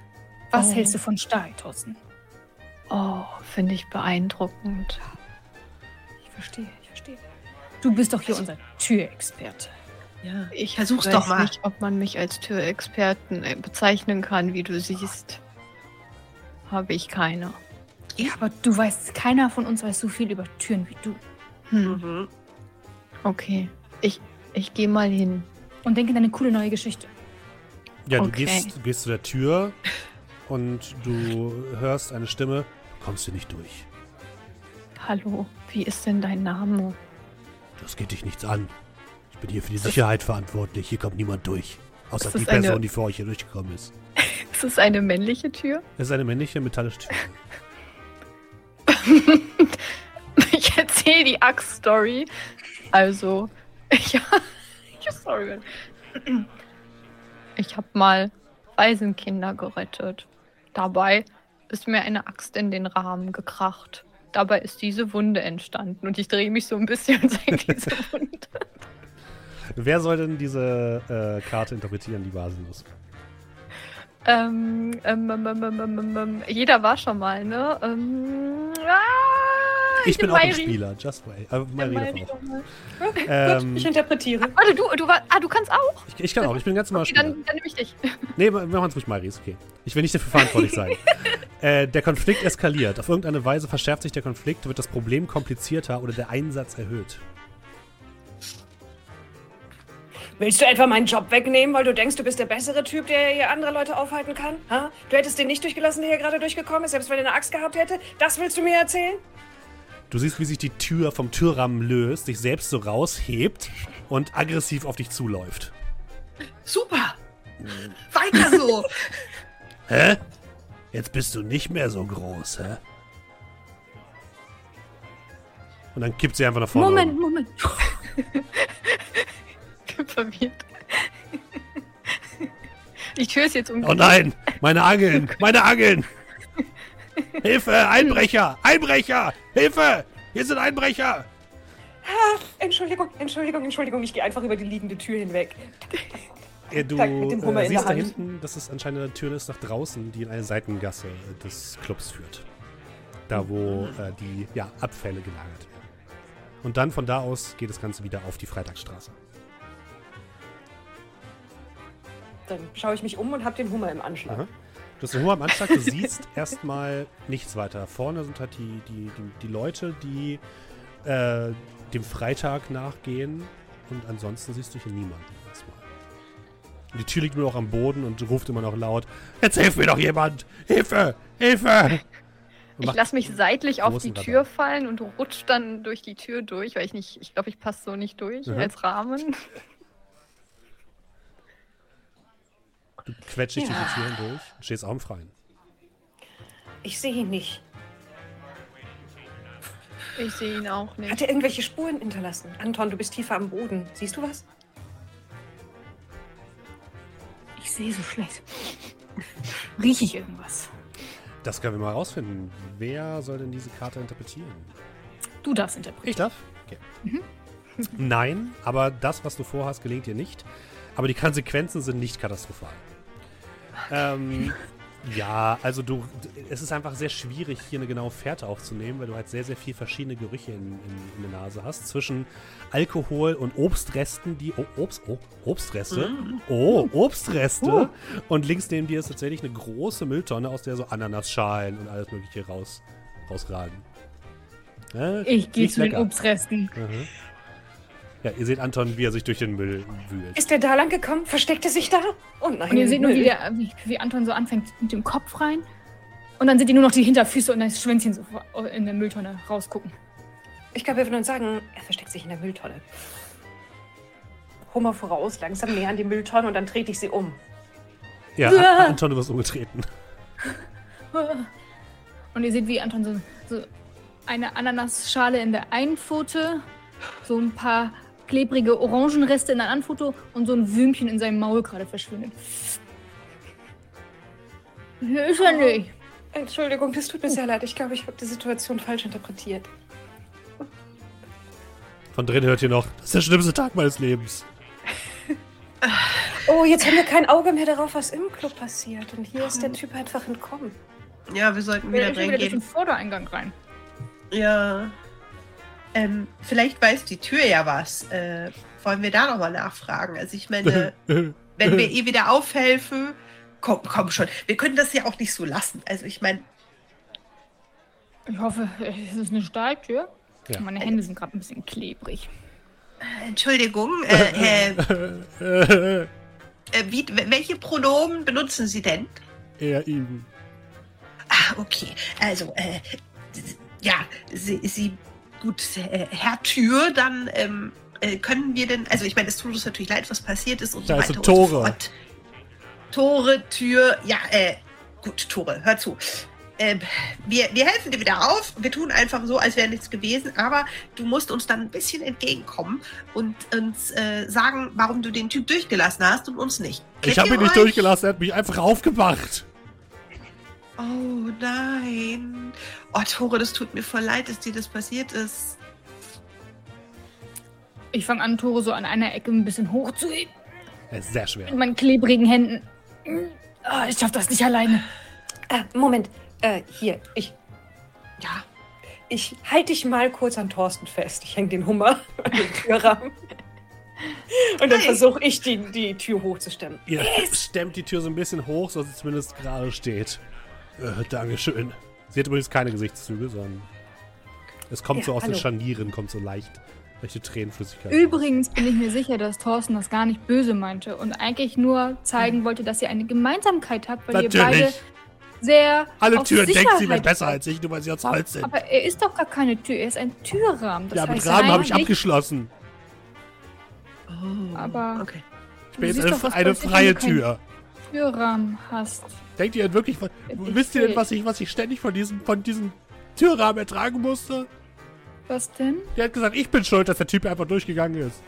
Was Oh. hältst du von Stahl, Thorsten? Oh, finde ich beeindruckend. Ich verstehe, ich verstehe. Du bist doch hier unser Türexperte. Ja. Ich Versuch's weiß doch mal. nicht, ob man mich als Türexperten äh, bezeichnen kann, wie du siehst. Habe ich keine. Ja, aber du weißt, keiner von uns weiß so viel über Türen wie du. Hm, Mhm. okay. Ich, ich gehe mal hin. Und denke an eine coole neue Geschichte. Ja, du, Okay. gehst, du gehst zu der Tür und du hörst eine Stimme. Du kommst hier nicht durch. Hallo, wie ist denn dein Name? Das geht dich nichts an. Ich bin hier für die Sicherheit verantwortlich. Hier kommt niemand durch. Außer die das eine- Person, die vor euch hier durchgekommen ist. Ist es eine männliche Tür? Es ist eine männliche metallische Tür. Ich erzähle die Axt-Story. Also, ja, sorry. Ich habe mal Waisenkinder gerettet. Dabei ist mir eine Axt in den Rahmen gekracht. Dabei ist diese Wunde entstanden und ich drehe mich so ein bisschen und zeige diese Wunde. Wer soll denn diese äh, Karte interpretieren, die basenlos? Ähm, ähm, ähm, ähm, ähm, ähm, ähm, jeder war schon mal, ne? Ähm, ah, Ich bin auch ein. Spieler. Just wait. Äh, mal. Okay, Ähm, gut, ich interpretiere. Warte, du, du, war, ah, du kannst auch? Ich, ich kann auch. Ich bin ganz normal Okay, Spieler. dann, dann nehme ich dich. Nee, wir machen es ruhig Mayri. Ist okay. Ich will nicht dafür verantwortlich sein. äh, der Konflikt eskaliert. Auf irgendeine Weise verschärft sich der Konflikt, wird das Problem komplizierter oder der Einsatz erhöht. Willst du etwa meinen Job wegnehmen, weil du denkst, du bist der bessere Typ, der hier andere Leute aufhalten kann? Ha? Du hättest den nicht durchgelassen, der hier gerade durchgekommen ist, selbst wenn er eine Axt gehabt hätte? Das willst du mir erzählen? Du siehst, wie sich die Tür vom Türrahmen löst, sich selbst so raushebt und aggressiv auf dich zuläuft. Super! Weiter so! Hä? Jetzt bist du nicht mehr so groß, hä? Und dann kippt sie einfach nach vorne. Moment, um. Moment. Verwirrt. Die Tür ist jetzt Oh umgekehrt. nein! Meine Angeln! Meine Angeln! Hilfe! Einbrecher! Einbrecher! Hilfe! Hier sind Einbrecher! Entschuldigung, Entschuldigung, Entschuldigung, ich gehe einfach über die liegende Tür hinweg. Ja, du äh, siehst da hinten, dass es anscheinend eine Tür ist nach draußen, die in eine Seitengasse des Clubs führt. da wo äh, die ja, Abfälle gelagert werden. Und dann von da aus geht das Ganze wieder auf die Freitagsstraße. Dann schaue ich mich um und habe den Hummer im Anschlag. Aha. Du hast den Hummer am Anschlag, du siehst erstmal nichts weiter. Vorne sind halt die, die, die, die Leute, die äh, dem Freitag nachgehen. Und ansonsten siehst du hier niemanden erstmal. Die Tür liegt nur noch am Boden und ruft immer noch laut: Jetzt hilf mir doch jemand! Hilfe! Hilfe! Ich lasse mich seitlich auf die Tür Radar. fallen und rutsch dann durch die Tür durch, weil ich nicht, ich glaube, ich passe so nicht durch Mhm. als Rahmen. Du quetscht dich durch Ja. die Tür hindurch und stehst auch im Freien. Ich sehe ihn nicht. Ich sehe ihn auch Hat nicht. er irgendwelche Spuren hinterlassen? Anton, du bist tiefer am Boden. Siehst du was? Ich sehe so schlecht. Rieche ich irgendwas? Das können wir mal rausfinden. Wer soll denn diese Karte interpretieren? Du darfst interpretieren. Ich darf? Okay. Nein, aber das, was du vorhast, gelingt dir nicht. Aber die Konsequenzen sind nicht katastrophal. Ähm, ja, also du, es ist einfach sehr schwierig, hier eine genaue Fährte aufzunehmen, weil du halt sehr, sehr viel verschiedene Gerüche in, in, in der Nase hast. Zwischen Alkohol und Obstresten, die, oh, Obst, oh, Obstreste. Oh, Obstreste. Und links neben dir ist tatsächlich eine große Mülltonne, aus der so Ananasschalen und alles mögliche raus, rausragen. Ja, Ich gehe zu den. Obstresten. Mhm. Ja, ihr seht Anton, wie er sich durch den Müll wühlt. Ist er da lang gekommen? Versteckt er sich da? Oh nein. Und ihr seht nur, wie, der, wie, wie Anton so anfängt mit dem Kopf rein. Und dann seht ihr nur noch die Hinterfüße und das Schwänzchen so in der Mülltonne rausgucken. Ich glaube, wir würden uns sagen, er versteckt sich in der Mülltonne. Hummer voraus, langsam näher an die Mülltonne und dann trete ich sie um. Ja. An- Anton, du wirst umgetreten. Und ihr seht, wie Anton so, so eine Ananasschale in der einen Pfote, so ein paar klebrige Orangenreste in der anderen Foto und so ein Würmchen in seinem Maul gerade verschwindet. Hier ist er nicht. Entschuldigung, das tut mir sehr leid. Ich glaube, ich habe die Situation falsch interpretiert. Von drin hört ihr noch, das ist der schlimmste Tag meines Lebens. Oh, jetzt haben wir kein Auge mehr darauf, was im Club passiert. Und hier ist der Typ einfach entkommen. Ja, wir sollten Wir wieder sind wieder durch den reingehen. Vordereingang rein. Ja. Ähm, vielleicht weiß die Tür ja was. Äh, wollen wir da nochmal nachfragen? Also ich meine, wenn wir eh wieder aufhelfen, komm, komm schon. Wir können das ja auch nicht so lassen. Also ich meine, Ich hoffe, es ist eine Stahltür. Ja. Meine Hände sind gerade ein bisschen klebrig. Entschuldigung, äh, äh, äh, wie, welche Pronomen benutzen Sie denn? er ihm. Ah, okay. Also, äh, ja, Sie, Sie gut, äh, Herr Tür, dann ähm, äh, können wir denn, also ich meine, es tut uns natürlich leid, was passiert ist und Da so weiter und so Tore. fort. Tore, Tür, ja, äh, gut, Tore, hör zu. Ähm, wir, wir helfen dir wieder auf. Wir tun einfach so, als wäre nichts gewesen. Aber du musst uns dann ein bisschen entgegenkommen und uns äh, sagen, warum du den Typ durchgelassen hast und uns nicht. Ich Kennt habe ihr ihn nicht durchgelassen, er hat mich einfach aufgemacht. Oh nein. Oh, Tore, das tut mir voll leid, dass dir das passiert ist. Ich fange an, Tore so an einer Ecke ein bisschen hochzuheben. Er ist sehr schwer. Mit meinen klebrigen Händen. Ah, ich schaff das nicht alleine. Äh, Moment. Äh, hier, ich. Ja. Ich halte dich mal kurz an Thorsten fest. Ich hänge den Hummer an den Türrahmen. Und dann versuche ich, die, die Tür hochzustemmen. Ihr stemmt die Tür so ein bisschen hoch, so dass sie zumindest gerade steht. Äh, Dankeschön. Sie hat übrigens keine Gesichtszüge, sondern es kommt Ja, so aus den hallo. Scharnieren, kommt so leicht, leichte Tränenflüssigkeit. Übrigens bin ich mir sicher, dass Thorsten das gar nicht böse meinte und eigentlich nur zeigen wollte, dass ihr eine Gemeinsamkeit habt, weil ihr beide Natürlich. sehr Alle auf Türen denkt sie Sicherheit wird besser als ich, nur weil sie aus Holz sind. Aber er ist doch gar keine Tür, er ist ein Türrahmen. Das ja, mit Rahmen habe ich abgeschlossen. Oh, Aber- Okay. Ich bin jetzt eine, eine freie wenn du kein- Tür. Türrahmen hast. Denkt ihr denn wirklich, von- Ich wisst ihr denn, was ich, was ich ständig von diesem, von diesem Türrahmen ertragen musste? Was denn? Der hat gesagt, ich bin schuld, dass der Typ einfach durchgegangen ist.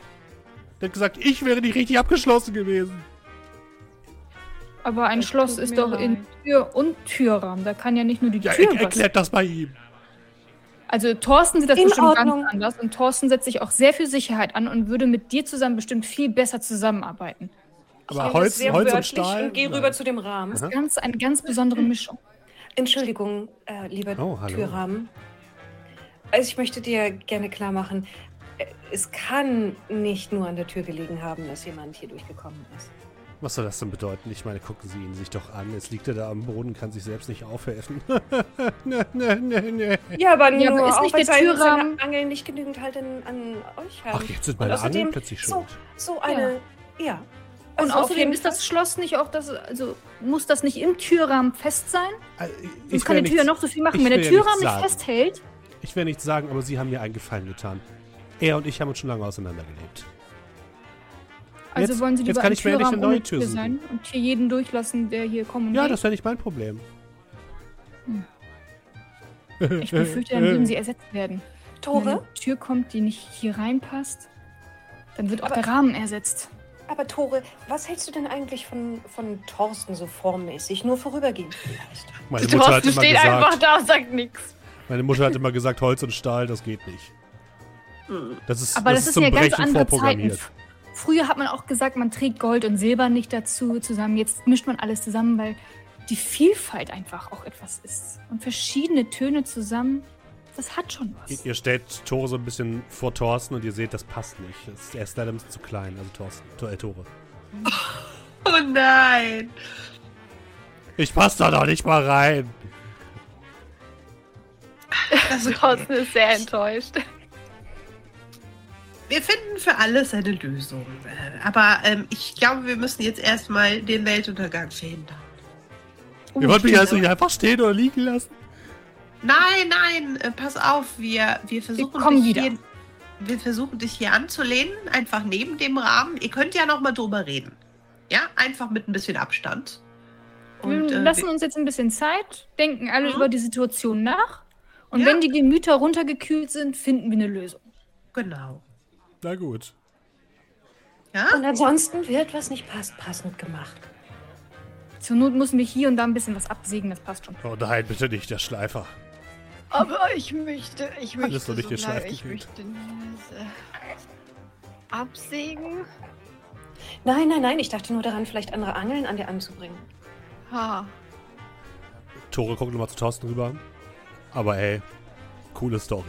Der hat gesagt, ich wäre nicht richtig abgeschlossen gewesen. Aber ein Das Schloss ist doch in leid. Tür und Türrahmen. Da kann ja nicht nur die Ja, Tür er, erklärt das bei ihm. Also Thorsten sieht das In bestimmt Ordnung. ganz anders und Thorsten setzt sich auch sehr für Sicherheit an und würde mit dir zusammen bestimmt viel besser zusammenarbeiten. Aber Holz, sehr Holz und Stahl. Und gehe Nein. rüber zu dem Rahmen. Das ist ganz, eine ganz besondere Mischung. Entschuldigung, äh, lieber Oh. Türrahmen. Also ich möchte dir gerne klar machen, äh, es kann nicht nur an der Tür gelegen haben, dass jemand hier durchgekommen ist. Was soll das denn bedeuten? Ich meine, gucken Sie ihn sich doch an. Jetzt liegt er da am Boden, kann sich selbst nicht aufhelfen. ne, ne, ne, ne. Ja, aber Ja, nur aber ist auch, nicht weil der seine, Türrahmen- seine Angeln nicht genügend halt an, an euch haben. Ach, jetzt sind meine außerdem Angeln plötzlich so, schuld. so eine, ja. Und Also außerdem ist das Schloss nicht auch das, also muss das nicht im Türrahmen fest sein? Äh, Sonst Ich kann die Tür ja nichts, noch so viel machen. Wenn der Türrahmen nicht sagen. festhält, ich will nichts sagen, aber Sie haben mir einen Gefallen getan. Er und ich haben uns schon lange auseinandergelebt. also Jetzt- wollen Sie jetzt lieber kann ein ich mir eine neue Tür suchen. sein und hier jeden durchlassen, der hier kommen Ja, will? das wäre nicht mein Problem. Ich befürchte, dann würden sie ersetzt werden. Wenn Tore, eine Tür kommt, die nicht hier reinpasst, dann wird auch Aber- der Rahmen ersetzt. Aber Tore, was hältst du denn eigentlich von, von Thorsten so formmäßig? Nur vorübergehend vielleicht. Meine Mutter, hat Thorsten immer steht einfach gesagt, da und sagt nichts. meine Mutter hat immer gesagt, Holz und Stahl, das geht nicht. Das ist, Aber das, ist zum ja ganz Brechen andere Zeiten. vorprogrammiert. F- Früher hat man auch gesagt, man trägt Gold und Silber nicht dazu zusammen. Jetzt mischt man alles zusammen, weil die Vielfalt einfach auch etwas ist. Und verschiedene Töne zusammen, das hat schon Ihr, was. ihr stellt Tore so ein bisschen vor Thorsten und ihr seht, das passt nicht. Das, er ist leider ein bisschen zu klein, also Thorsten, äh, Tore. Oh nein. Ich passe da doch nicht mal rein. Also, Thorsten ist sehr enttäuscht. wir finden für alles eine Lösung. Aber ähm, ich glaube, wir müssen jetzt erstmal den Weltuntergang verhindern. Ihr wollt mich also hier einfach stehen oder liegen lassen? Nein, nein, äh, pass auf, wir, wir versuchen kommen dich wieder. hier. Wir versuchen dich hier anzulehnen, einfach neben dem Rahmen. Ihr könnt ja noch mal drüber reden. Ja, einfach mit ein bisschen Abstand. Und, wir äh, lassen uns jetzt ein bisschen Zeit, denken alle Mhm. über die Situation nach. Und Ja. wenn die Gemüter runtergekühlt sind, finden wir eine Lösung. Genau. Na gut. Ja? Und ansonsten wird was nicht passt, passend gemacht. Zur Not müssen wir hier und da ein bisschen was absägen, das passt schon. Oh nein, bitte nicht, der Schleifer. Aber ich möchte, ich möchte Alles noch nicht so bleiben. Ich möchte diese absägen. Nein, nein, nein, ich dachte nur daran, vielleicht andere Angeln an dir anzubringen. Ha. Tore guckt nochmal zu Thorsten rüber. Aber ey, coole Story.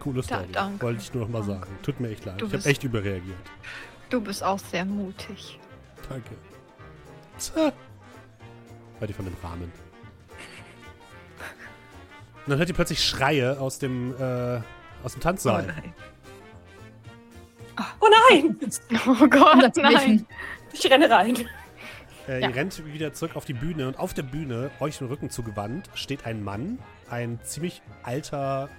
Coole Da- Story. danke. Wollte ich nur noch mal Danke. sagen. Tut mir echt leid. Du ich habe bist- echt überreagiert. Du bist auch sehr mutig. Danke. Tja. Hört ihr von dem Rahmen. Und dann hört ihr plötzlich Schreie aus dem, äh, aus dem Oh Tanzsaal. nein. Oh nein! Oh Gott, nein. Ich renne rein. Äh, Ja. Ihr rennt wieder zurück auf die Bühne und auf der Bühne, euch den Rücken zugewandt, steht ein Mann, ein ziemlich alter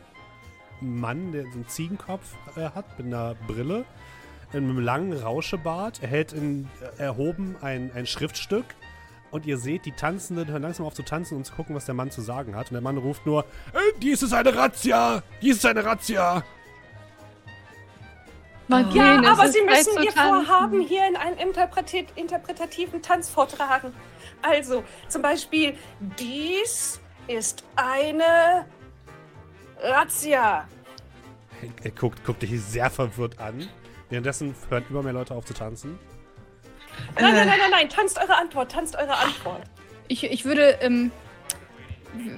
Mann, der so einen Ziegenkopf äh, hat, mit einer Brille, mit einem langen Rauschebart. Er hält in, äh, erhoben ein, ein Schriftstück und ihr seht, die Tanzenden hören langsam auf zu tanzen und zu gucken, was der Mann zu sagen hat. Und der Mann ruft nur, äh, dies ist eine Razzia! Dies ist eine Razzia! Martin, Ja, es aber Sie müssen Ihr tanzen. Vorhaben hier in einen interpreti- interpretativen Tanz vortragen. Also, zum Beispiel, dies ist eine Razzia. Er, er guckt, guckt dich sehr verwirrt an. Währenddessen hören immer mehr Leute auf zu tanzen. Nein, Äh. nein, nein, nein, nein, tanzt eure Antwort, tanzt eure Antwort. Ich, ich würde, ähm,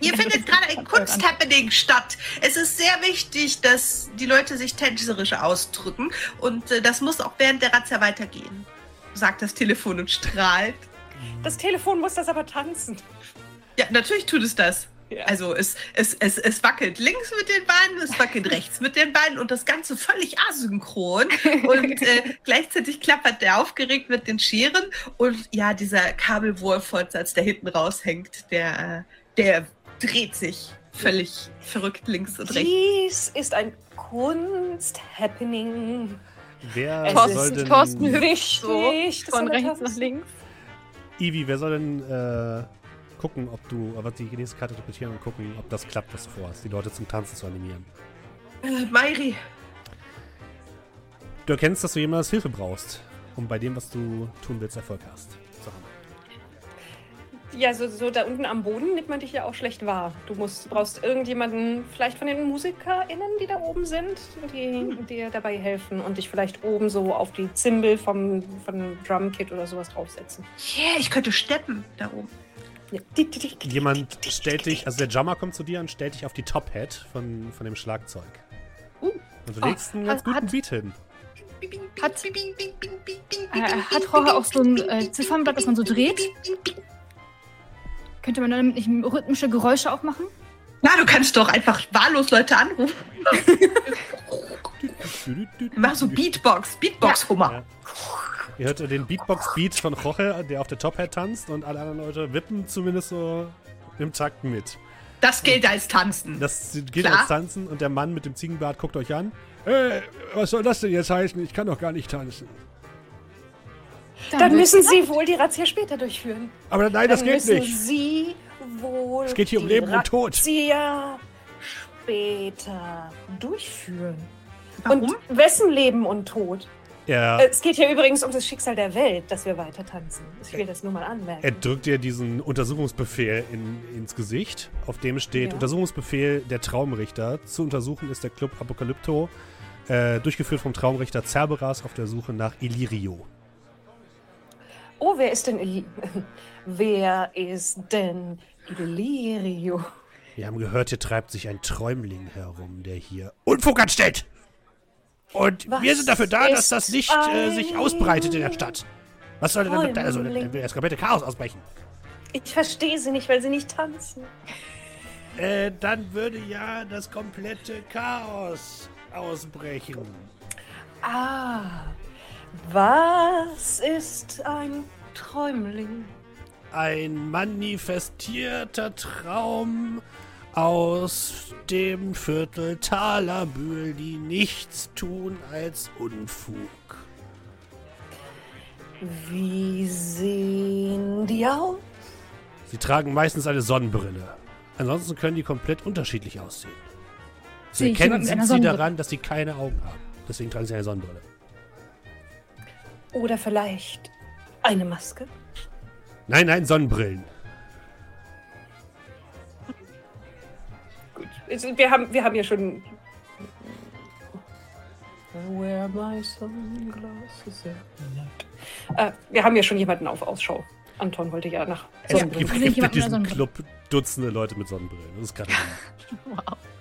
Hier findet gerade ein Kunsthappening statt. Es ist sehr wichtig, dass die Leute sich tänzerisch ausdrücken. Und äh, das muss auch während der Razzia weitergehen. Sagt das Telefon und strahlt. Das Telefon muss das aber tanzen. Ja, natürlich tut es das. Ja. Also es, es, es, es wackelt links mit den Beinen, es wackelt rechts mit den Beinen und das Ganze völlig asynchron. Und äh, gleichzeitig klappert der aufgeregt mit den Scheren. Und ja, dieser Kabelwurffortsatz, der hinten raushängt, der, äh, der dreht sich völlig verrückt links und rechts. Dies ist ein Kunst-Happening. Wer Es soll denn... Thorsten hüpft Wichtig, so von rechts nach links. Ivi, wer soll denn äh, gucken, ob du, aber die nächste Karte interpretieren und gucken, ob das klappt, was du vorhast, die Leute zum Tanzen zu animieren. Äh, Mairi, Du erkennst, dass du jemals Hilfe brauchst, um bei dem, was du tun willst, Erfolg hast. So. Ja, so, so da unten am Boden nimmt man dich ja auch schlecht wahr. Du musst, brauchst irgendjemanden, vielleicht von den MusikerInnen, die da oben sind, die dir dabei helfen und dich vielleicht oben so auf die Zimbel vom, vom Drumkit oder sowas draufsetzen. yeah, ich könnte steppen da oben. Jemand stellt dich, also der Jammer kommt zu dir und stellt dich auf die Top Hat von, von dem Schlagzeug. Uh. Und du legst einen ganz hat- guten hat- Beat hin. Hat- Äh, hat Roche auch so ein äh, Ziffernblatt, das man so dreht? Könnte man damit nicht rhythmische Geräusche auch machen? Na, du kannst doch einfach wahllos Leute anrufen. Mach so Beatbox, Beatbox-Hummer. Ja. Ihr hört den Beatbox-Beat von Roche, der auf der Top Hat tanzt und alle anderen Leute wippen zumindest so im Takt mit. Das gilt als Tanzen. Das gilt Klar. als Tanzen und der Mann mit dem Ziegenbart guckt euch an. Äh, was soll das denn jetzt heißen? Ich kann doch gar nicht tanzen. Dann müssen Sie wohl die Razzia später durchführen. Aber nein, das Dann geht müssen nicht. Sie wohl Es geht hier um die Leben und Tod. Razzia später durchführen. Warum? Und wessen Leben und Tod? Er, Äh, Es geht hier übrigens um das Schicksal der Welt, dass wir weiter tanzen. Ich will das nur mal anmerken. er drückt dir diesen Untersuchungsbefehl in, ins Gesicht, auf dem steht Ja. Untersuchungsbefehl der Traumrichter. Zu untersuchen ist der Club Apokalypto, äh, durchgeführt vom Traumrichter Cerberus auf der Suche nach Illyrio. Oh, wer ist denn Eli Wer ist denn Illyrio? Wir haben gehört, hier treibt sich ein Träumling herum, der hier Unfug anstellt. Und Was wir sind dafür da, dass das nicht äh, sich ausbreitet in der Stadt. Was soll denn da? Also, das komplette Chaos ausbrechen. Ich verstehe sie nicht, weil sie nicht tanzen. Äh, dann würde ja das komplette Chaos ausbrechen. Ah, was ist ein Träumling? Ein manifestierter Traum aus dem Viertel Talerbühl, die nichts tun als Unfug. Wie sehen die aus? Sie tragen meistens eine Sonnenbrille. Ansonsten können die komplett unterschiedlich aussehen. Zu ich erkennen sind sie daran, dass sie keine Augen haben. Deswegen tragen sie eine Sonnenbrille. Oder vielleicht eine Maske? Nein, nein, Sonnenbrillen. Wir haben, wir haben ja schon. Where my sunglasses at? Äh, wir haben ja schon jemanden auf Ausschau. Anton wollte ja nach Es Sonnenbrillen. gibt, Sehe gibt ich in diesem Club Dutzende Leute mit Sonnenbrillen. Das ist gerade Äh,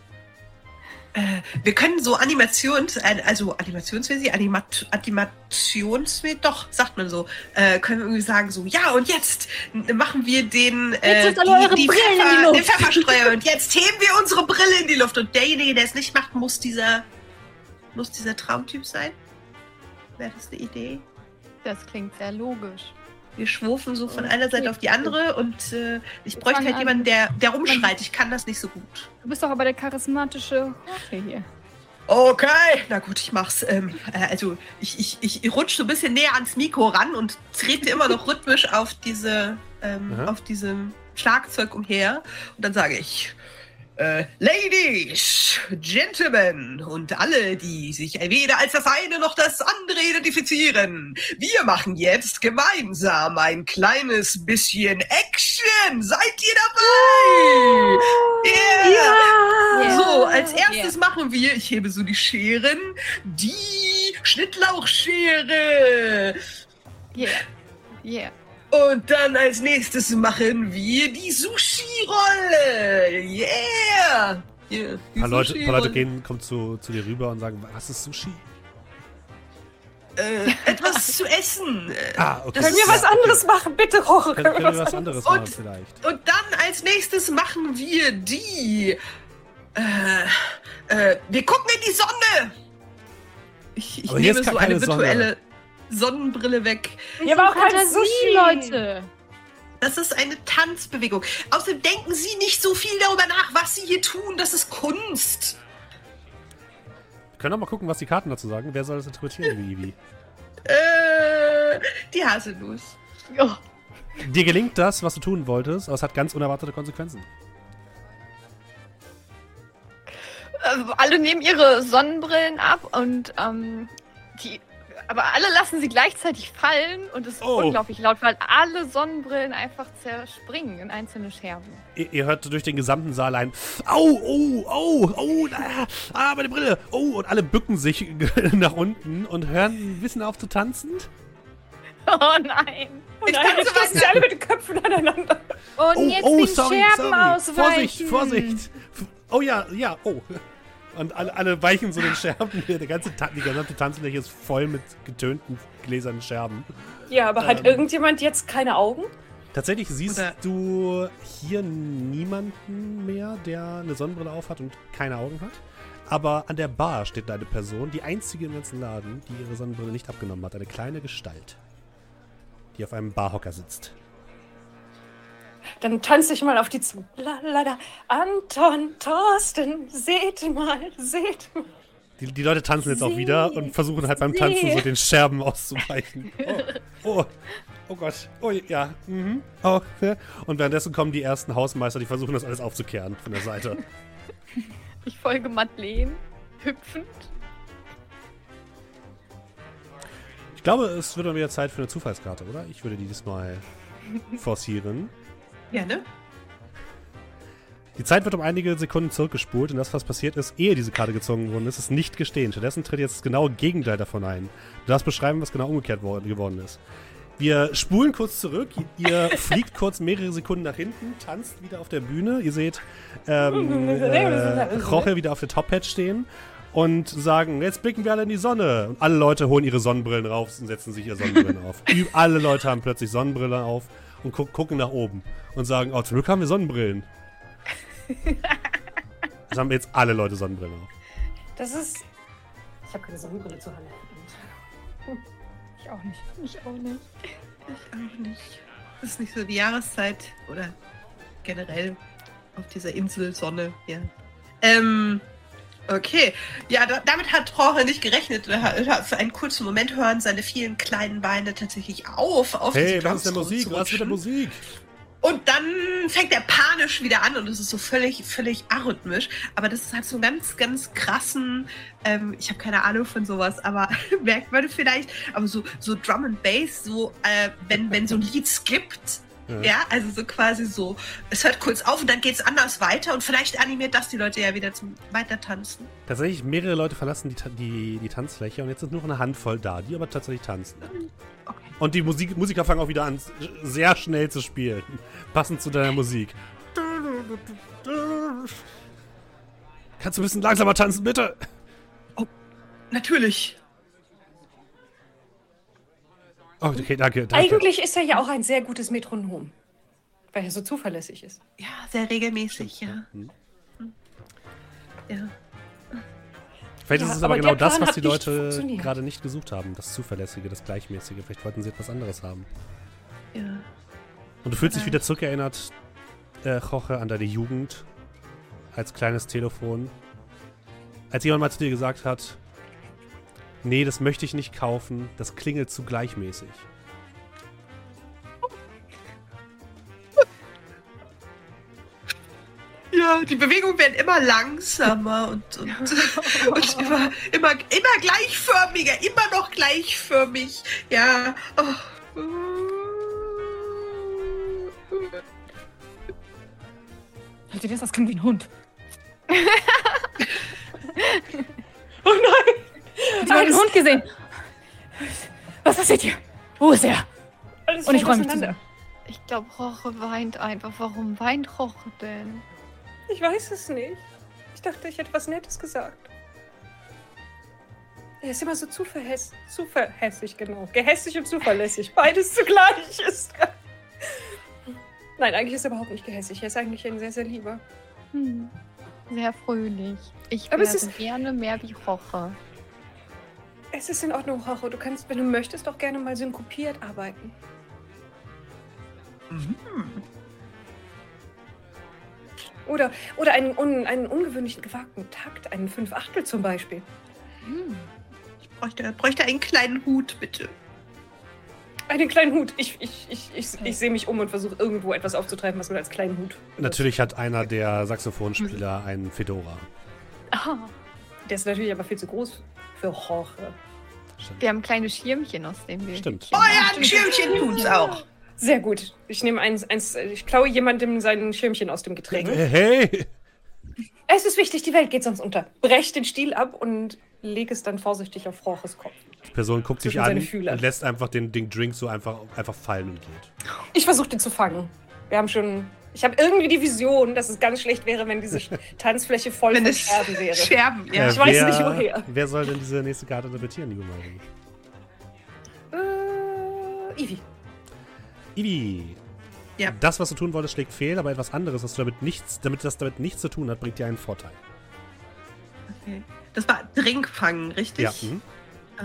wir können so Animations, äh, also Animationsmäßig, Animat Animationsmäßig, doch, sagt man so, äh, können wir irgendwie sagen so, ja und jetzt machen wir den, äh, in die Pfeffer, Luft. den Pfefferstreuer und jetzt heben wir unsere Brille in die Luft und derjenige, der es nicht macht, muss dieser, muss dieser Traumtyp sein. Wäre das eine Idee? Das klingt sehr logisch. Wir schwufen so von Okay. einer Seite auf die andere und äh, ich Wir bräuchte halt an. jemanden, der, der rumschreit. Ich kann das nicht so gut. Du bist doch aber der charismatische Roche hier. Okay, na gut, ich mach's. Ähm, äh, also ich, ich, ich rutsche so ein bisschen näher ans Mikro ran und trete immer noch rhythmisch auf diese, ähm, auf diesem Schlagzeug umher. Und dann sage ich, äh, Ladies, Gentlemen und alle, die sich weder als das eine noch das andere identifizieren. Wir machen jetzt gemeinsam ein kleines bisschen Action. Seid ihr dabei? Yeah. Ja. So, als erstes Yeah. machen wir, ich hebe so die Scheren, die Schnittlauchschere. Yeah. Yeah. Und dann als nächstes machen wir die Sushi-Rolle. Yeah. Ein paar Leute, paar Leute gehen, kommen zu, zu dir rüber und sagen, was ist Sushi? Äh, etwas zu essen. Ah, okay. Können wir was Ja, anderes machen? Bitte, Roche. Können, können wir was anderes Und- machen vielleicht? Und dann als nächstes machen wir die. Äh, äh, wir gucken in die Sonne. Ich, ich Aber hier nehme ist gar so eine keine Sonne. Sonnenbrille weg. Hier war auch kein Sushi. Leute. Das ist eine Tanzbewegung. Außerdem denken Sie nicht so viel darüber nach, was Sie hier tun. Das ist Kunst. Wir können auch mal gucken, was die Karten dazu sagen. Wer soll das interpretieren, Vivi? Äh, die Haselnuss. Oh. Dir gelingt das, was du tun wolltest, aber es hat ganz unerwartete Konsequenzen. Äh, alle nehmen ihre Sonnenbrillen ab und ähm, die. Aber alle lassen sie gleichzeitig fallen und es ist Oh. unglaublich laut, weil alle Sonnenbrillen einfach zerspringen in einzelne Scherben. Ihr, ihr hört durch den gesamten Saal ein Au, oh, oh, oh, ah, ah, meine Brille. Oh, und alle bücken sich nach unten und hören ein bisschen auf zu tanzen. Oh nein. Oh Ich nein, jetzt stoßen sie alle mit den Köpfen aneinander. Und jetzt den Scherben ausweichen. Vorsicht, Vorsicht. Oh ja, ja, oh. Und alle, alle weichen so den Scherben. Der ganze, Ta- die gesamte Tanzfläche ist voll mit getönten gläsernen Scherben. Ja, aber hat Ähm. irgendjemand jetzt keine Augen? Tatsächlich siehst Oder- du hier niemanden mehr, der eine Sonnenbrille aufhat und keine Augen hat. Aber an der Bar steht da eine Person, die einzige im ganzen Laden, die ihre Sonnenbrille nicht abgenommen hat. Eine kleine Gestalt, die auf einem Barhocker sitzt. Dann tanze ich mal auf die zu. La, la, la. Anton, Thorsten, seht mal, seht mal. Die, die Leute tanzen jetzt auch wieder und versuchen halt beim Tanzen so den Scherben auszuweichen. Oh, oh, oh Gott. Oh ja. Mhm. Oh, ja. Und währenddessen kommen die ersten Hausmeister, die versuchen das alles aufzukehren von der Seite. Ich folge Madeleine, hüpfend. Ich glaube, es wird dann wieder Zeit für eine Zufallskarte, oder? Ich würde die diesmal forcieren. Ja, ne? Die Zeit wird um einige Sekunden zurückgespult und das, was passiert ist, ehe diese Karte gezogen worden ist, ist nicht gestehen. Stattdessen tritt jetzt das genaue Gegenteil davon ein. Du darfst beschreiben, was genau umgekehrt wo- geworden ist. Wir spulen kurz zurück. Ihr fliegt kurz mehrere Sekunden nach hinten, tanzt wieder auf der Bühne. Ihr seht ähm, äh, Roche wieder auf der Top-Hat stehen und sagen, jetzt blicken wir alle in die Sonne. Und alle Leute holen ihre Sonnenbrillen rauf und setzen sich ihre Sonnenbrillen auf. Alle Leute haben plötzlich Sonnenbrillen auf und gu gucken nach oben und sagen, oh, zum Glück haben wir Sonnenbrillen. Das haben jetzt alle Leute Sonnenbrillen auf. Das ist. Ich habe keine Sonnenbrille zu Hand. Ich auch nicht. Ich auch nicht. Ich auch nicht. Das ist nicht so die Jahreszeit oder generell auf dieser Insel Sonne, ja. Ähm, okay. Ja, da, damit hat Roche nicht gerechnet. Er er Für einen kurzen Moment hören seine vielen kleinen Beine tatsächlich auf. auf Hey, was ist der Musik? Was ist mit der. Musik? Und dann fängt er panisch wieder an und es ist so völlig, völlig arrhythmisch. Aber das hat so einen ganz, ganz krassen, ähm, ich habe keine Ahnung von sowas, aber merkt man vielleicht, aber so, so Drum and Bass, so, äh, wenn, wenn so ein Lied skippt, Ja. ja, also so quasi so, es hört kurz auf und dann geht es anders weiter und vielleicht animiert das die Leute ja wieder zum Weitertanzen. Tatsächlich, mehrere Leute verlassen die, die, die Tanzfläche und jetzt sind nur noch eine Handvoll da, die aber tatsächlich tanzen. Okay. Und die Musik, Musiker fangen auch wieder an, sehr schnell zu spielen. Passend zu deiner Musik. Kannst du ein bisschen langsamer tanzen, bitte? Natürlich. Oh, okay, danke, danke. Eigentlich ist er ja auch ein sehr gutes Metronom. Weil er so zuverlässig ist. Ja, sehr regelmäßig, ja. Ja. Vielleicht Ja, ist es aber, aber genau das, was die Leute gerade nicht gesucht haben. Das Zuverlässige, das Gleichmäßige. Vielleicht wollten sie etwas anderes haben. ja. Und du fühlst dich wieder zurückerinnert, äh, Roche, an deine Jugend. Als kleines Telefon. Als jemand mal zu dir gesagt hat, nee, das möchte ich nicht kaufen, das klingelt zu gleichmäßig. Ja, die Bewegungen werden immer langsamer und, und, und immer, immer, immer gleichförmiger, immer noch gleichförmig. Ja. Oh. Hört ihr das? Das klingt wie ein Hund. Oh nein! Ich habe einen Hund gesehen. Was passiert hier? Wo ist er? Alles Und ich räume mich zusammen. Ich glaube, Roche weint einfach. Warum weint Roche denn? Ich weiß es nicht. Ich dachte, ich hätte was Nettes gesagt. Er ist immer so zuverlässig. Zuverlässig, genau. Gehässig und zuverlässig. Beides zugleich ist. Nein, eigentlich ist er überhaupt nicht gehässig. Er ist eigentlich ein sehr, sehr lieber. Hm. Sehr fröhlich. Ich Aber es wäre ist- gerne mehr wie Roche. Es ist in Ordnung, Roche. Du kannst, wenn du möchtest, auch gerne mal synkopiert arbeiten. Oder, oder einen, un, einen ungewöhnlichen, gewagten Takt, einen Fünfachtel zum Beispiel. Hm. Ich bräuchte, bräuchte einen kleinen Hut, bitte. Einen kleinen Hut. Ich, ich, ich, ich, ich sehe mich um und versuche irgendwo etwas aufzutreiben, was man als kleinen Hut. Natürlich hat einer der Saxophonspieler einen Fedora. Ah, Der ist natürlich aber viel zu groß für. Stimmt. wir haben kleine Schirmchen, aus denen wir. Stimmt. Oh ja, ein Schirmchen tut's auch. Sehr gut. Ich nehme eins, eins, ich klaue jemandem sein Schirmchen aus dem Getränk. Hey! Es ist wichtig, die Welt geht sonst unter. Brech den Stiel ab und leg es dann vorsichtig auf Roches Kopf. Die Person guckt sich an und lässt einfach den, den Drink so einfach, einfach fallen und geht. Ich versuche den zu fangen. Wir haben schon. Ich habe irgendwie die Vision, dass es ganz schlecht wäre, wenn diese Tanzfläche voll Wenn von Scherben wäre. Scherben, ja. Ich weiß wer, nicht, woher. Wer soll denn diese nächste Karte interpretieren, liebe Marie? Äh, Ivi. Ivi. Ja. Das, was du tun wolltest, schlägt fehl, aber etwas anderes, was du damit nichts, damit das damit nichts zu tun hat, bringt dir einen Vorteil. Okay. Das war Drink fangen, richtig? Ja. Mhm.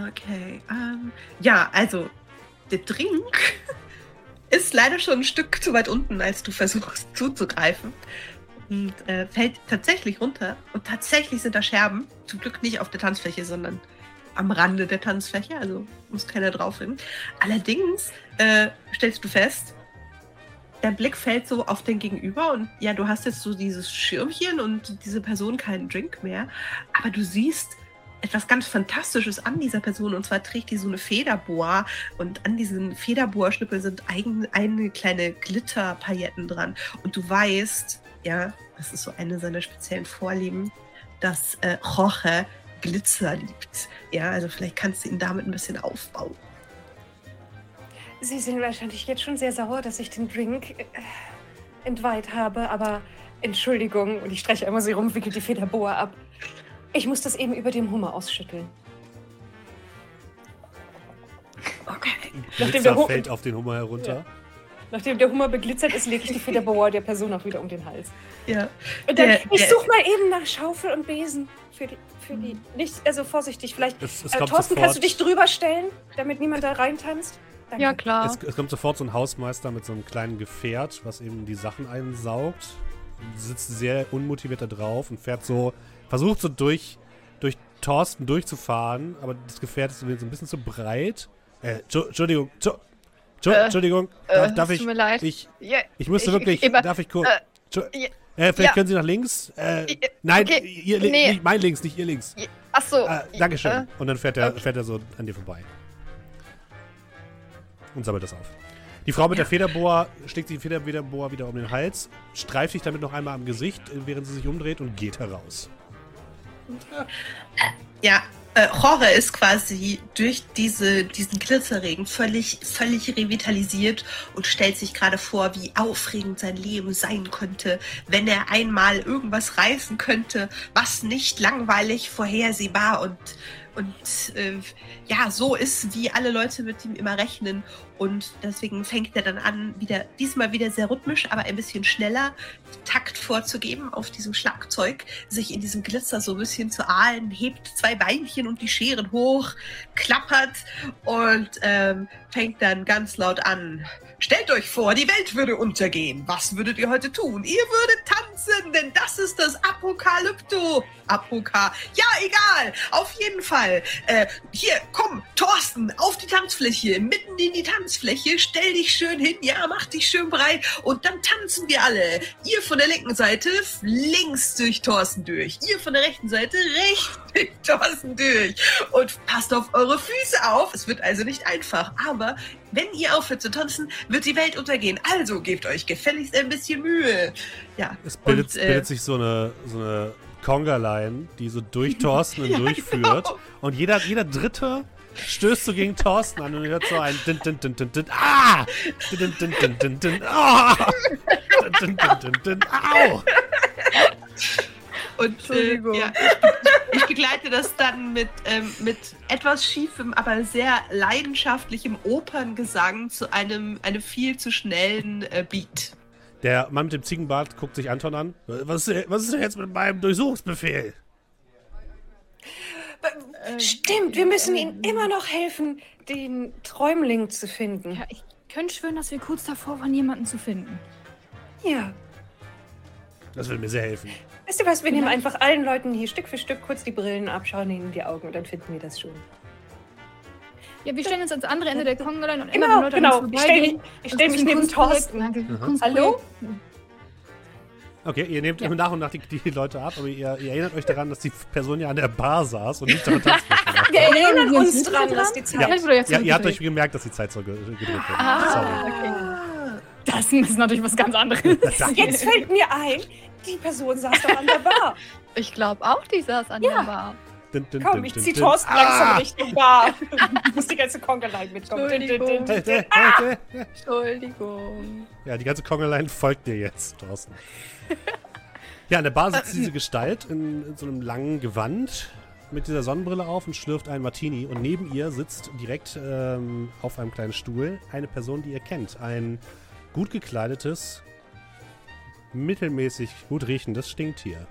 Okay. Ähm, ja, also der Drink ist leider schon ein Stück zu weit unten, als du versuchst zuzugreifen. Und äh, fällt tatsächlich runter. Und tatsächlich sind da Scherben. Zum Glück nicht auf der Tanzfläche, sondern am Rande der Tanzfläche. Also muss keiner drauf hin. Allerdings äh, stellst du fest, der Blick fällt so auf den Gegenüber und ja, du hast jetzt so dieses Schirmchen und diese Person keinen Drink mehr. Aber du siehst etwas ganz Fantastisches an dieser Person und zwar trägt die so eine Federboa und an diesen Federboa-Schnüppel sind eigen, eine kleine Glitterpailletten dran und du weißt, ja, das ist so eine seiner speziellen Vorlieben, dass äh, Jorge Glitzer liebt. Ja, also vielleicht kannst du ihn damit ein bisschen aufbauen. Sie sind wahrscheinlich jetzt schon sehr sauer, dass ich den Drink äh, entweiht habe, aber Entschuldigung. Und ich streiche einmal sie rum, wickelt die Federboa ab. Ich muss das eben über dem Hummer ausschütteln. Okay. Nachdem der fällt auf den Hummer herunter. Nachdem der Hummer beglitzert ist, lege ich die Federboa der Person auch wieder um den Hals. Ja. Und dann, Der- ich suche mal eben nach Schaufel und Besen für die. Für die nicht, also vorsichtig, vielleicht. Es, es Äh, Thorsten, kannst du dich drüber stellen, damit niemand da reintanzt? Danke. Ja, klar. es, es kommt sofort so ein Hausmeister mit so einem kleinen Gefährt, was eben die Sachen einsaugt. Sitzt sehr unmotiviert da drauf und fährt so, versucht so durch, durch Thorsten durchzufahren, aber das Gefährt ist so ein bisschen zu breit. Äh, Tschu- Entschuldigung, Tschu- Tschu- Äh, Entschuldigung, äh, darf, darf es ich, tut mir leid. ich, ja, ich müsste Ich- wirklich, ich- immer- darf ich kurz, äh, äh, vielleicht ja. können Sie nach links, äh, äh, nein, okay, ihr, nee. nicht mein links, nicht ihr links. Ach so. Äh, Dankeschön. Äh, und dann fährt er, okay. fährt er so an dir vorbei. Und sammelt das auf. Die Frau mit der Federboa schlägt die Federboa wieder um den Hals, streift sich damit noch einmal am Gesicht, während sie sich umdreht und geht heraus. Ja, äh, Jorge ist quasi durch diese, diesen Glitzerregen völlig, völlig revitalisiert und stellt sich gerade vor, wie aufregend sein Leben sein könnte, wenn er einmal irgendwas reißen könnte, was nicht langweilig, vorhersehbar und, und äh, ja, so ist, wie alle Leute mit ihm immer rechnen. Und deswegen fängt er dann an, wieder, diesmal wieder sehr rhythmisch, aber ein bisschen schneller Takt vorzugeben auf diesem Schlagzeug, sich in diesem Glitzer so ein bisschen zu ahlen, hebt zwei Beinchen und die Scheren hoch, klappert und ähm, fängt dann ganz laut an. Stellt euch vor, die Welt würde untergehen. Was würdet ihr heute tun? Ihr würdet tanzen, denn das ist das Apokalypto. Apoka. Ja, egal. Auf jeden Fall. Äh, hier, komm, Thorsten, auf die Tanzfläche, mitten in die Tanzfläche. Stell dich schön hin, ja, mach dich schön breit und dann tanzen wir alle. Ihr von der linken Seite links durch Thorsten durch. Ihr von der rechten Seite rechts durch Thorsten durch. Und passt auf eure Füße auf. Es wird also nicht einfach, aber wenn ihr aufhört zu tanzen, wird die Welt untergehen. Also gebt euch gefälligst ein bisschen Mühe. Ja. Es bildet, Und, äh, bildet sich so eine, so eine Conga-Line, die so durch Thorsten Ja, hindurchführt. genau. Und jeder, jeder Dritte stößt so gegen Thorsten an und hört so ein din, din, din, din, din, ah! Din, din, din, din, din, ah! Din, din, din, din, au! Und äh, Entschuldigung. ja, ich, ich begleite das dann mit, ähm, mit etwas schiefem, aber sehr leidenschaftlichem Operngesang zu einem, einem viel zu schnellen äh, Beat. Der Mann mit dem Ziegenbart guckt sich Anton an. Was, ist- was ist denn jetzt mit meinem Durchsuchungsbefehl? Stimmt, wir müssen ihnen immer noch helfen, den Träumling zu finden. Ja, ich könnte schwören, dass wir kurz davor waren, jemanden zu finden. Ja. Das würde mir sehr helfen. Weißt du was, wir nehmen Vielleicht- einfach allen Leuten hier Stück für Stück kurz die Brillen ab, schauen ihnen in die Augen und dann finden wir das schon. Ja, wir stellen uns ans andere Ende der Kongoline und Genau, immer Leute genau. uns Ich stell mich, ich das stell mich neben. Thorsten. Mhm. Hallo? Okay, ihr nehmt Ja. nach und nach die, die Leute ab, aber ihr, ihr erinnert euch daran, dass die Person ja an der Bar saß und nicht war. Wir erinnern wir uns dran, dran? dass die Zeit. Ja, jetzt Ja, ihr habt euch gemerkt, dass die Zeit so ge gedrückt wird. Ah, Sorry. okay. Das ist natürlich was ganz anderes. Jetzt fällt mir ein, Die Person saß doch an der Bar. Ich glaube auch, die saß an Ja. der Bar. Dun, dun, Komm, dun, ich zieh. Thorsten langsam Richtung Bar. Muss die ganze Konkerlein mitkommen. Din, din, din, din. hey, hey. Entschuldigung. Ja, die ganze Kongerlein folgt dir jetzt, Thorsten. Ja, an der Bar sitzt diese Gestalt in, in so einem langen Gewand mit dieser Sonnenbrille auf und schlürft einen Martini. Und neben ihr sitzt direkt ähm, auf einem kleinen Stuhl eine Person, die ihr kennt. Ein gut gekleidetes, mittelmäßig gut riechendes Stinktier.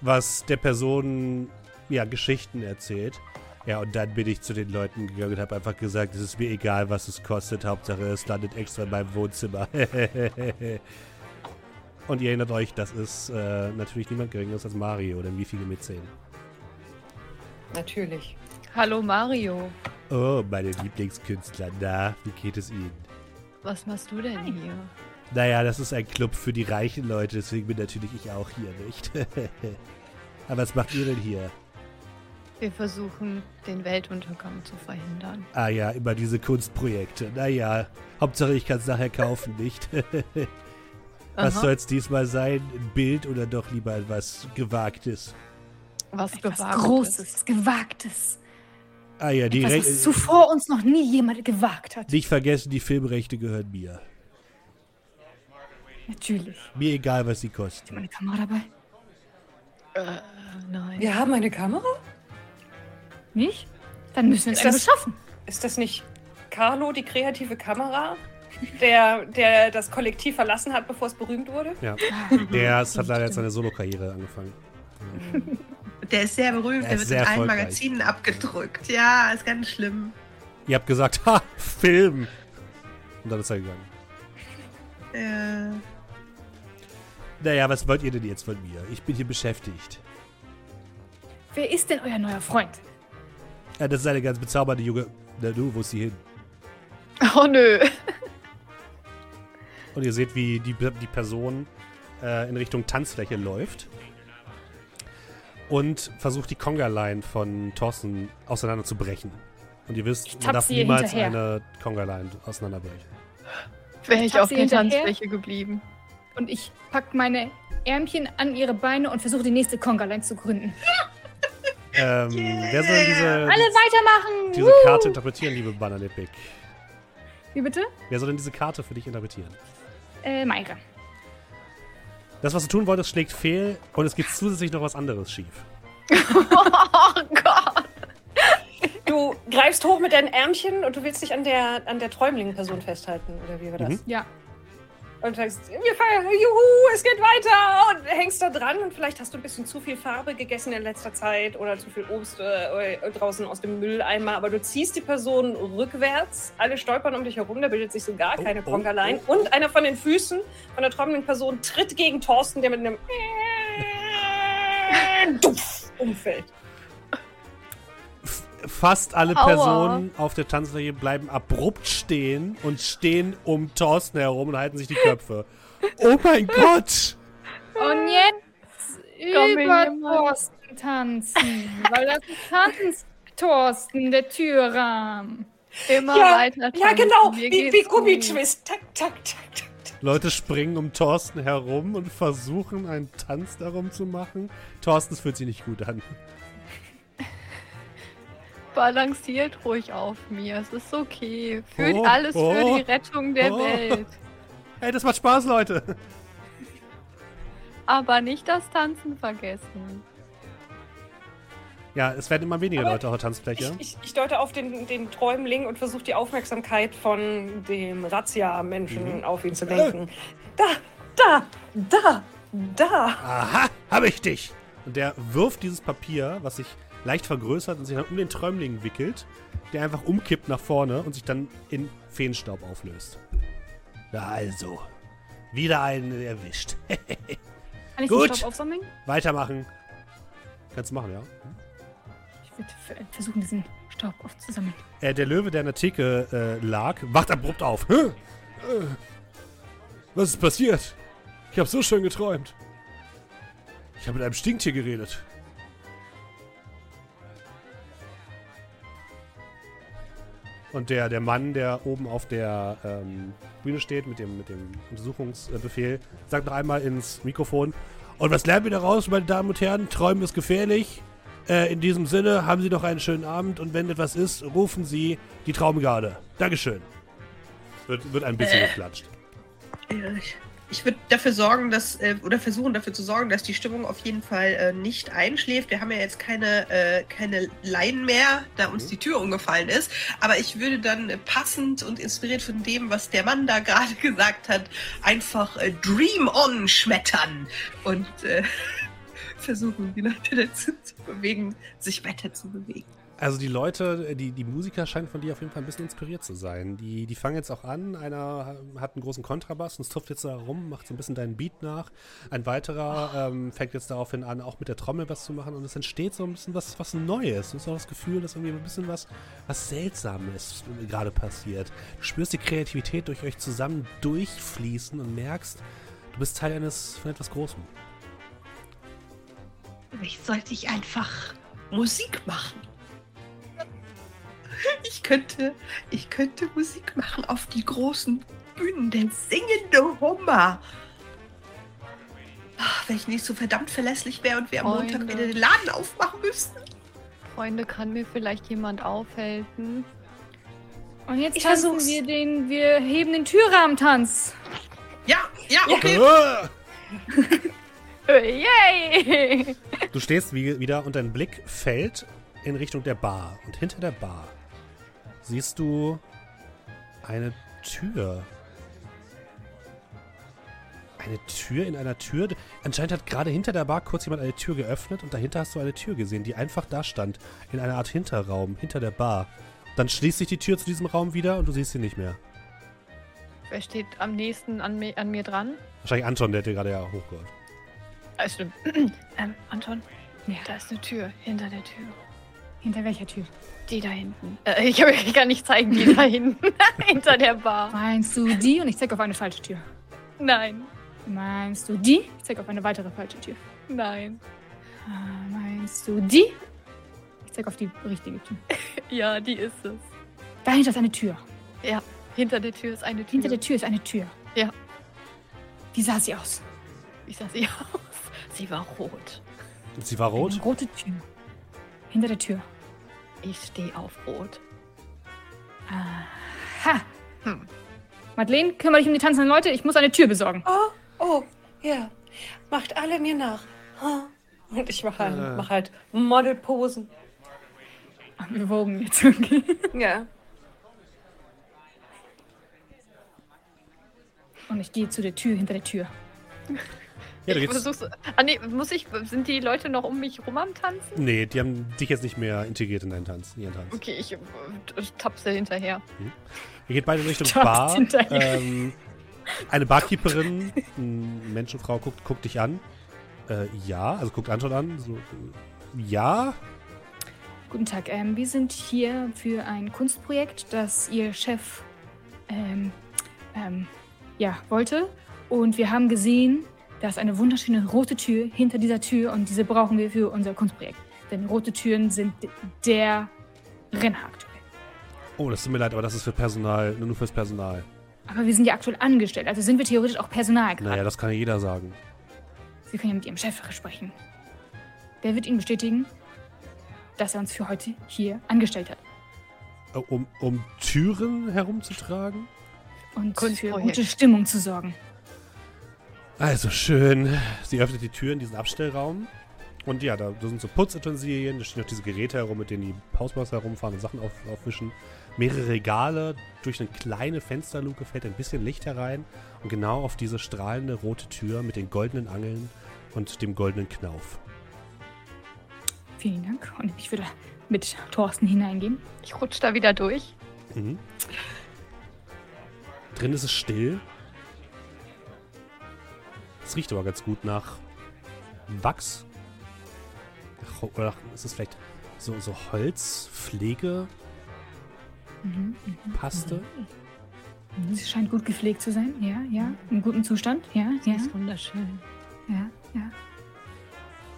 Was der Person, ja, Geschichten erzählt. Ja, und dann bin ich zu den Leuten gegangen und habe einfach gesagt, es ist mir egal, was es kostet. Hauptsache, es landet extra in meinem Wohnzimmer. und ihr erinnert euch, das ist äh, natürlich niemand geringeres als Mario, denn wie viele mit 10? Natürlich. Hallo Mario. Oh, meine Lieblingskünstler. Na, wie geht es Ihnen? Was machst du denn hier? Naja, das ist ein Club für die reichen Leute, deswegen bin natürlich ich auch hier, nicht? Aber was macht ihr denn hier? Wir versuchen, den Weltuntergang zu verhindern. Ah ja, immer diese Kunstprojekte. Naja, Hauptsache ich kann es nachher kaufen, nicht? was soll es diesmal sein? Ein Bild oder doch lieber etwas Gewagtes? Was Etwas gewagt Großes, Gewagtes. Ah ja, die Etwas, was zuvor uns noch nie jemand gewagt hat. Nicht vergessen, die Filmrechte gehören mir. Natürlich. Mir egal, was sie kosten. Meine Kamera dabei? Äh, nein. Wir haben eine Kamera? Nicht? Dann müssen wir es das- beschaffen. Ist das nicht Carlo, die kreative Kamera, der, der das Kollektiv verlassen hat, bevor es berühmt wurde? Ja. Ah, Der ist- hat leider jetzt seine Solo-Karriere angefangen. Der ist sehr berühmt, Er der ist wird sehr in allen. Magazinen abgedrückt. Ja, ist ganz schlimm. Ihr habt gesagt, ha, Film. Und dann ist er gegangen. Äh, Naja, was wollt ihr denn jetzt von mir? Ich bin hier beschäftigt. Wer ist denn euer neuer Freund? Ja, das ist eine ganz bezaubernde Junge. Na du, wo ist sie hin? Oh nö. Und ihr seht, wie die, die Person äh, in Richtung Tanzfläche läuft. Und versucht, die Conga-Line von Thorsten auseinanderzubrechen. Und ihr wisst, Ich man darf niemals hinterher. eine Conga-Line auseinanderbrechen. Wäre ich hab auf der. Tanzfläche geblieben. Und ich pack meine Ärmchen an ihre Beine und versuche die nächste Conga-Line zu gründen. Ähm, Wer soll denn diese, Alle weitermachen! diese Woo! Karte interpretieren, liebe Bananepik? Wie bitte? Wer soll denn diese Karte für dich interpretieren? Äh, Maike. Das, was du tun wolltest, schlägt fehl und es geht zusätzlich noch was anderes schief. Oh Gott. Du greifst hoch mit deinen Ärmchen und du willst dich an der, an der Träumling-Person festhalten, oder wie war das? Mhm. Ja. Und sagst, wir feiern, juhu, es geht weiter. Und hängst da dran und vielleicht hast du ein bisschen zu viel Farbe gegessen in letzter Zeit oder zu viel Obst äh, draußen aus dem Mülleimer, aber du ziehst die Person rückwärts, alle stolpern um dich herum, da bildet sich so gar Oh, keine oh, Conga-Line oh, und einer von den Füßen von der träumenden Person tritt gegen Thorsten, der mit einem Duff umfällt. Fast alle Aua. Personen auf der Tanzfläche bleiben abrupt stehen und stehen um Thorsten herum und halten sich die Köpfe. Oh mein Gott! Und jetzt über. Thorsten tanzen. weil das ist Tanz Thorsten, der Türrahmen. Immer Ja, weiter Ja, tanzen. genau, Mir wie, wie. Gummitwist. Tak, tak, tak. tak. Leute springen um Thorsten herum und versuchen einen Tanz darum zu machen. Thorsten, fühlt sich nicht gut an. Balanciert ruhig auf mir. Es ist okay. Fühlt Oh, alles oh, für die Rettung der oh. Welt. Hey, das macht Spaß, Leute! Aber nicht das Tanzen vergessen. Ja, es werden immer weniger Aber Leute auf der Tanzfläche. Ich, ich, ich deute auf den, den Träumling und versuche die Aufmerksamkeit von dem Razzia-Menschen Mhm. auf ihn zu lenken. Da, da, da, da. Aha, hab ich dich! Und der wirft dieses Papier, was sich leicht vergrößert und sich dann um den Träumling wickelt, der einfach umkippt nach vorne und sich dann in Feenstaub auflöst. Na also, wieder einen erwischt. Kann ich Gut. den Staub aufsammeln? Weitermachen. Kannst du machen, ja. Ich würde ver- versuchen, diesen Staub aufzusammeln. Äh, der Löwe, der an der Theke äh, lag, wacht abrupt auf. Hä? Äh, was ist passiert? Ich habe so schön geträumt. Ich habe mit einem Stinktier geredet. Und der, der Mann, der oben auf der ähm, Bühne steht mit dem, mit dem Untersuchungsbefehl, sagt noch einmal ins Mikrofon. Und was lernen wir daraus, meine Damen und Herren? Träumen ist gefährlich. Äh, in diesem Sinne, haben Sie noch einen schönen Abend und wenn etwas ist, rufen Sie die Traumgarde. Dankeschön. Wird, wird ein bisschen Äh. geklatscht. Ja, ich- würde dafür sorgen, dass, äh, oder versuchen dafür zu sorgen, dass die Stimmung auf jeden Fall äh, nicht einschläft. Wir haben ja jetzt keine, äh, keine Laien mehr, da uns die Tür umgefallen ist. Aber ich würde dann passend und inspiriert von dem, was der Mann da gerade gesagt hat, einfach äh, Dream On schmettern und äh, versuchen, die Leute dazu zu bewegen, sich weiter zu bewegen. Also die Leute, die, die Musiker scheinen von dir auf jeden Fall ein bisschen inspiriert zu sein. Die, die fangen jetzt auch an. Einer hat einen großen Kontrabass und zupft jetzt da rum, macht so ein bisschen deinen Beat nach. Ein weiterer ähm, fängt jetzt daraufhin an, auch mit der Trommel was zu machen. Und es entsteht so ein bisschen was, was Neues. Du hast auch das Gefühl, dass irgendwie ein bisschen was, was Seltsames gerade passiert. Du spürst die Kreativität durch euch zusammen durchfließen und merkst, du bist Teil eines von etwas Großem. Vielleicht sollte ich einfach Musik machen. Ich könnte, ich könnte Musik machen auf die großen Bühnen, der singende Hummer. Ach, wenn ich nicht so verdammt verlässlich wäre und wir am Montag wieder den Laden aufmachen müssten. Freunde, kann mir vielleicht jemand aufhelfen? Und jetzt Ich tanzen versuch's. wir den, wir heben den Türrahmentanz. Ja, ja, okay. Yay! Du stehst wie, wieder und dein Blick fällt in Richtung der Bar. Und hinter der Bar siehst du eine Tür. Eine Tür in einer Tür. Anscheinend hat gerade hinter der Bar kurz jemand eine Tür geöffnet und dahinter hast du eine Tür gesehen, die einfach da stand. In einer Art Hinterraum, hinter der Bar. Dann schließt sich die Tür zu diesem Raum wieder und du siehst sie nicht mehr. Wer steht am nächsten an, mi an mir dran? Wahrscheinlich Anton, der hat dir gerade ja hochgeholt. Ah, stimmt. ähm, Anton, Ja. da ist eine Tür hinter der Tür. Hinter welcher Tür? Die da hinten. Äh, ich, ich kann nicht zeigen, die da hinten. hinter der Bar. Meinst du die? Und ich zeig auf eine falsche Tür. Nein, Meinst du die? Ich zeig auf eine weitere falsche Tür. nein. Ah, Meinst du die? Ich zeig auf die richtige Tür. Ja, die ist es. Dahinter ist eine Tür. Hinter der Tür ist eine Tür. Hinter der Tür ist eine Tür. Ja. Wie sah sie aus? Wie sah sie aus? Sie war rot. Sie war rot. Eine rote Tür. Hinter der Tür. Ich stehe auf rot. Aha. Hm. Madeleine, kümmere dich um die tanzenden Leute. Ich muss eine Tür besorgen. Oh, oh, ja. Macht alle mir nach. Und ich mache halt, Äh. mach halt Modelposen. Ach, wir wogen jetzt. Okay. Ja. Und ich gehe zu der Tür hinter der Tür. Ja, du ich versuch's. Ah, nee, muss ich. Sind die Leute noch um mich rum am Tanzen? nee, die haben dich jetzt nicht mehr integriert in deinen Tanz. In ihren Tanz. Okay, ich äh, tapse hinterher. Ihr geht beide in Richtung Bar. Ähm, eine Barkeeperin, eine Menschenfrau, guckt, guckt dich an. Äh, ja, also guckt Anton an. So, äh, ja, Guten Tag. Ähm, wir sind hier für ein Kunstprojekt, das Ihr Chef ähm, ähm, ja, wollte. Und wir haben gesehen, da ist eine wunderschöne rote Tür hinter dieser Tür und diese brauchen wir für unser Kunstprojekt. Denn rote Türen sind der Renner aktuell. Oh, das tut mir leid, aber das ist für Personal, nur fürs Personal. Aber wir sind ja aktuell angestellt, also sind wir theoretisch auch Personal gerade. Naja, das kann ja jeder sagen. Sie können ja mit Ihrem Chef sprechen. Der wird Ihnen bestätigen, dass er uns für heute hier angestellt hat. Äh, Um, um Türen herumzutragen? Und für gute Stimmung zu sorgen. Also schön. Sie öffnet die Tür in diesen Abstellraum. Und ja, da, da sind so Putzutensilien, da stehen noch diese Geräte herum, mit denen die Hausmeister herumfahren und Sachen auf, aufwischen. Mehrere Regale. Durch eine kleine Fensterluke fällt ein bisschen Licht herein. Und genau auf diese strahlende rote Tür mit den goldenen Angeln und dem goldenen Knauf. Vielen Dank. Und ich würde mit Thorsten hineingehen. Ich rutsch da wieder durch. Mhm. Drin ist es still. Es riecht aber ganz gut nach Wachs. Oder nach, ist es vielleicht so, so Holzpflegepaste? Mhm. Sie scheint gut gepflegt zu sein. Ja, ja. Im guten Zustand. Ja, ja, ist wunderschön. ja, ja.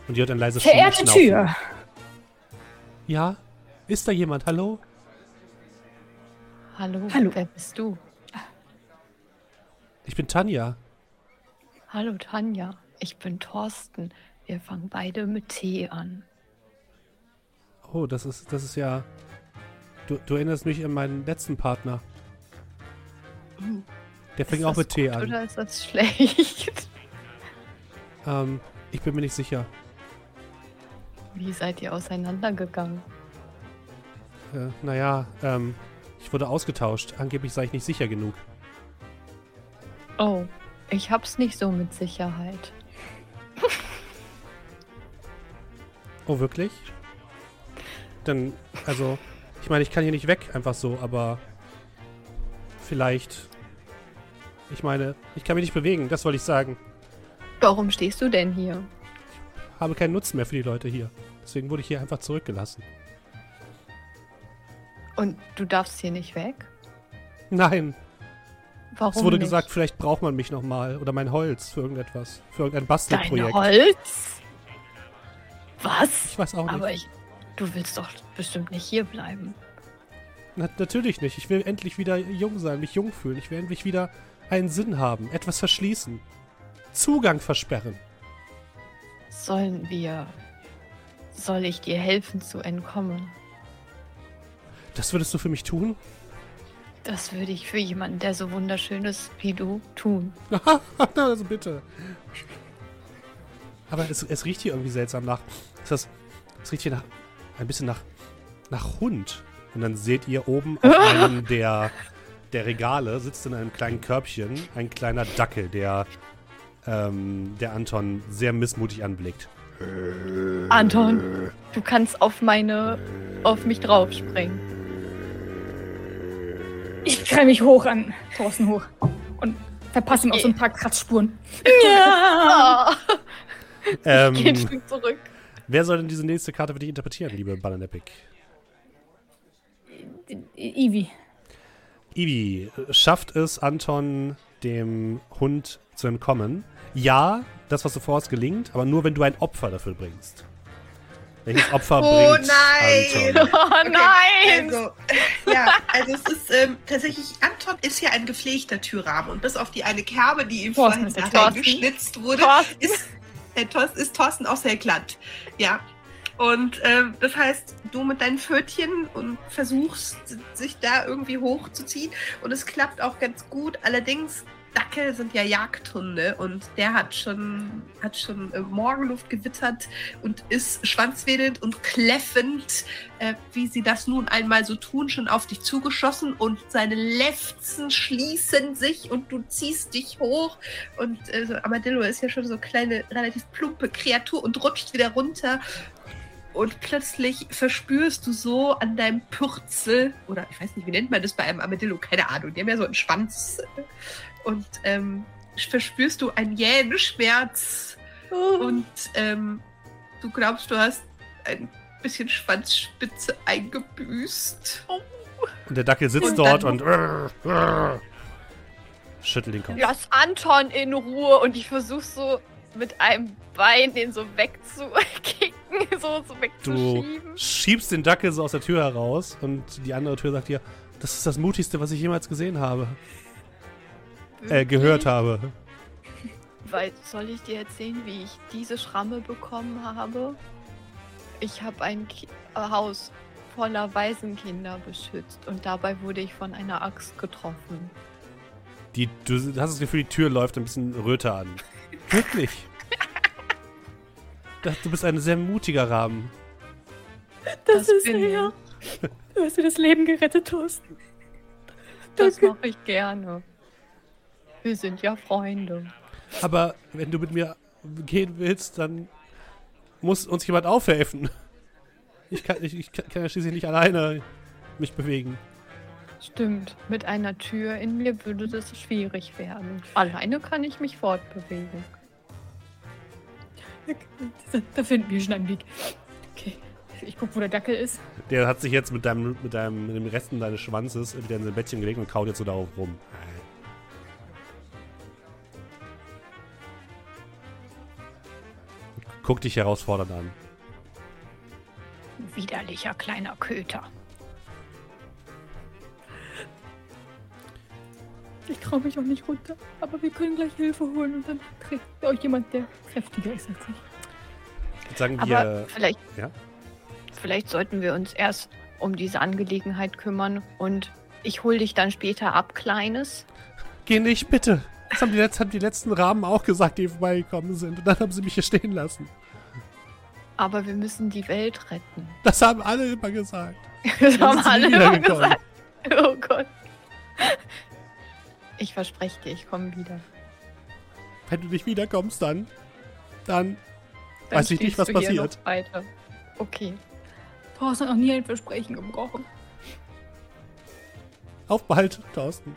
Und die hört ein leises Verehrte. Tür. Ja? Ist da jemand? Hallo? Hallo, Hallo. wer bist du? Ich bin Tanja. Hallo Tanja, ich bin Thorsten. Wir fangen beide mit T an. Oh, das ist, das ist ja. Du, du erinnerst mich an meinen letzten Partner. Der fing Ist auch mit T an. Oder ist das schlecht? Ähm, ich bin mir nicht sicher. Wie seid ihr auseinandergegangen? Äh, naja, ähm, ich wurde ausgetauscht. Angeblich sei ich nicht sicher genug. Oh, ich hab's nicht so mit Sicherheit. Oh, wirklich? Dann, also, ich meine, ich kann hier nicht weg, einfach so, aber vielleicht. Ich meine, ich kann mich nicht bewegen, das wollte ich sagen. Warum stehst du denn hier? Habe keinen Nutzen mehr für die Leute hier. Deswegen wurde ich hier einfach zurückgelassen. Und du darfst hier nicht weg? Nein, Warum es wurde nicht? gesagt, vielleicht braucht man mich nochmal oder mein Holz für irgendetwas. Für irgendein Dein Bastelprojekt. Holz? Was? Ich weiß auch nicht. Aber ich, du willst doch bestimmt nicht hier bleiben. Na, natürlich nicht. Ich will endlich wieder jung sein, mich jung fühlen. Ich will endlich wieder einen Sinn haben, etwas verschließen. Zugang versperren. Sollen wir. Soll ich dir helfen zu entkommen? Das würdest du für mich tun? Das würde ich für jemanden, der so wunderschön ist wie du, tun. Also bitte. Aber es, es riecht hier irgendwie seltsam nach. Ist das, es riecht hier nach. Ein bisschen nach. nach Hund. Und dann seht ihr oben auf einem der, der Regale sitzt in einem kleinen Körbchen ein kleiner Dackel, der, ähm, der Anton sehr missmutig anblickt. Anton, du kannst auf meine. auf mich draufspringen. Ich krall mich hoch an Thorsten hoch und verpasse ihm auch so ein paar Kratzspuren. Ah, Ähm, Geh ein Stück zurück. wer soll denn diese nächste Karte für dich interpretieren, liebe Bananepic? Ivi. Ivi, schafft es Anton, dem Hund zu entkommen? Ja, das, was du vorhast, gelingt, aber nur, wenn du ein Opfer dafür bringst. Welches Opfer Oh bringt nein! Anton? Oh nein! Also, ja, also es ist ähm, tatsächlich, Anton ist ja ein gepflegter Türrahmen und bis auf die eine Kerbe, die ihm vorhin nachher geschnitzt wurde, Thorsten. ist, äh, Thorsten, ist Thorsten auch sehr glatt. Ja. Und ähm, das heißt, du mit deinen Pfötchen und versuchst, sich da irgendwie hochzuziehen. Und es klappt auch ganz gut. Allerdings, Dackel sind ja Jagdhunde und der hat schon, hat schon äh, Morgenluft gewittert und ist schwanzwedelnd und kläffend, äh, wie sie das nun einmal so tun, schon auf dich zugeschossen und seine Lefzen schließen sich und du ziehst dich hoch und äh, so Armadillo ist ja schon so eine kleine, relativ plumpe Kreatur und rutscht wieder runter. Und plötzlich verspürst du so an deinem Pürzel, oder ich weiß nicht, wie nennt man das bei einem Armadillo, keine Ahnung, die haben ja so einen Schwanz. Und ähm, verspürst du einen jähen Schmerz und ähm, du glaubst, du hast ein bisschen Schwanzspitze eingebüßt. Und der Dackel sitzt Und dort und schüttelt den Kopf. Lass Anton in Ruhe und ich versuche so mit einem Bein den so wegzukicken, so, so Du wegzuschieben. schiebst den Dackel so aus der Tür heraus und die andere Tür sagt dir, das ist das Mutigste, was ich jemals gesehen habe. Äh, gehört habe. Weil, soll ich dir erzählen, wie ich diese Schramme bekommen habe? Ich habe ein Ki äh, Haus voller Waisenkinder beschützt und dabei wurde ich von einer Axt getroffen. Die, du hast das Gefühl, die Tür läuft ein bisschen röter an. Wirklich. Das- Du bist ein sehr mutiger Rahmen. Das, ist bin er. Du hast mir das Leben gerettet, Thorsten. Das mache ich gerne. Wir sind ja Freunde. Aber wenn du mit mir gehen willst, dann muss uns jemand aufhelfen. Ich kann, ich, ich kann ja schließlich nicht alleine mich bewegen. Stimmt, mit einer Tür in mir würde das schwierig werden. Alleine kann ich mich fortbewegen. Da, finden wir schon einen Weg. Okay, ich guck, wo der Dackel ist. Der hat sich jetzt mit deinem, mit deinem, mit dem Resten deines Schwanzes wieder in sein Bettchen gelegt und kaut jetzt so darauf rum. Guck dich herausfordernd an. Widerlicher kleiner Köter. Ich traue mich auch nicht runter. Aber wir können gleich Hilfe holen und dann trägt euch jemand, der kräftiger ist als ich. Jetzt sagen Aber wir. vielleicht, ja? vielleicht sollten wir uns erst um diese Angelegenheit kümmern und ich hol dich dann später ab, Kleines. Geh nicht, bitte. Das haben die, letz haben die letzten Rahmen auch gesagt, die vorbeigekommen sind. Und dann haben sie mich hier stehen lassen. Aber wir müssen die Welt retten. Das haben alle immer gesagt. Das haben alle immer gesagt. Oh Gott. Ich verspreche dir, ich komme wieder. Wenn du nicht wiederkommst, dann. Dann. Dann Weiß ich nicht, was du hier passiert. Noch weiter. Okay. Thorsten hat noch nie ein Versprechen gebrochen. Auf bald, Thorsten.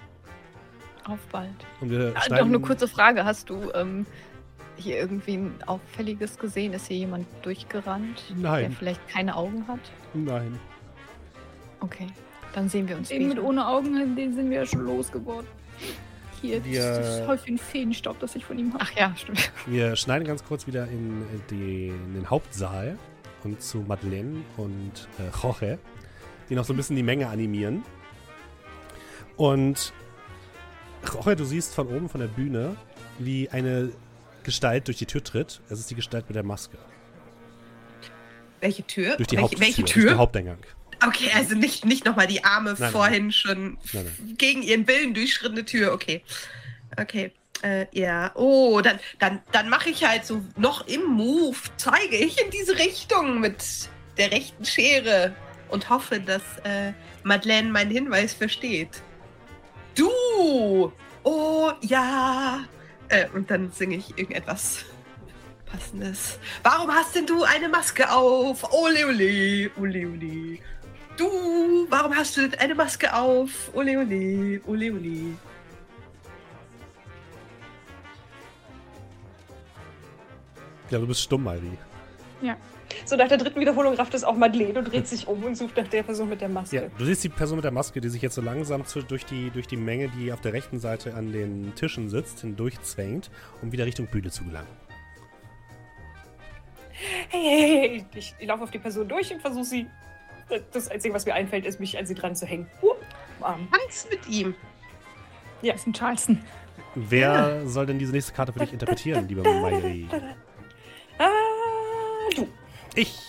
Auf bald. Und wir Ah, Doch schneiden. eine kurze Frage. Hast du ähm, hier irgendwie ein Auffälliges gesehen? Ist hier jemand durchgerannt, der Nein, vielleicht keine Augen hat? nein. Okay. Dann sehen wir uns mit später. ohne Augen, den sind wir ja schon losgeworden. Hier, Wir- das Häufchen Feenstaub, das ich von ihm habe. Ach ja, stimmt. Wir schneiden ganz kurz wieder in, die, in den Hauptsaal und zu Madeleine und äh, Jorge, die noch so ein bisschen die Menge animieren. Und Jorge, du siehst von oben von der Bühne, wie eine Gestalt durch die Tür tritt. Es ist die Gestalt mit der Maske. Welche Tür? Durch die welche, Haupttür. welche Durch Tür? den Haupteingang. Okay, also nicht, nicht nochmal die arme, nein. vorhin schon Nein, nein. gegen ihren Willen durchschrittene Tür. Okay. Okay. Äh, ja. Oh, dann, dann, dann mache ich halt so noch im Move, zeige ich in diese Richtung mit der rechten Schere und hoffe, dass äh, Madeleine meinen Hinweis versteht. Du! Oh, ja! Äh, und dann singe ich irgendetwas Passendes. Warum hast denn du eine Maske auf? Ole, ole, ole, ole. Du, warum hast du eine Maske auf? Ole, ole, ole, ole. Ja, du bist stumm, Mairi. So nach der dritten Wiederholung rafft es auch Madeleine und dreht sich um und sucht nach der Person mit der Maske. Ja, du siehst die Person mit der Maske, die sich jetzt so langsam zu, durch, die, durch die Menge, die auf der rechten Seite an den Tischen sitzt, hindurchzwängt, um wieder Richtung Bühne zu gelangen. Hey, hey, hey, hey. Ich, ich laufe auf die Person durch und versuche sie. Das Einzige, was mir einfällt, ist, mich an sie dran zu hängen. Uh, mit ihm. Das ist ein Charleston. Wer soll denn diese nächste Karte für dich interpretieren, lieber Mairi? Ah, du. Ich.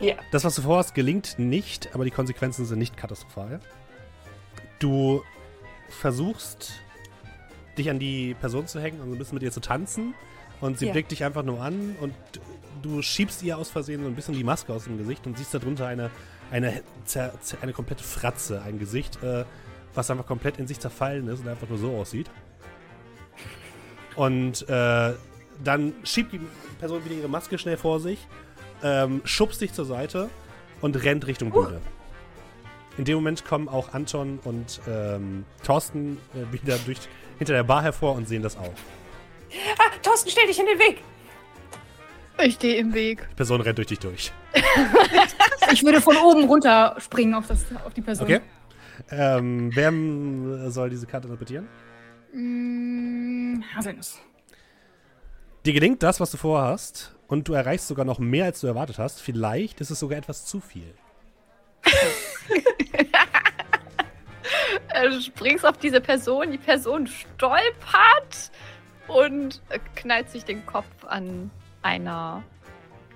Ja. Das, was du vorhast, gelingt nicht, aber die Konsequenzen sind nicht katastrophal. Du versuchst, dich an die Person zu hängen und so ein bisschen mit ihr zu tanzen. Und sie Ja. blickt dich einfach nur an und du schiebst ihr aus Versehen so ein bisschen die Maske aus dem Gesicht und siehst darunter eine, eine, eine komplette Fratze, ein Gesicht, äh, was einfach komplett in sich zerfallen ist und einfach nur so aussieht. Und äh, dann schiebt die Person wieder ihre Maske schnell vor sich, ähm, schubst dich zur Seite und rennt Richtung Bühne. In dem Moment kommen auch Anton und ähm, Thorsten äh, wieder durch, hinter der Bar hervor und sehen das auch. Ah, Thorsten, stell dich in den Weg. Ich stehe im Weg. Die Person rennt durch dich durch. Ich würde von oben runter springen auf, das, auf die Person. Okay. Ähm, wer soll diese Karte interpretieren? Mm, Haselnuss. Dir gelingt das, was du vorhast, und du erreichst sogar noch mehr, als du erwartet hast. Vielleicht ist es sogar etwas zu viel. Du springst auf diese Person, die Person stolpert und knallt sich den Kopf an einer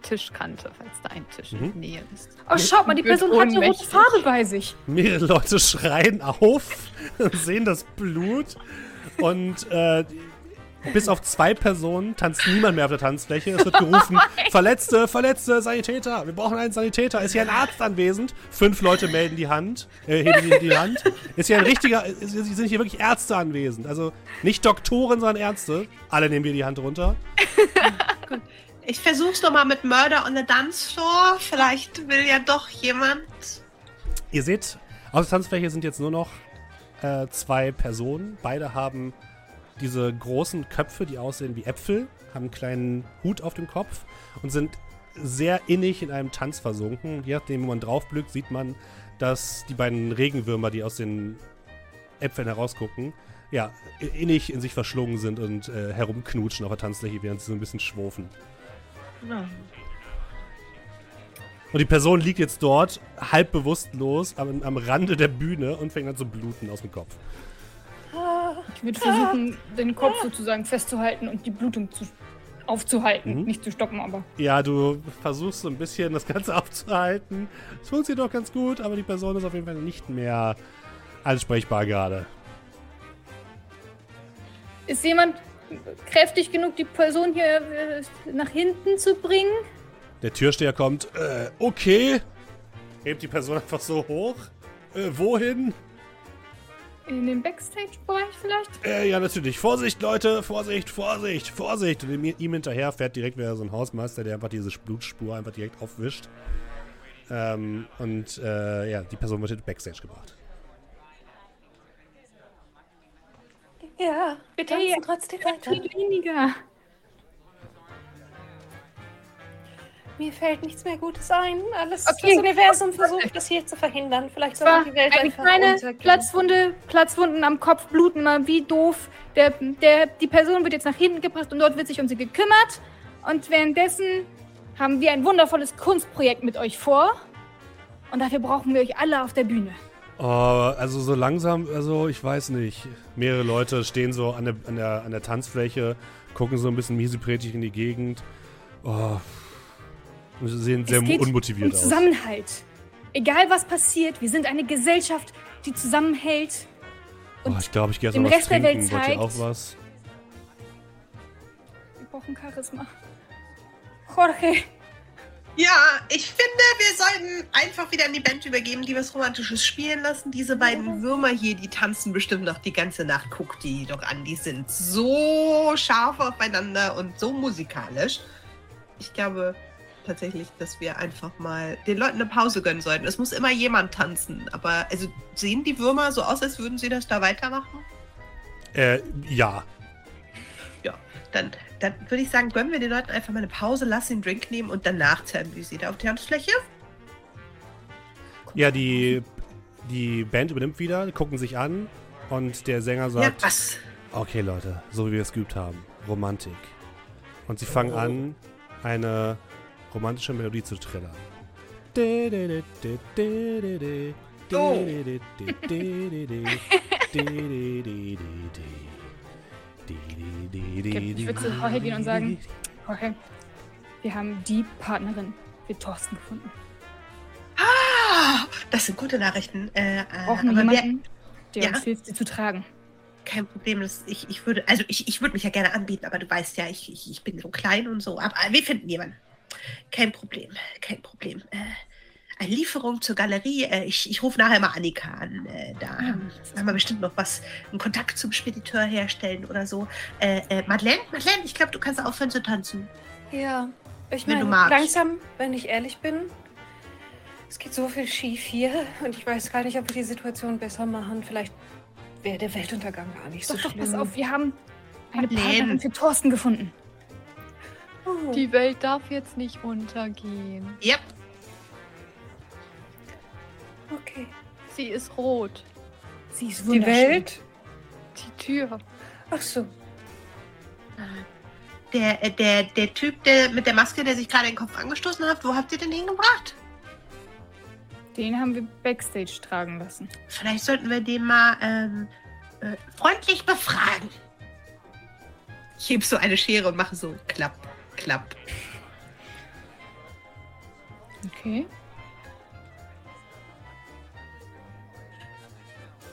Tischkante, falls da ein Tisch in Mhm. der Nähe ist. Oh, schaut mal, die Person hat eine rote. Farbe bei sich. Mehrere Leute schreien auf, sehen das Blut und äh, bis auf zwei Personen tanzt niemand mehr auf der Tanzfläche. Es wird gerufen, Verletzte, Verletzte, Sanitäter. Wir brauchen einen Sanitäter. Ist hier ein Arzt anwesend? Fünf Leute melden die Hand, äh, heben die, die Hand. Ist hier ein richtiger, ist, sind hier wirklich Ärzte anwesend. Also nicht Doktoren, sondern Ärzte. Alle nehmen wir die Hand runter. Ich versuch's nochmal mit Murder on the Dance Floor. Vielleicht will ja doch jemand. Ihr seht, auf der Tanzfläche sind jetzt nur noch äh, zwei Personen. Beide haben diese großen Köpfe, die aussehen wie Äpfel, haben einen kleinen Hut auf dem Kopf und sind sehr innig in einem Tanz versunken. Je nachdem, wo man draufblickt, sieht man, dass die beiden Regenwürmer, die aus den Äpfeln herausgucken, ja, innig in sich verschlungen sind und äh, herumknutschen auf der Tanzfläche, während sie so ein bisschen schwurfen. Und die Person liegt jetzt dort, halb bewusstlos, am, am Rande der Bühne und fängt an zu bluten aus dem Kopf. Ich würde versuchen, den Kopf sozusagen festzuhalten und die Blutung zu, aufzuhalten. Mhm. Nicht zu stoppen, aber. Ja, du versuchst so ein bisschen das Ganze aufzuhalten. Es funktioniert doch ganz gut, aber die Person ist auf jeden Fall nicht mehr ansprechbar gerade. Ist jemand kräftig genug, die Person hier äh, nach hinten zu bringen? Der Türsteher kommt. Äh, okay. Hebt die Person einfach so hoch. Äh, wohin? In den Backstage-Bereich vielleicht? Äh, ja, natürlich. Vorsicht, Leute. Vorsicht, Vorsicht, Vorsicht. Und ihm, hinterher fährt direkt wieder so ein Hausmeister, der einfach diese Blutspur einfach direkt aufwischt. Ähm, und äh, ja, die Person wird in den Backstage gebracht. Ja, wir tanzen Hey, trotzdem weiter. Viel weniger. Mir fällt nichts mehr Gutes ein. Alles Okay. das Universum versucht, das hier zu verhindern. Vielleicht soll die Welt eine einfach kleine untergehen. Platzwunde, Platzwunden am Kopf bluten mal wie doof. Der, der, die Person wird jetzt nach hinten gebracht und dort wird sich um sie gekümmert. Und währenddessen haben wir ein wundervolles Kunstprojekt mit euch vor. Und dafür brauchen wir euch alle auf der Bühne. Oh, also so langsam, also ich weiß nicht. Mehrere Leute stehen so an der, an der, an der Tanzfläche, gucken so ein bisschen mieseprätig in die Gegend. Oh. Und sie sehen sehr es geht unmotiviert um aus. Zusammenhalt. Egal was passiert, wir sind eine Gesellschaft, die zusammenhält. Oh, ich glaube, ich gehe jetzt dem mal was Rest der trinken. Welt Wollt ihr zeigt- auch was? Wir brauchen Charisma. Jorge, Ja, ich finde, wir sollten einfach wieder an die Band übergeben, die was Romantisches spielen lassen. Diese beiden Würmer hier, die tanzen bestimmt noch die ganze Nacht. Guck die doch an, die sind so scharf aufeinander und so musikalisch. Ich glaube tatsächlich, dass wir einfach mal den Leuten eine Pause gönnen sollten. Es muss immer jemand tanzen. Aber also sehen die Würmer so aus, als würden sie das da weitermachen? Äh, ja. Dann, dann würde ich sagen, gönnen wir den Leuten einfach mal eine Pause, lass den Drink nehmen und danach zerren wir sie da auf die Tanzfläche. Ja, die, die Band übernimmt wieder, gucken sich an und der Sänger Ja, sagt, was? okay Leute, so wie wir es geübt haben, Romantik. Und sie fangen an, eine romantische Melodie zu trillern. Oh. ich würde zu Jorge gehen und sagen, Jorge, wir haben die Partnerin für Thorsten gefunden. Ah, das sind gute Nachrichten. Äh, äh, Wir brauchen aber wer, jemanden, der Ja? uns hilft, sie zu tragen. kein Problem. Das, ich, ich würde, also ich, ich würde mich ja gerne anbieten, aber du weißt ja, ich, ich, ich bin so klein und so. Aber wir finden jemanden. Kein Problem, kein Problem. Äh, eine Lieferung zur Galerie. Äh, ich, ich rufe nachher mal Annika an. Äh, da haben haben wir bestimmt noch was, einen Kontakt zum Spediteur herstellen oder so. Äh, äh, Madeleine, Madeleine, ich glaube, du kannst aufhören zu tanzen. Ja, ich meine, langsam, wenn ich ehrlich bin, es geht so viel schief hier und ich weiß gar nicht, ob wir die Situation besser machen. Vielleicht wäre der Weltuntergang gar nicht so Doch, doch, schlimm. pass auf, wir haben eine Madeleine. Partnerin für Thorsten gefunden. Oh. Die Welt darf jetzt nicht untergehen. Yep. okay. Sie ist rot. Sie ist Die wunderschön. Welt? Die Tür. Ach so. Der, äh, der, der Typ der, mit der Maske, der sich gerade den Kopf angestoßen hat, wo habt ihr den hingebracht? Den haben wir Backstage tragen lassen. Vielleicht sollten wir den mal ähm, äh, freundlich befragen. Ich heb so eine Schere und mache so klapp, klapp. Okay.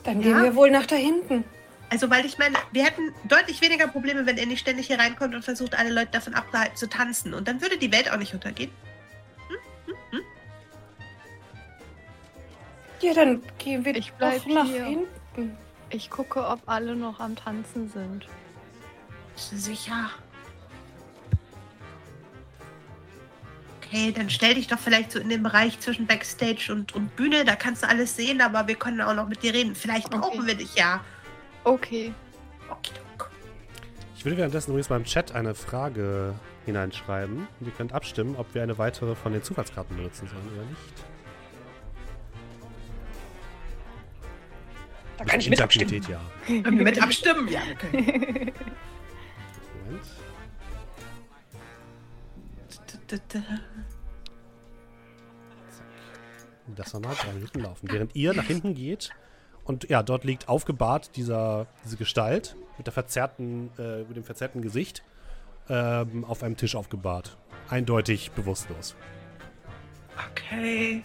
Dann Ja. gehen wir wohl nach da hinten. Also, weil ich meine, wir hätten deutlich weniger Probleme, wenn er nicht ständig hier reinkommt und versucht, alle Leute davon abzuhalten zu tanzen. Und dann würde die Welt auch nicht untergehen. Ja, dann gehen wir Ich bleib doch nach hier. hinten. Ich gucke, ob alle noch am Tanzen sind. Sicher. Okay, dann stell dich doch vielleicht so in den Bereich zwischen Backstage und, und Bühne. Da kannst du alles sehen, aber wir können auch noch mit dir reden. Vielleicht Okay. brauchen wir dich ja. Okay. Okidok. Ich würde währenddessen übrigens beim Chat eine Frage hineinschreiben. Und ihr könnt abstimmen, ob wir eine weitere von den Zufallskarten benutzen sollen oder nicht. Da kann ich mit abstimmen. Ja. Können wir mit abstimmen? Ja, wir können. Moment. Das nochmal drei Minuten laufen. Während ihr nach hinten geht und ja, dort liegt aufgebahrt dieser, diese Gestalt mit, der verzerrten, äh, mit dem verzerrten Gesicht ähm, auf einem Tisch aufgebahrt. Eindeutig bewusstlos. Okay.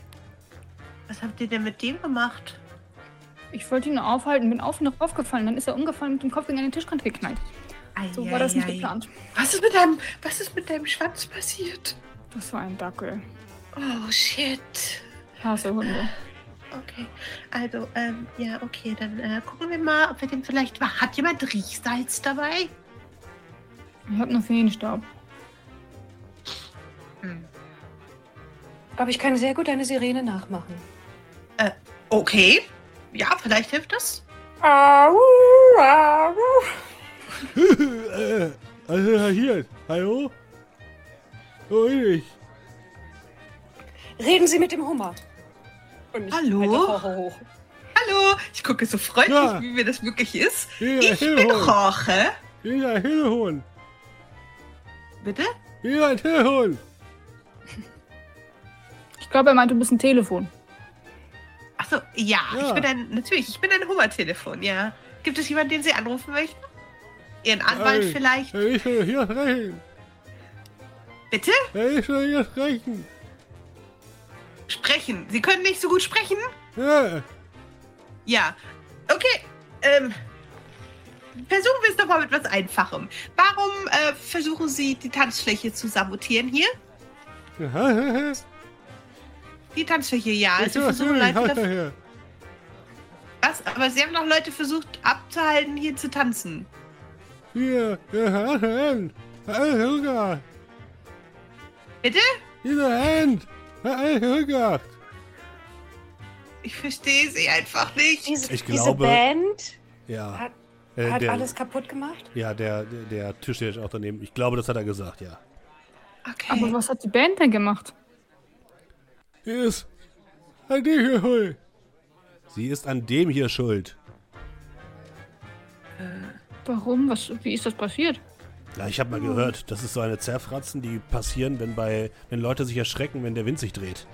Was habt ihr denn mit dem gemacht? Ich wollte ihn nur aufhalten, bin auf ihn noch aufgefallen. Dann ist er umgefallen mit dem Kopf gegen den Tischkant geknallt. So war das nicht geplant. Was ist mit deinem, was ist mit deinem Schwanz passiert? Das war ein Dackel. Oh shit. Hasse Hunde. Okay, also, ähm, ja, okay, dann äh, gucken wir mal, ob wir den vielleicht. Hat jemand Riechsalz dabei? Ich hab nur Feenstaub. Aber ich kann sehr gut eine Sirene nachmachen. Okay. Ja, vielleicht hilft das. Au, au. Also hier, hallo? Wo bin ich? Reden Sie mit dem Hummer. Und ich Hallo? Roche. Hallo, ich gucke so freundlich, Ja. wie mir das wirklich ist. Hier, Ich bin Telefon. Jorge. Hier, ein Telefon. Bitte? Hier, ein Telefon. Ich glaube, er meint, du bist ein Telefon. Achso, ja, Ja. ich bin ein, natürlich, ich bin ein Hummertelefon, ja. Gibt es jemanden, den Sie anrufen möchten? Ihren Anwalt Nein. vielleicht? Ich will hier sprechen. Bitte? Ich will hier sprechen. Sprechen. Sie können nicht so gut sprechen? Ja. Ja. Okay, ähm. Versuchen wir es doch mal mit was Einfachem. Warum äh, versuchen Sie, die Tanzfläche zu sabotieren hier? Die Tanzfläche, ja. Ich Also versuchen Leute was? Aber Sie haben doch Leute versucht abzuhalten, hier zu tanzen. Hier, der Hand. Alles rückgrat. Bitte? Diese Hand. Alles rückgrat. Ich verstehe Sie einfach nicht. Diese, Ich diese glaube- Band Ja. hat, Äh, hat der, alles kaputt gemacht. Ja, der, der, der Tisch steht auch daneben. Ich glaube, das hat er gesagt, ja. Okay. Aber was hat die Band denn gemacht? Hier ist an dem hier schuld. Sie ist an dem hier schuld. Warum? Was, wie ist das passiert? Ja, ich habe mal gehört, das ist so eine Zerfratzen, die passieren, wenn bei wenn Leute sich erschrecken, wenn der Wind sich dreht.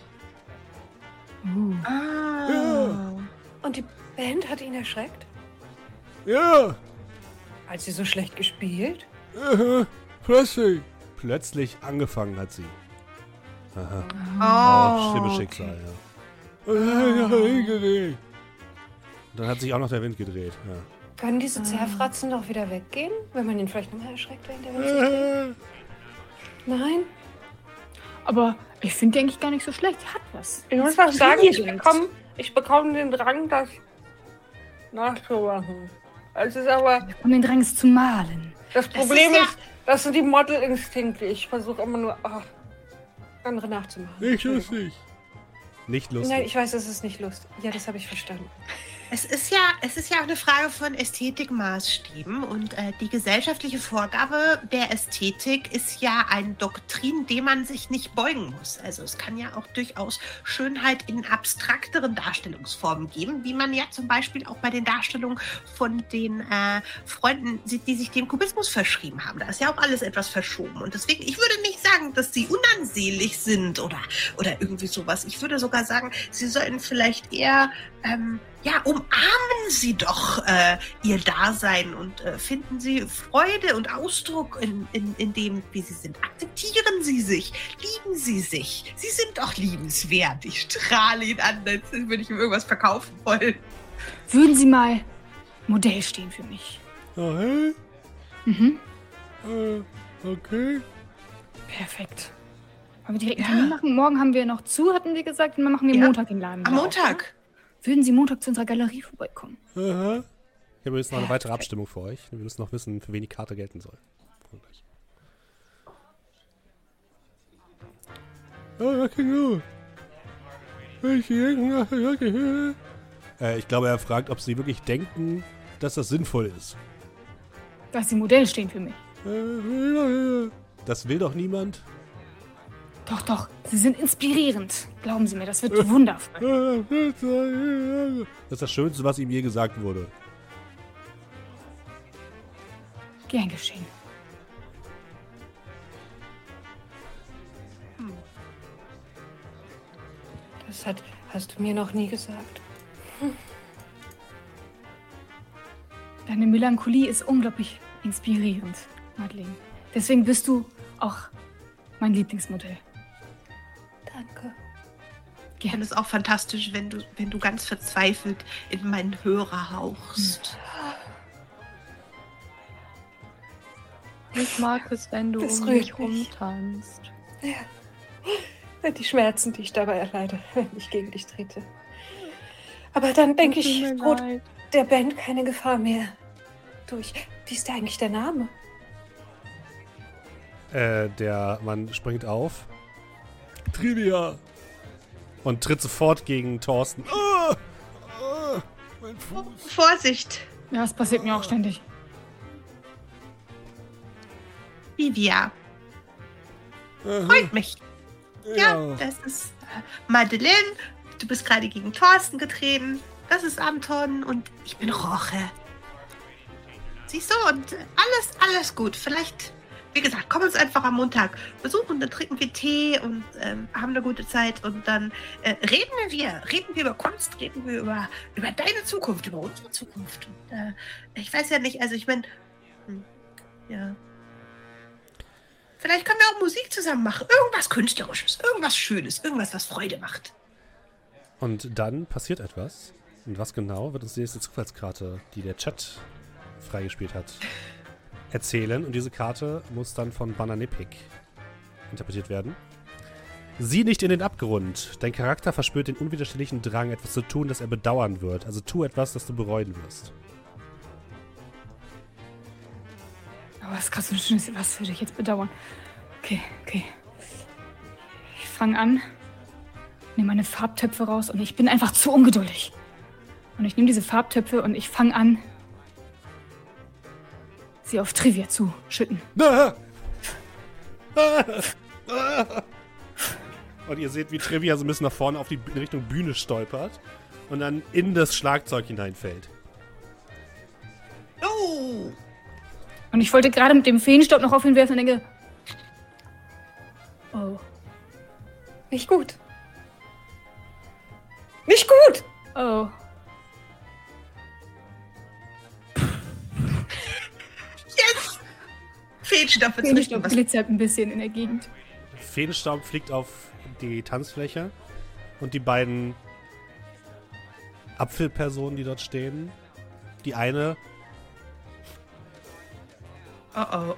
Ah. Und die Band hat ihn erschreckt? Ja, Hat sie so schlecht gespielt? aha, plötzlich. Plötzlich angefangen hat sie. Aha. Oh, Oh, schlimmes Schicksal, ja. Und dann hat sich auch der Wind gedreht. Und dann hat sich auch noch der Wind gedreht, ja. Können diese Zerfratzen doch wieder weggehen, wenn man ihn vielleicht nochmal erschreckt, wenn der dreht? Nein? Aber ich finde die eigentlich gar nicht so schlecht. Die hat was. Ich muss mal sagen, ich bekomme, ich bekomme den Drang, das nachzumachen. Es ist aber, Um den Drang, es zu malen. das Das Problem ist ist, ja- das sind die Modelinstinkte. Ich versuche immer nur, ah, andere nachzumachen. Nicht lustig. Nicht lustig. Nein, ich weiß, es ist nicht lustig. Ja, das habe ich verstanden. Es ist ja, es ist ja auch eine Frage von Ästhetikmaßstäben und äh, die gesellschaftliche Vorgabe der Ästhetik ist ja ein Doktrin, dem man sich nicht beugen muss. Also es kann ja auch durchaus Schönheit in abstrakteren Darstellungsformen geben, wie man ja zum Beispiel auch bei den Darstellungen von den äh, Freunden sieht, die sich dem Kubismus verschrieben haben. Da ist ja auch alles etwas verschoben und deswegen, ich würde nicht sagen, dass sie unansehlich sind oder oder irgendwie sowas. Ich würde sogar sagen, sie sollten vielleicht eher ähm, ja, umarmen Sie doch äh, Ihr Dasein und äh, finden Sie Freude und Ausdruck in, in, in dem, wie Sie sind. Akzeptieren Sie sich, lieben Sie sich. Sie sind doch liebenswert. Ich strahle ihn an, als würde ich ihm irgendwas verkaufen wollen. Würden Sie mal Modell stehen für mich? Oh, hä? Mhm. Äh, okay. Perfekt. Wollen wir direkt einen Ja. Termin machen? Morgen haben wir noch zu, hatten wir gesagt, und dann machen wir Ja. Montag den Laden. Am Montag. Würden Sie Montag zu unserer Galerie vorbeikommen? Aha. Ich habe jetzt noch eine weitere Abstimmung für euch. Wir müssen noch wissen, für wen die Karte gelten soll. Oh, denke, okay. Äh, ich glaube, er fragt, ob sie wirklich denken, dass das sinnvoll ist. Dass Sie Modell stehen für mich. Äh, Das will doch niemand. Doch, doch. Sie sind inspirierend. Glauben Sie mir, das wird wundervoll. Das ist das Schönste, was ihm je gesagt wurde. Gern geschehen. Das hat, hast du mir noch nie gesagt. Deine Melancholie ist unglaublich inspirierend, Madeleine. Deswegen bist du auch mein Lieblingsmodell. Danke. Ich finde es auch fantastisch, wenn du, wenn du ganz verzweifelt in meinen Hörer hauchst. Ich mag es, wenn du Das um mich rumtanzt. Die Schmerzen, die ich dabei erleide, wenn ich gegen dich trete. Aber dann denke ich, droht der Band keine Gefahr mehr durch. Wie ist der eigentlich der Name? Äh, der Mann springt auf. Trivia! Und tritt sofort gegen Thorsten. Ah! Ah! Mein Fuß. Vorsicht, Ja, das passiert mir auch ständig. Aha, Freut mich. Ja, das ist äh, Madeleine. Du bist gerade gegen Thorsten getreten. Das ist Anton und ich bin Roche. Siehst du, und alles, alles gut. Vielleicht, wie gesagt, komm uns einfach am Montag besuchen, dann trinken wir Tee und ähm, haben eine gute Zeit und dann äh, reden wir. Reden wir über Kunst, reden wir über, über deine Zukunft, über unsere Zukunft. Und, äh, ich weiß ja nicht, also ich meine, hm, ja. Vielleicht können wir auch Musik zusammen machen. Irgendwas Künstlerisches, irgendwas Schönes, irgendwas, was Freude macht. Und dann passiert etwas. Und was genau, wird uns die nächste Zufallskarte, die der Chat freigespielt hat, erzählen. Und diese Karte muss dann von Bananepik interpretiert werden. Sieh nicht in den Abgrund. Dein Charakter verspürt den unwiderstehlichen Drang, etwas zu tun, das er bedauern wird. Also tu etwas, das du bereuen wirst. Aber was krass und schön ist, was würde ich jetzt bedauern? Okay, okay. Ich fange an, nehme meine Farbtöpfe raus und ich bin einfach zu ungeduldig. Und ich nehme diese Farbtöpfe und ich fange an, sie auf Trivia zu schütten. Und ihr seht, wie Trivia so ein bisschen nach vorne auf die in Richtung Bühne stolpert und dann in das Schlagzeug hineinfällt. Oh! Und ich wollte gerade mit dem Feenstaub noch auf ihn werfen und denke, oh, Nicht gut. Nicht gut! oh. Feenstaub Feenstaub was. glitzert ein bisschen in der Gegend. Feenstaub fliegt auf die Tanzfläche und die beiden Apfelpersonen, die dort stehen. Die eine Oh oh.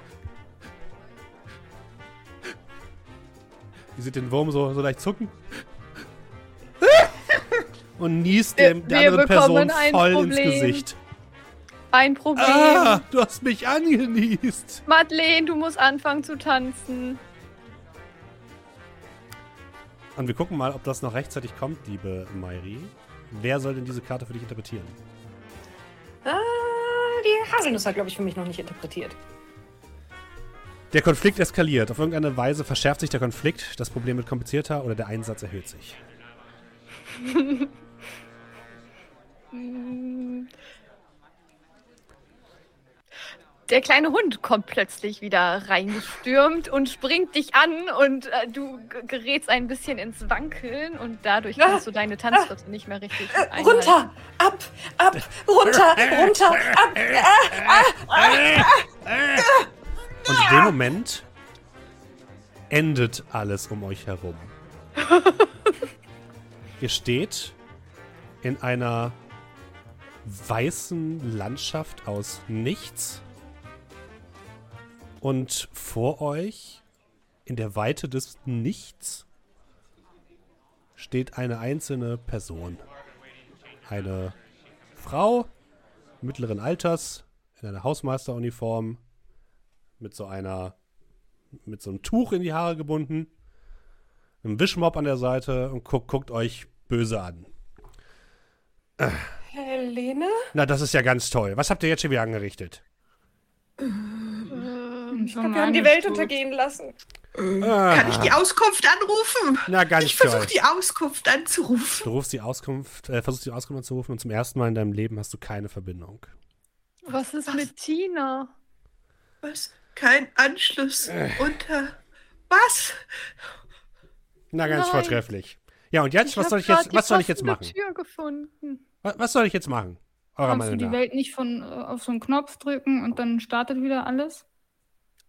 Die sieht den Wurm so, so leicht zucken. Und niest Wir- dem, der anderen Person voll ins Problem. Gesicht. Ein Problem. Ah, du hast mich angenießt. Madeleine, du musst anfangen zu tanzen. Und wir gucken mal, ob das noch rechtzeitig kommt, liebe Mairi. Wer soll denn diese Karte für dich interpretieren? Ah, die Haselnuss hat, glaube ich, für mich noch nicht interpretiert. Der Konflikt eskaliert. Auf irgendeine Weise verschärft sich der Konflikt, das Problem wird komplizierter oder der Einsatz erhöht sich. Der kleine Hund kommt plötzlich wieder reingestürmt und springt dich an und äh, du gerätst ein bisschen ins Wankeln und dadurch Ah, kannst du deine Tanzschritte nicht mehr richtig Äh, einhalten. runter! Ab! Ab! Runter! Runter! Ab! Und in dem Moment endet alles um euch herum. Ihr steht in einer weißen Landschaft aus nichts. Und vor euch, in der Weite des Nichts, steht eine einzelne Person. Eine Frau mittleren Alters in einer Hausmeisteruniform mit so einer mit so einem Tuch in die Haare gebunden, einem Wischmopp an der Seite und guckt, guckt euch böse an. Helene? Na, das ist ja ganz toll. Was habt ihr jetzt schon wieder angerichtet? Ich glaube, wir haben die Welt untergehen lassen. Kann ich die Auskunft anrufen? Na, ganz Ich versuche die Auskunft anzurufen. Du rufst die Auskunft, äh, versuchst die Auskunft anzurufen und zum ersten Mal in deinem Leben hast du keine Verbindung. Was ist Was? mit Tina? Was? Kein Anschluss unter. Was? Na, ganz Nein. vortrefflich. Ja, und jetzt, was hab soll ich jetzt, was soll ich jetzt machen? Tür gefunden. Was, was soll ich jetzt machen? Eurer Kannst du Meinung die nach. Welt nicht von äh, auf so einen Knopf drücken und dann startet wieder alles?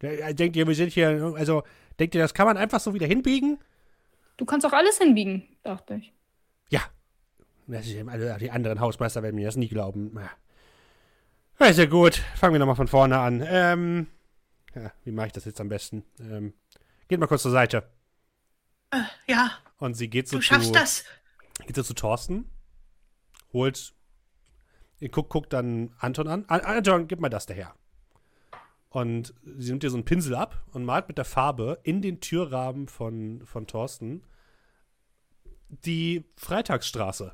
Ja, Denkt ihr, wir sind hier, also, denkt ihr, das kann man einfach so wieder hinbiegen? Du kannst auch alles hinbiegen, dachte ich. Ja. Das ist alle, die anderen Hausmeister werden mir das nie glauben. Ja. Also gut, fangen wir nochmal von vorne an. Ähm, ja, wie mache ich das jetzt am besten? Ähm, geht mal kurz zur Seite. Äh, ja, Und sie geht so du schaffst zu, das. geht so zu Thorsten, holt, guckt, guckt dann Anton an. An- Anton, gib mal das daher. Und sie nimmt dir so einen Pinsel ab und malt mit der Farbe in den Türrahmen von, von Thorsten die Freitagsstraße.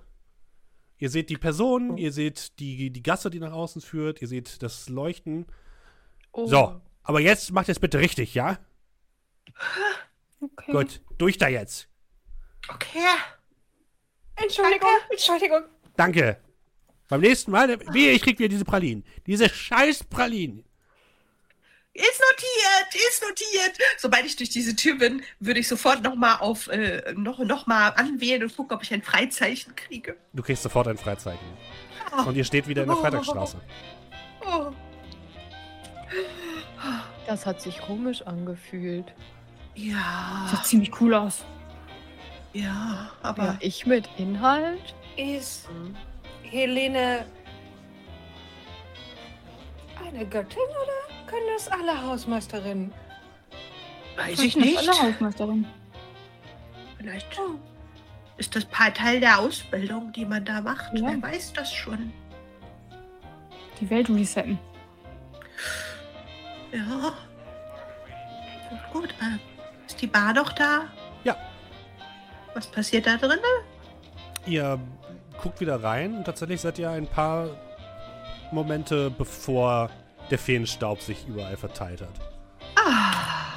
Ihr seht die Person, ihr seht die, die Gasse, die nach außen führt, ihr seht das Leuchten. Oh. So, aber jetzt macht es bitte richtig, ja? Okay. Gut, durch da jetzt. Okay. Entschuldigung, Entschuldigung. Danke. Beim nächsten Mal, wie ich krieg wieder diese Pralinen. Diese scheiß Pralinen. Ist notiert, ist notiert. Sobald ich durch diese Tür bin, würde ich sofort nochmal auf äh, noch, noch mal anwählen und gucken, ob ich ein Freizeichen kriege. Du kriegst sofort ein Freizeichen. Und ihr steht wieder in der Freitagsstraße. Oh. Das hat sich komisch angefühlt. Ja, Sieht ziemlich cool aus. ja, aber Ja, ich mit Inhalt? Ist Helene eine Göttin oder können das alle Hausmeisterinnen? weiß ich nicht. alle Hausmeisterin. Vielleicht ist das Teil der Ausbildung, die man da macht. Ja. Wer weiß das schon. Die Welt resetten. Ja. Gut. Äh, ist die Bar noch da? Ja. Was passiert da drin? Ihr guckt wieder rein und tatsächlich seid ihr ein paar Momente bevor der Feenstaub sich überall verteilt hat. Ah.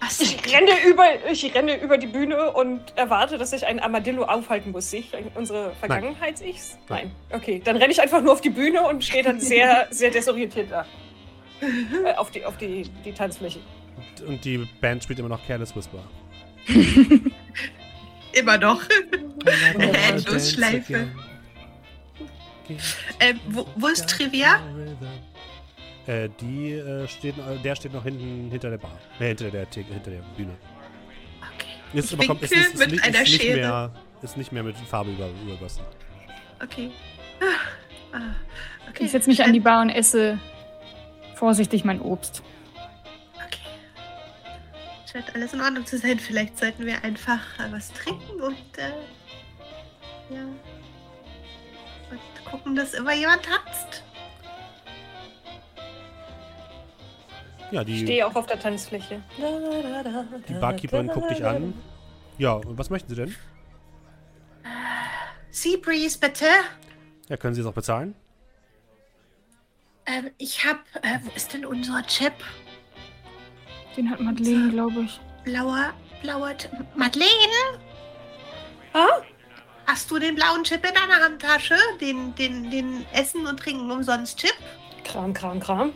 Was Ich renne, über, ich renne über die Bühne und erwarte, dass sich ein Armadillo aufhalten muss. Sehe ich unsere Vergangenheits-Ichs? Nein. Nein. Okay, dann renne ich einfach nur auf die Bühne und stehe dann sehr, sehr desorientiert da. Äh, auf die, auf die, die Tanzfläche. Und- Und die Band spielt immer noch Careless Whisper. Immer noch. Endlosschleife. Ähm, wo, wo ist Trivia? Äh, die äh, steht, der steht noch hinten hinter der Bar. Äh, hinter der, Theke- hinter der Bühne. Okay. Ist, Ich aber kommt- ist, ist, ist, mit nicht- einer ist, nicht Schere. mehr, ist nicht mehr mit Farbe über, übergossen. Okay. Ah, okay. Ich setze mich an die Bar und esse vorsichtig mein Obst. Okay. Scheint alles in Ordnung zu sein. Vielleicht sollten wir einfach äh, was trinken und äh, ja. Und gucken, dass immer jemand tanzt. Ja, Ich die, stehe auch auf der Tanzfläche. die Barkeeperin guckt dich an. Ja, und was möchten Sie denn? Seabreeze, bitte. Ja, können Sie es auch bezahlen? Ähm, ich hab. Äh, wo ist denn unser Chip? Den hat Madeleine, glaube ich. Blauer, blauer Chip. Madeleine? Ah? Hast du den blauen Chip in deiner Handtasche? Den, den, den Essen und Trinken umsonst Chip? Kram, Kram, Kram.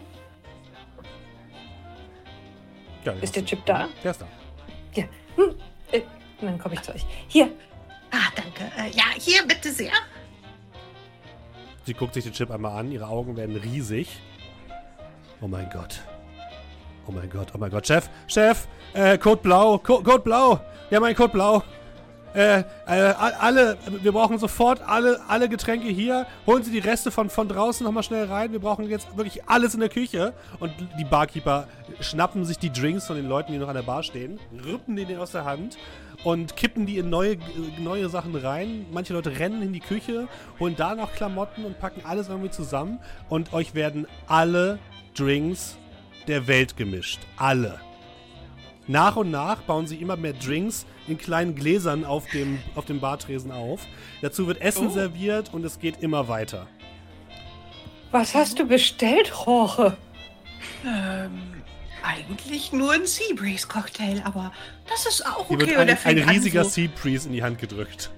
Ja, Ist der Chip da? Der ist da. Hm. Äh, dann komme ich zu euch. Hier, Ah, danke. Äh, ja, hier, bitte sehr. Sie guckt sich den Chip einmal an, ihre Augen werden riesig. Oh mein Gott. Oh mein Gott, oh mein Gott. Chef, Chef, äh, Code Blau, Co Code Blau. Wir haben einen Code Blau. Äh, äh, alle, wir brauchen sofort alle, alle Getränke hier. Holen Sie die Reste von, von draußen nochmal schnell rein. Wir brauchen jetzt wirklich alles in der Küche. Und die Barkeeper schnappen sich die Drinks von den Leuten, die noch an der Bar stehen, rippen die aus der Hand und kippen die in neue, neue Sachen rein. Manche Leute rennen in die Küche, holen da noch Klamotten und packen alles irgendwie zusammen. Und euch werden alle Drinks der Welt gemischt. Alle. Nach und nach bauen sie immer mehr Drinks in kleinen Gläsern auf dem, auf dem Bartresen auf. Dazu wird Essen Oh. serviert und es geht immer weiter. was hast du bestellt, Jorge? Ähm, eigentlich nur ein Seabreeze-Cocktail, aber das ist auch Hier okay. wird und ein, ein riesiger so, Sea Breeze in die Hand gedrückt.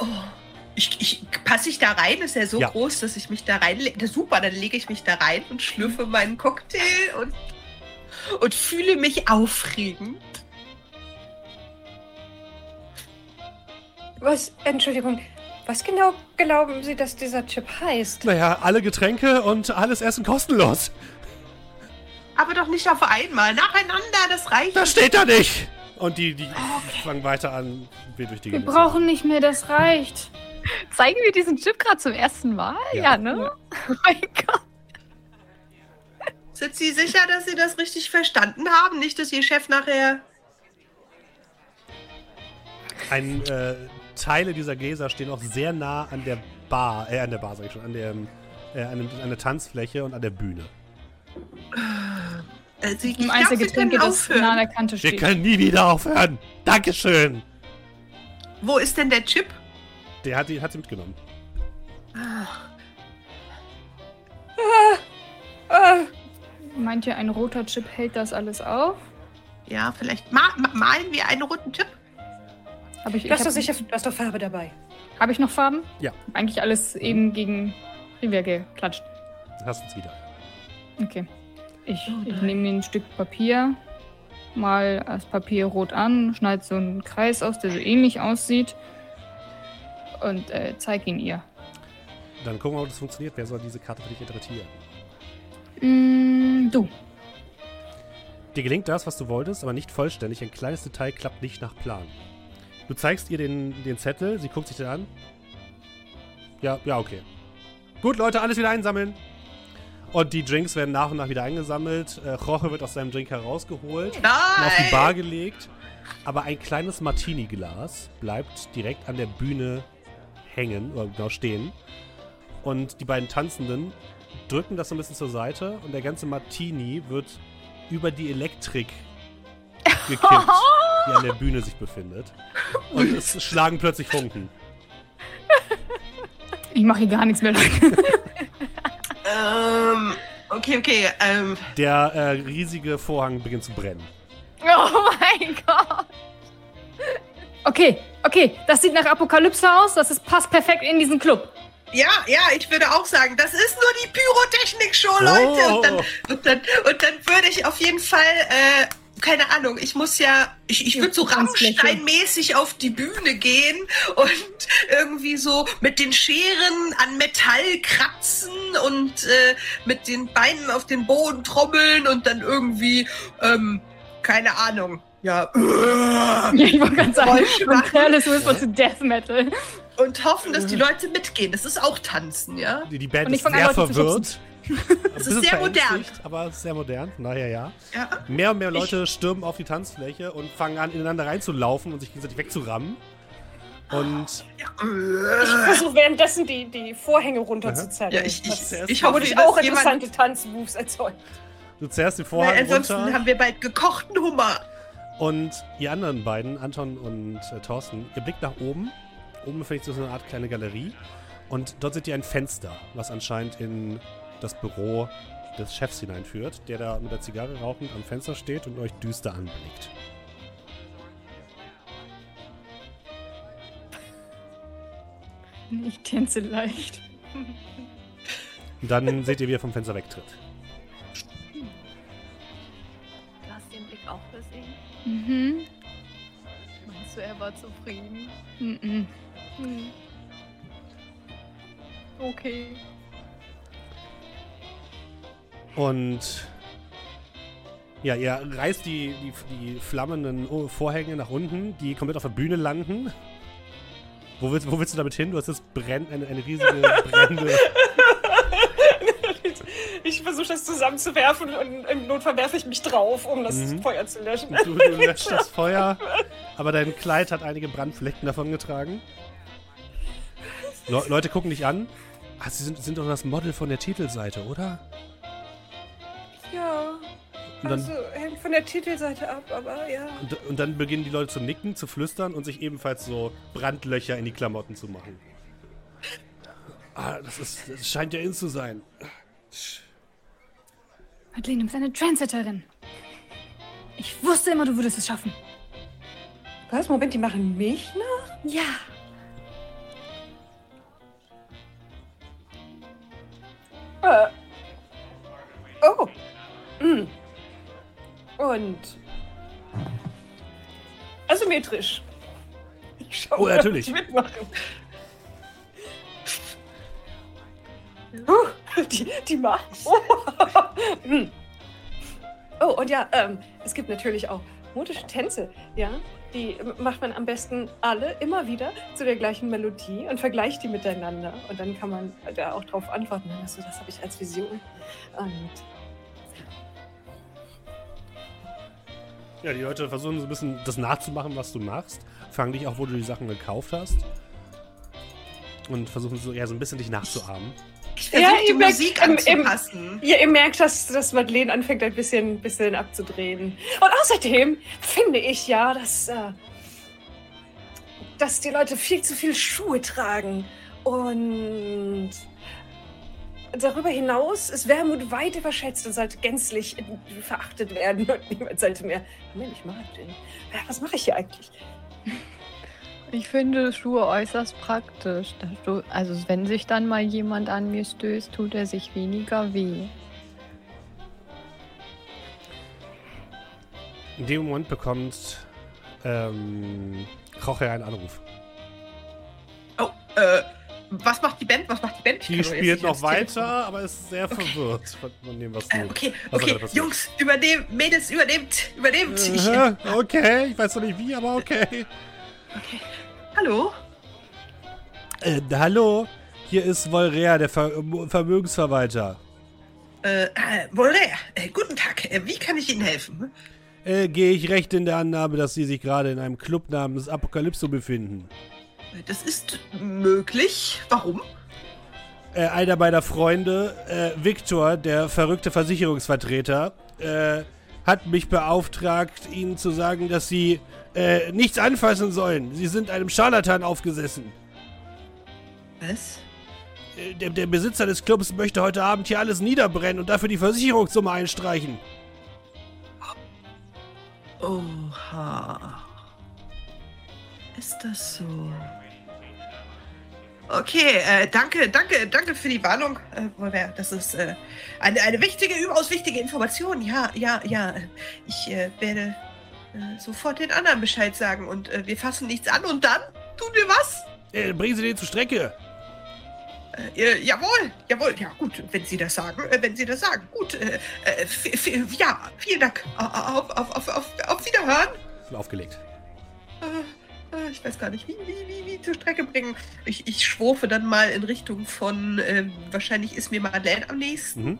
oh, ich, ich, passe ich da rein? Ist er so Ja. groß, dass ich mich da reinlege? Super, dann lege ich mich da rein und schlürfe meinen Cocktail und, und fühle mich aufregend. Was? Entschuldigung. Was genau glauben Sie, dass dieser Chip heißt? Naja, alle Getränke und alles Essen kostenlos. Aber doch nicht auf einmal, nacheinander, das reicht. Das steht da nicht. Und die, die fangen weiter an, wir durch die Wir Gegend brauchen nicht mehr, das reicht. Zeigen wir diesen Chip gerade zum ersten Mal? Ja. Ja, ne? Oh mein Gott. Sind Sie sicher, dass Sie das richtig verstanden haben? Nicht, dass Ihr Chef nachher. Ein, äh, Teile dieser Gläser stehen auch sehr nah an der Bar, äh, an der Bar sag ich schon, an der, äh, an, dem- an der Tanzfläche und an der Bühne. Äh, Sie, Im ich glaub, können das nah an aufhören. der Kante Wir steht. können nie wieder aufhören. Dankeschön. Wo ist denn der Chip? Der hat, die, hat sie mitgenommen. Äh, Meint ihr, ein roter Chip hält das alles auf? Ja, vielleicht ma ma malen wir einen roten Chip. Hab ich, du ich hast doch sicher du hast doch Farbe dabei. Hab ich noch Farben? Ja. Hab Eigentlich alles eben gegen Rivia geklatscht. Hast uns wieder. Okay. Ich, ich nehme mir ein Stück Papier, mal das Papier rot an, schneide so einen Kreis aus, der so ähnlich aussieht und äh, zeige ihn ihr. Dann gucken wir, ob das funktioniert. Wer soll diese Karte für dich interpretieren? Mm, du. Dir gelingt das, was du wolltest, aber nicht vollständig. Ein kleines Detail klappt nicht nach Plan. Du zeigst ihr den, den Zettel, sie guckt sich den an. Ja, ja, okay. Gut, Leute, alles wieder einsammeln. Und die Drinks werden nach und nach wieder eingesammelt. Äh, Jorge wird aus seinem Drink herausgeholt und auf die Nein! Bar gelegt. Aber ein kleines Martini-Glas bleibt direkt an der Bühne hängen, oder genau stehen. Und die beiden Tanzenden drücken das so ein bisschen zur Seite und der ganze Martini wird über die Elektrik gekippt, die an der Bühne sich befindet. Und es schlagen plötzlich Funken. Ich mache hier gar nichts mehr. Ähm, okay, okay. Ähm, Der äh, riesige Vorhang beginnt zu brennen. Oh mein Gott. Okay, okay, das sieht nach Apokalypse aus. Das ist, passt perfekt in diesen Club. Ja, ja, ich würde auch sagen, das ist nur die Pyrotechnik-Show, Leute. Und, dann, und, dann, und dann würde ich auf jeden Fall, äh, keine Ahnung, ich muss ja, ich, ich würde so. Rammstein-mäßig auf die Bühne gehen und irgendwie so mit den Scheren an Metall kratzen und äh, mit den Beinen auf den Boden trommeln und dann irgendwie, ähm, keine Ahnung, ja, Ja, ich wollte gerade sagen, Geräusche machen. Careless Whisper zu Death Metal. Und hoffen, dass die Leute mitgehen. Das ist auch Tanzen, ja? Die, die Band Und ich ist an, sehr verwirrt. Es ist sehr modern. Aber es ist sehr modern, von daher ja. Ja. Mehr und mehr Leute stürmen auf die Tanzfläche und fangen an, ineinander reinzulaufen und sich gegenseitig wegzurammen. Und Ich versuche währenddessen die, die Vorhänge runterzuzerren. Ja, ich, ich, Das ich hoffe, würde ich dass auch interessante Tanzmoves erzeugen. du zerrst den Vorhang ansonsten runter. haben wir bald gekochten Hummer. Und ihr anderen beiden, Anton und äh, Thorsten, ihr blickt nach oben. Oben befindet sich so eine Art kleine Galerie. Und dort seht ihr ein Fenster, was anscheinend in das Büro des Chefs hineinführt, der da mit der Zigarre rauchend am Fenster steht und euch düster anblickt. Ich tänze leicht. Und dann seht ihr, wie er vom Fenster wegtritt. Du hast den Blick auch gesehen. Mhm. Meinst du, er war zufrieden? Mhm. Hm. Okay. Und ja, ihr reißt die, die, die flammenden Vorhänge nach unten, die komplett auf der Bühne landen. Wo willst, wo willst du damit hin? Du hast jetzt brenn, eine, eine riesige brennende. Ich versuche das zusammenzuwerfen und im Notfall werfe ich mich drauf, um das Mhm. Feuer zu löschen. Du, du löscht das Feuer, aber dein Kleid hat einige Brandflecken davongetragen. Le Leute gucken dich an. Ah, sie sind, sind doch das Model von der Titelseite, oder? Ja, Und dann, also hängt von der Titelseite ab, aber ja. und, und dann beginnen die Leute zu nicken, zu flüstern und sich ebenfalls so Brandlöcher in die Klamotten zu machen. Ah, das, ist, das scheint ja in zu sein. Madeleine, du bist eine Trendsetterin. Ich wusste immer, du würdest es schaffen. Was? Moment, die machen mich nach? Ja. Äh. Oh. Mm. Und asymmetrisch. Ich schaue, oh, natürlich. Ich mitmache. Uh, die, die macht. Oh. Hm. oh, und ja, ähm, es gibt natürlich auch modische Tänze, ja. Die macht man am besten alle immer wieder zu der gleichen Melodie und vergleicht die miteinander. Und dann kann man da auch drauf antworten. Also, das habe ich als Vision. Und Ja, die Leute versuchen so ein bisschen das nachzumachen, was du machst. Fragen dich auch, wo du die Sachen gekauft hast. Und versuchen so, ja, so ein bisschen dich nachzuahmen. Ich versuche Ja, die ihr merkt, Musik ähm, anzupassen. Ja, ihr merkt, dass, dass Madeleine anfängt, ein bisschen, bisschen abzudrehen. Und außerdem finde ich ja, dass, äh, dass die Leute viel zu viel Schuhe tragen. Und darüber hinaus ist Wermut weit überschätzt und sollte gänzlich verachtet werden. Und niemand sollte mehr. Moment, ich mag den. Ja, was mache ich hier eigentlich? Ich finde Schuhe äußerst praktisch. Also wenn sich dann mal jemand an mir stößt, tut er sich weniger weh. In dem Moment bekommt ähm, Roche einen Anruf. Oh, äh, was macht die Band? Was macht die Band? Ich Die spielt noch weiter, aber ist sehr verwirrt von, dem, was du. Äh, okay, was okay. Jungs, übernehmt, Mädels, übernehmt, übernehmt. Ich, äh, okay, ich weiß noch nicht wie, aber okay. okay. Hallo? Äh, hallo, hier ist Volrea, der Ver Vermögensverwalter. Äh, äh, Wolle, äh, guten Tag. Äh, wie kann ich Ihnen helfen? Äh, Gehe ich recht in der Annahme, dass Sie sich gerade in einem Club namens Apokalypso befinden? Äh, Das ist möglich. Warum? Äh, einer meiner Freunde, äh, Viktor, der verrückte Versicherungsvertreter, äh, hat mich beauftragt, Ihnen zu sagen, dass Sie äh, nichts anfassen sollen. Sie sind einem Scharlatan aufgesessen. Was? Äh, Der, der Besitzer des Clubs möchte heute Abend hier alles niederbrennen und dafür die Versicherungssumme einstreichen. Oha. Ist das so? Okay, äh, danke, danke, danke für die Warnung. Äh, das ist äh, eine, eine wichtige, überaus wichtige Information. Ja, ja, ja. Ich äh, werde äh, sofort den anderen Bescheid sagen und äh, wir fassen nichts an und dann tun wir was? Äh, bringen Sie den zur Strecke. Äh, äh, jawohl, jawohl, ja gut, wenn Sie das sagen, äh, wenn Sie das sagen. Gut, äh, äh, ja, vielen Dank. Auf, auf, auf, auf, auf Wiederhören. Aufgelegt. Äh, äh, ich weiß gar nicht, wie, wie, wie, wie zur Strecke bringen. Ich, ich schwurfe dann mal in Richtung von, ähm, wahrscheinlich ist mir Madeleine am nächsten Mhm.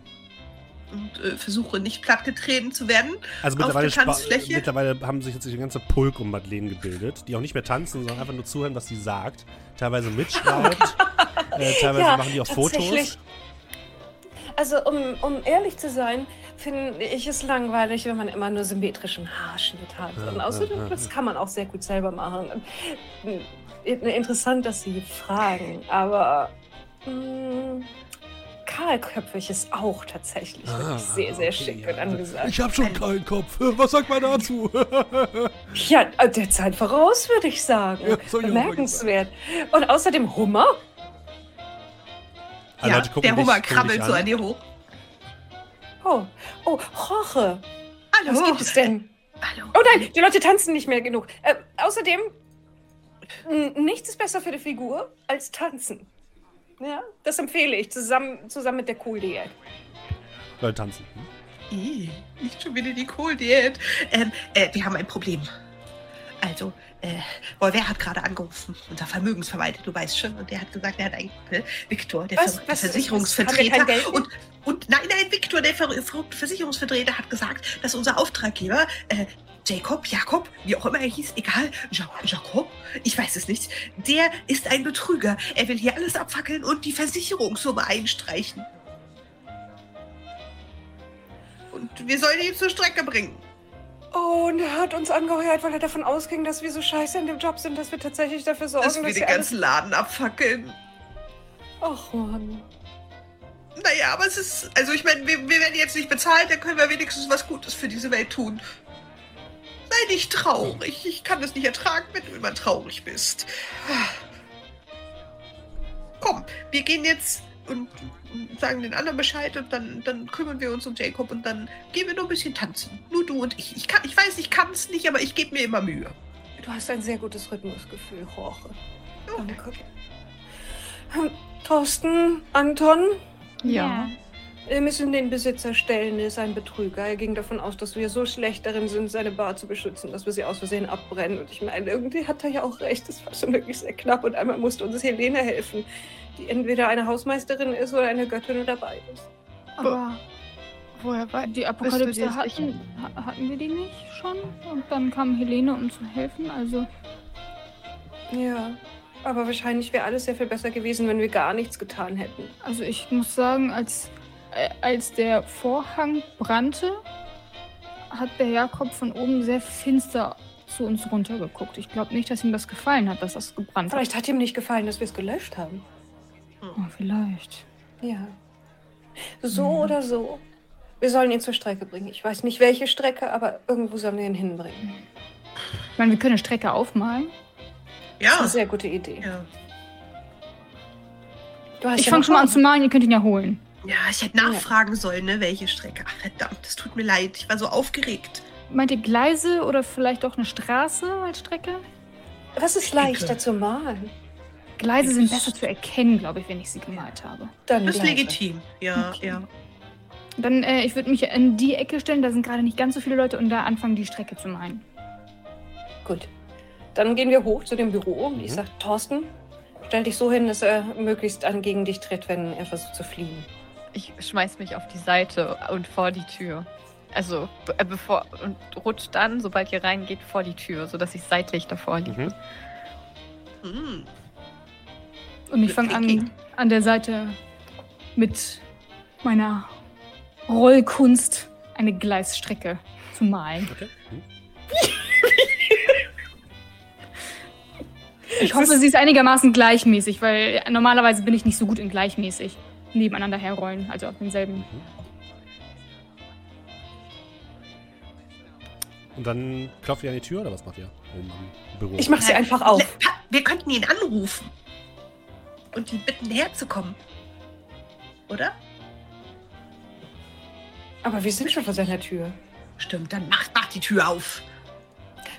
Und äh, versuche nicht plattgetreten zu werden. Also Auf mittlerweile, der spa- Tanzfläche? mittlerweile haben sich jetzt die ganze Pulk um Madeleine gebildet, die auch nicht mehr tanzen, sondern einfach nur zuhören, was sie sagt. Teilweise mitschreibt, äh, teilweise Ja, machen die auch. Fotos. Also, um, um ehrlich zu sein, finde ich es langweilig, wenn man immer nur symmetrischen Haarschnitt hat. Und außerdem, das kann man auch sehr gut selber machen. Äh, Interessant, dass Sie fragen, aber mh, kahlköpfig ist auch tatsächlich Ah, wirklich sehr, sehr okay, schick ja. und angesagt. Ich habe schon keinen Kopf. Was sagt man dazu? Ja, äh, der Zeit voraus, würde ich sagen. Ja, soll ich auch Bemerkenswert. Und außerdem Hummer? Alle ja, Leute gucken der Hummer krabbelt so an. dir hoch. Oh, oh, Roche. Hallo. Was gibt es denn? Hallo. Oh nein, die Leute tanzen nicht mehr genug. Äh, außerdem, nichts ist besser für die Figur als tanzen. Ja, das empfehle ich, zusammen, zusammen mit der Cool-Diät. Leute tanzen. Hm? Ih, nicht schon wieder die Kohldiät. Ähm, äh, wir haben ein Problem. Also, äh, Wolver hat gerade angerufen, unser Vermögensverwalter, du weißt schon, und der hat gesagt, er hat einen Kumpel, Viktor, der, Was? Ver Was? Versicherungsvertreter. Und, und nein, nein, Viktor, der Ver Versicherungsvertreter, hat gesagt, dass unser Auftraggeber, äh, Jacob, Jakob, wie auch immer er hieß, egal, ja Jacob, ich weiß es nicht, der ist ein Betrüger. Er will hier alles abfackeln und die Versicherungssumme einstreichen. Und wir sollen ihn zur Strecke bringen. Oh, und er hat uns angeheuert, weil er davon ausging, dass wir so scheiße in dem Job sind, dass wir tatsächlich dafür sorgen, dass wir den alles... ganzen Laden abfackeln. Ach, Mann. Naja, aber es ist. Also, ich meine, wir, wir werden jetzt nicht bezahlt, dann können wir wenigstens was Gutes für diese Welt tun. Sei nicht traurig. Ich kann das nicht ertragen, wenn du immer traurig bist. Komm, wir gehen jetzt und sagen den anderen Bescheid und dann, dann kümmern wir uns um Jacob und dann gehen wir nur ein bisschen tanzen. Nur du und ich. Ich, kann, ich weiß, ich kann es nicht, aber ich gebe mir immer Mühe. Du hast ein sehr gutes Rhythmusgefühl, Jorge. Danke. Hm, Thorsten, Anton, Ja. Wir müssen den Besitzer stellen, er ist ein Betrüger. Er ging davon aus, dass wir so schlecht darin sind, seine Bar zu beschützen, dass wir sie aus Versehen abbrennen. Und ich meine, irgendwie hat er ja auch recht, das war schon wirklich sehr knapp. Und einmal musste uns Helene helfen, die entweder eine Hausmeisterin ist oder eine Göttin oder beides. Aber Woher war die Apokalypse hatten, hatten wir die nicht schon? Und dann kam Helene, um zu helfen. Also, Ja, aber wahrscheinlich wäre alles sehr viel besser gewesen, wenn wir gar nichts getan hätten. also ich muss sagen, als, als der Vorhang brannte, hat der Jakob von oben sehr finster zu uns runtergeguckt. Ich glaube nicht, dass ihm das gefallen hat, dass das gebrannt Vielleicht hat ihm nicht gefallen, dass wir es gelöscht haben. hat. Oh, vielleicht. Ja. So Mhm. oder so. Wir sollen ihn zur Strecke bringen. Ich weiß nicht, welche Strecke, aber irgendwo sollen wir ihn hinbringen. Ich meine, wir können eine Strecke aufmalen. Das ist Ja. eine sehr gute Idee. Ja. Du hast Ich ja fange schon mal an zu malen, ihr könnt ihn ja holen. Ja, ich hätte nachfragen sollen, ne, welche Strecke. Ach, verdammt, das tut mir leid. Ich war so aufgeregt. Meint ihr Gleise oder vielleicht auch eine Straße als Strecke? Was ist leichter zu malen? Gleise sind besser zu erkennen, glaube ich, wenn ich sie gemalt habe. Dann Das ist Gleise. legitim. Ja, Okay. ja. Dann, äh, ich würde mich in die Ecke stellen, da sind gerade nicht ganz so viele Leute und da anfangen, die Strecke zu malen. Gut. Dann gehen wir hoch zu dem Büro und ich Mhm. sage, Thorsten, stell dich so hin, dass er möglichst an gegen dich tritt, wenn er versucht zu fliehen. Ich schmeiß mich auf die Seite und vor die Tür. Also be äh, bevor und rutsch dann, sobald ihr reingeht, vor die Tür, sodass ich seitlich davor liege. Mhm. Hm. Und ich fange an, an der Seite mit meiner Rollkunst eine Gleisstrecke zu malen. Okay. Mhm. Ich hoffe, sie ist einigermaßen gleichmäßig, weil normalerweise bin ich nicht so gut in gleichmäßig nebeneinander herrollen, also auf denselben. Und dann klopft ihr an die Tür oder was macht ihr? Büro. Ich mache sie einfach auf. Wir könnten ihn anrufen. Und ihn bitten, herzukommen. Oder? Aber wir sind schon vor seiner Tür. Stimmt, dann mach, mach die Tür auf.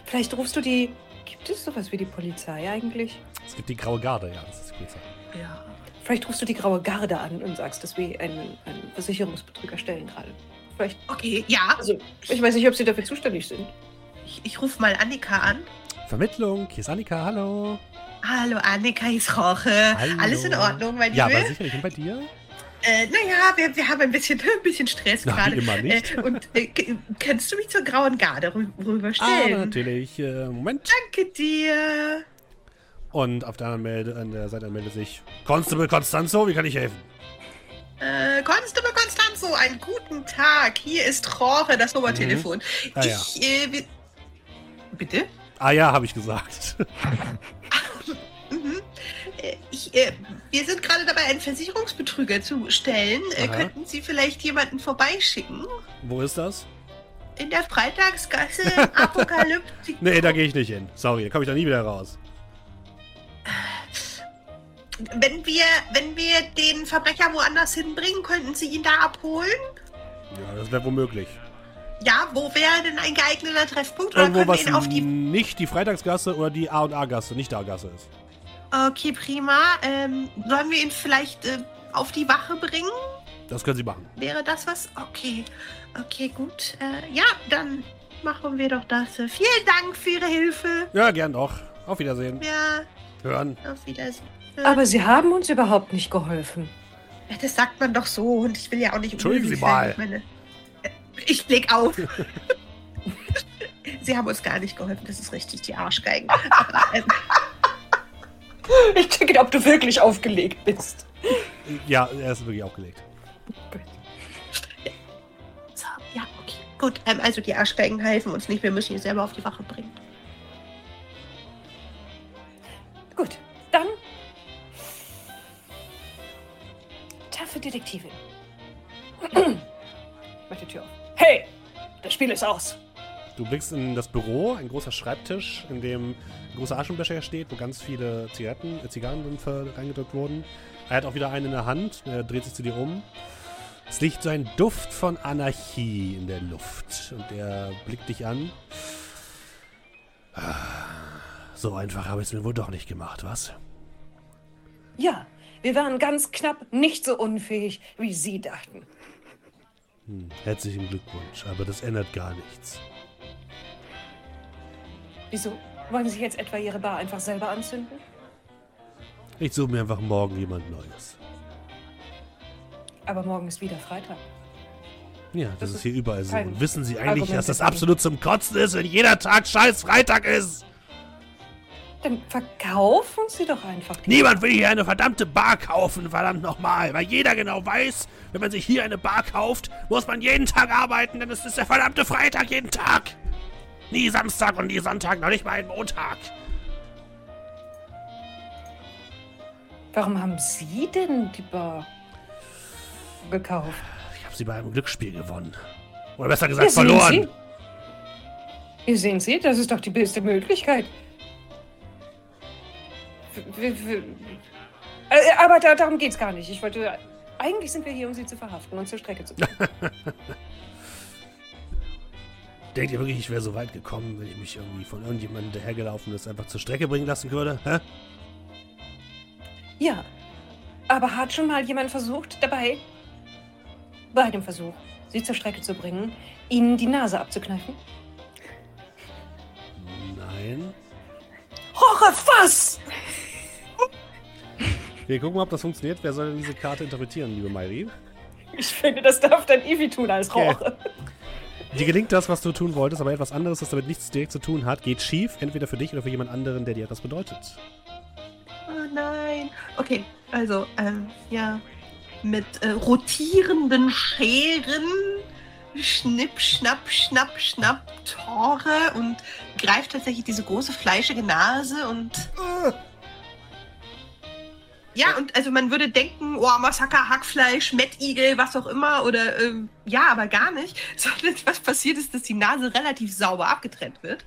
Vielleicht rufst du die. Gibt es sowas wie die Polizei eigentlich? Es gibt die graue Garde, ja, das ist die Polizei. Ja. Vielleicht rufst du die graue Garde an und sagst, dass wir einen, einen Versicherungsbetrüger stellen gerade. Vielleicht. Okay, ja. Also, ich weiß nicht, ob sie dafür zuständig sind. Ich, ich rufe mal Annika an. Vermittlung, hier ist Annika, hallo. Hallo Annika, hier ist Roche. Hallo. Alles in Ordnung, mein Ja, aber Liebe? sicherlich. Und bei dir? Äh, naja, wir, wir haben ein bisschen, ein bisschen Stress Na, wie gerade. immer nicht. Äh, und äh, kannst du mich zur grauen Garde rü Ah, rüberstellen? natürlich. Äh, Moment. Danke dir. Und auf der anderen Melde, an der Seite meldet sich Constable Constanzo, wie kann ich helfen? Äh, Constable Constanzo, einen guten Tag. Hier ist Roche, das Nummertelefon. Ah, ja. ich, äh, Bitte? Ah ja, habe ich gesagt. Mhm. Äh, Ich, äh, wir sind gerade dabei, einen Versicherungsbetrüger zu stellen. Äh, Aha. könnten Sie vielleicht jemanden vorbeischicken? Wo ist das? In der Freitagsgasse Apokalyptik. Nee, da gehe ich nicht hin. Sorry, da komme ich da nie wieder raus. Wenn wir, wenn wir den Verbrecher woanders hinbringen, könnten Sie ihn da abholen? Ja, das wäre womöglich. Ja, wo wäre denn ein geeigneter Treffpunkt? Oder Irgendwo, was ihn auf die. nicht die Freitagsgasse oder die A&A-Gasse, nicht der Gasse ist. Okay, prima. Ähm, sollen wir ihn vielleicht äh, auf die Wache bringen? Das können Sie machen. Wäre das was? Okay. Okay, gut. Äh, ja, dann machen wir doch das. Vielen Dank für Ihre Hilfe. Ja, gern doch. Auf Wiedersehen. Ja, Hören. auf Wiedersehen. Aber sie haben uns überhaupt nicht geholfen. Ja, das sagt man doch so und ich will ja auch nicht Entschuldigen Sie mal. sein. Ich, meine, äh, ich blick auf. Sie haben uns gar nicht geholfen, das ist richtig, die Arschgeigen. Ich checke, ob du wirklich aufgelegt bist. Ja, er ist wirklich aufgelegt. so, ja, okay. Gut, ähm, also die Arschgeigen helfen uns nicht, wir müssen ihn selber auf die Wache bringen. Detektivin. Mach die Tür auf. Hey! Das Spiel ist aus. Du blickst in das Büro, ein großer Schreibtisch, in dem ein großer Aschenbecher steht, wo ganz viele Zigaretten, äh, Zigarren drin ver- reingedrückt wurden. Er hat auch wieder einen in der Hand, er dreht sich zu dir um. Es liegt so ein Duft von Anarchie in der Luft und er blickt dich an. Ah, So einfach habe ich es mir wohl doch nicht gemacht, was? Ja, Wir waren ganz knapp nicht so unfähig, wie Sie dachten. Hm, herzlichen Glückwunsch, aber das ändert gar nichts. Wieso? Wollen Sie jetzt etwa Ihre Bar einfach selber anzünden? Ich suche mir einfach morgen jemand Neues. Aber morgen ist wieder Freitag. Ja, das, Das ist ist hier überall so. Und wissen Sie eigentlich, Argument dass das absolut zum Kotzen ist, wenn jeder Tag scheiß Freitag ist? Dann verkaufen Sie doch einfach die Niemand will hier eine verdammte Bar kaufen, verdammt nochmal. Weil jeder genau weiß, wenn man sich hier eine Bar kauft, muss man jeden Tag arbeiten, denn es ist der verdammte Freitag jeden Tag. Nie Samstag und nie Sonntag, noch nicht mal ein Montag. Warum haben Sie denn die Bar gekauft? Ich habe sie bei einem Glücksspiel gewonnen. Oder besser gesagt, verloren. Sie? Hier sehen Sie, das ist doch die beste Möglichkeit. W- Äh, Aber da, darum geht's gar nicht. Ich wollte. Eigentlich sind wir hier, um Sie zu verhaften und zur Strecke zu bringen. Denkt ihr wirklich, ich wäre so weit gekommen, wenn ich mich irgendwie von irgendjemandem dahergelaufen ist, einfach zur Strecke bringen lassen würde? Hä? ja. Aber hat schon mal jemand versucht, dabei, bei dem Versuch, Sie zur Strecke zu bringen, Ihnen die Nase abzukneifen? Nein. Horror, was? Wir gucken mal, ob das funktioniert. Wer soll denn diese Karte interpretieren, liebe Mairi? Ich finde, das darf dann Evi tun als Okay. Roche. Dir gelingt das, was du tun wolltest, aber etwas anderes, das damit nichts direkt zu tun hat, geht schief, entweder für dich oder für jemand anderen, der dir etwas bedeutet. Oh nein. Okay, also, ähm, ja. Mit äh, rotierenden Scheren. Schnipp, schnapp, schnapp, schnapp, Tore und greift tatsächlich diese große fleischige Nase und. Ja, und also man würde denken, oh, Massaker, Hackfleisch, Mettigel, was auch immer, oder ähm, ja, aber gar nicht. Sondern was passiert ist, dass die Nase relativ sauber abgetrennt wird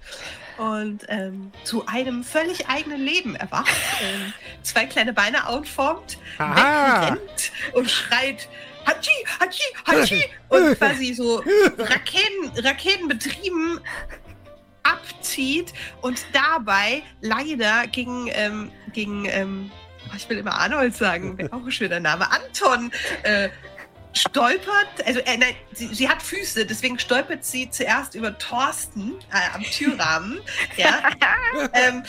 und ähm, zu einem völlig eigenen Leben erwacht, ähm, zwei kleine Beine outformt, wegrennt und schreit Hatschi, Hatschi, Hatschi und quasi so Raketen, Raketen betrieben abzieht und dabei leider gegen, ähm, gegen ähm, ich will immer Arnold sagen, wäre auch ein schöner Name, Anton äh, stolpert, also äh, nein, sie, sie hat Füße, deswegen stolpert sie zuerst über Thorsten äh, am Türrahmen, ja, ähm,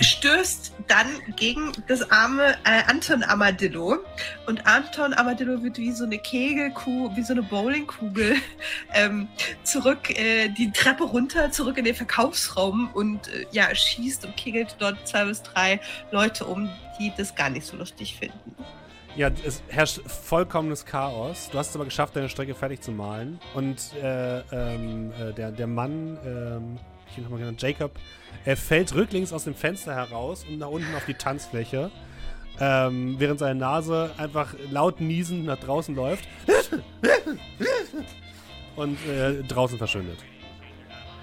stößt dann gegen das arme äh, Anton Amadillo. Und Anton Amadillo wird wie so eine Kegelkuh, wie so eine Bowlingkugel ähm, zurück äh, die Treppe runter, zurück in den Verkaufsraum und äh, ja, schießt und kegelt dort zwei bis drei Leute um, die das gar nicht so lustig finden. Ja, es herrscht vollkommenes Chaos. Du hast es aber geschafft, deine Strecke fertig zu malen. Und äh, ähm, äh, der, der Mann, ähm, ich ihn nochmal genannt, Jacob, er fällt rücklings aus dem Fenster heraus und nach unten auf die Tanzfläche. Ähm, während seine Nase einfach laut niesend nach draußen läuft. und äh, draußen verschwindet.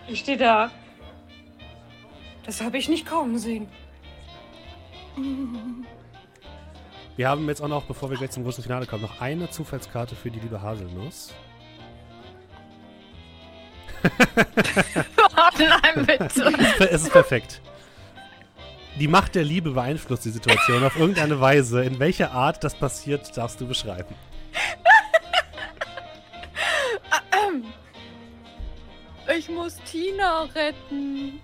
Ich stehe da. Das habe ich nicht kommen sehen. Wir haben jetzt auch noch, bevor wir gleich zum großen Finale kommen, noch eine Zufallskarte für die liebe Haselnuss. Oh nein, bitte. es ist perfekt. Die Macht der Liebe beeinflusst die Situation auf irgendeine Weise. In welcher Art das passiert, darfst du beschreiben. Ich muss Tina retten.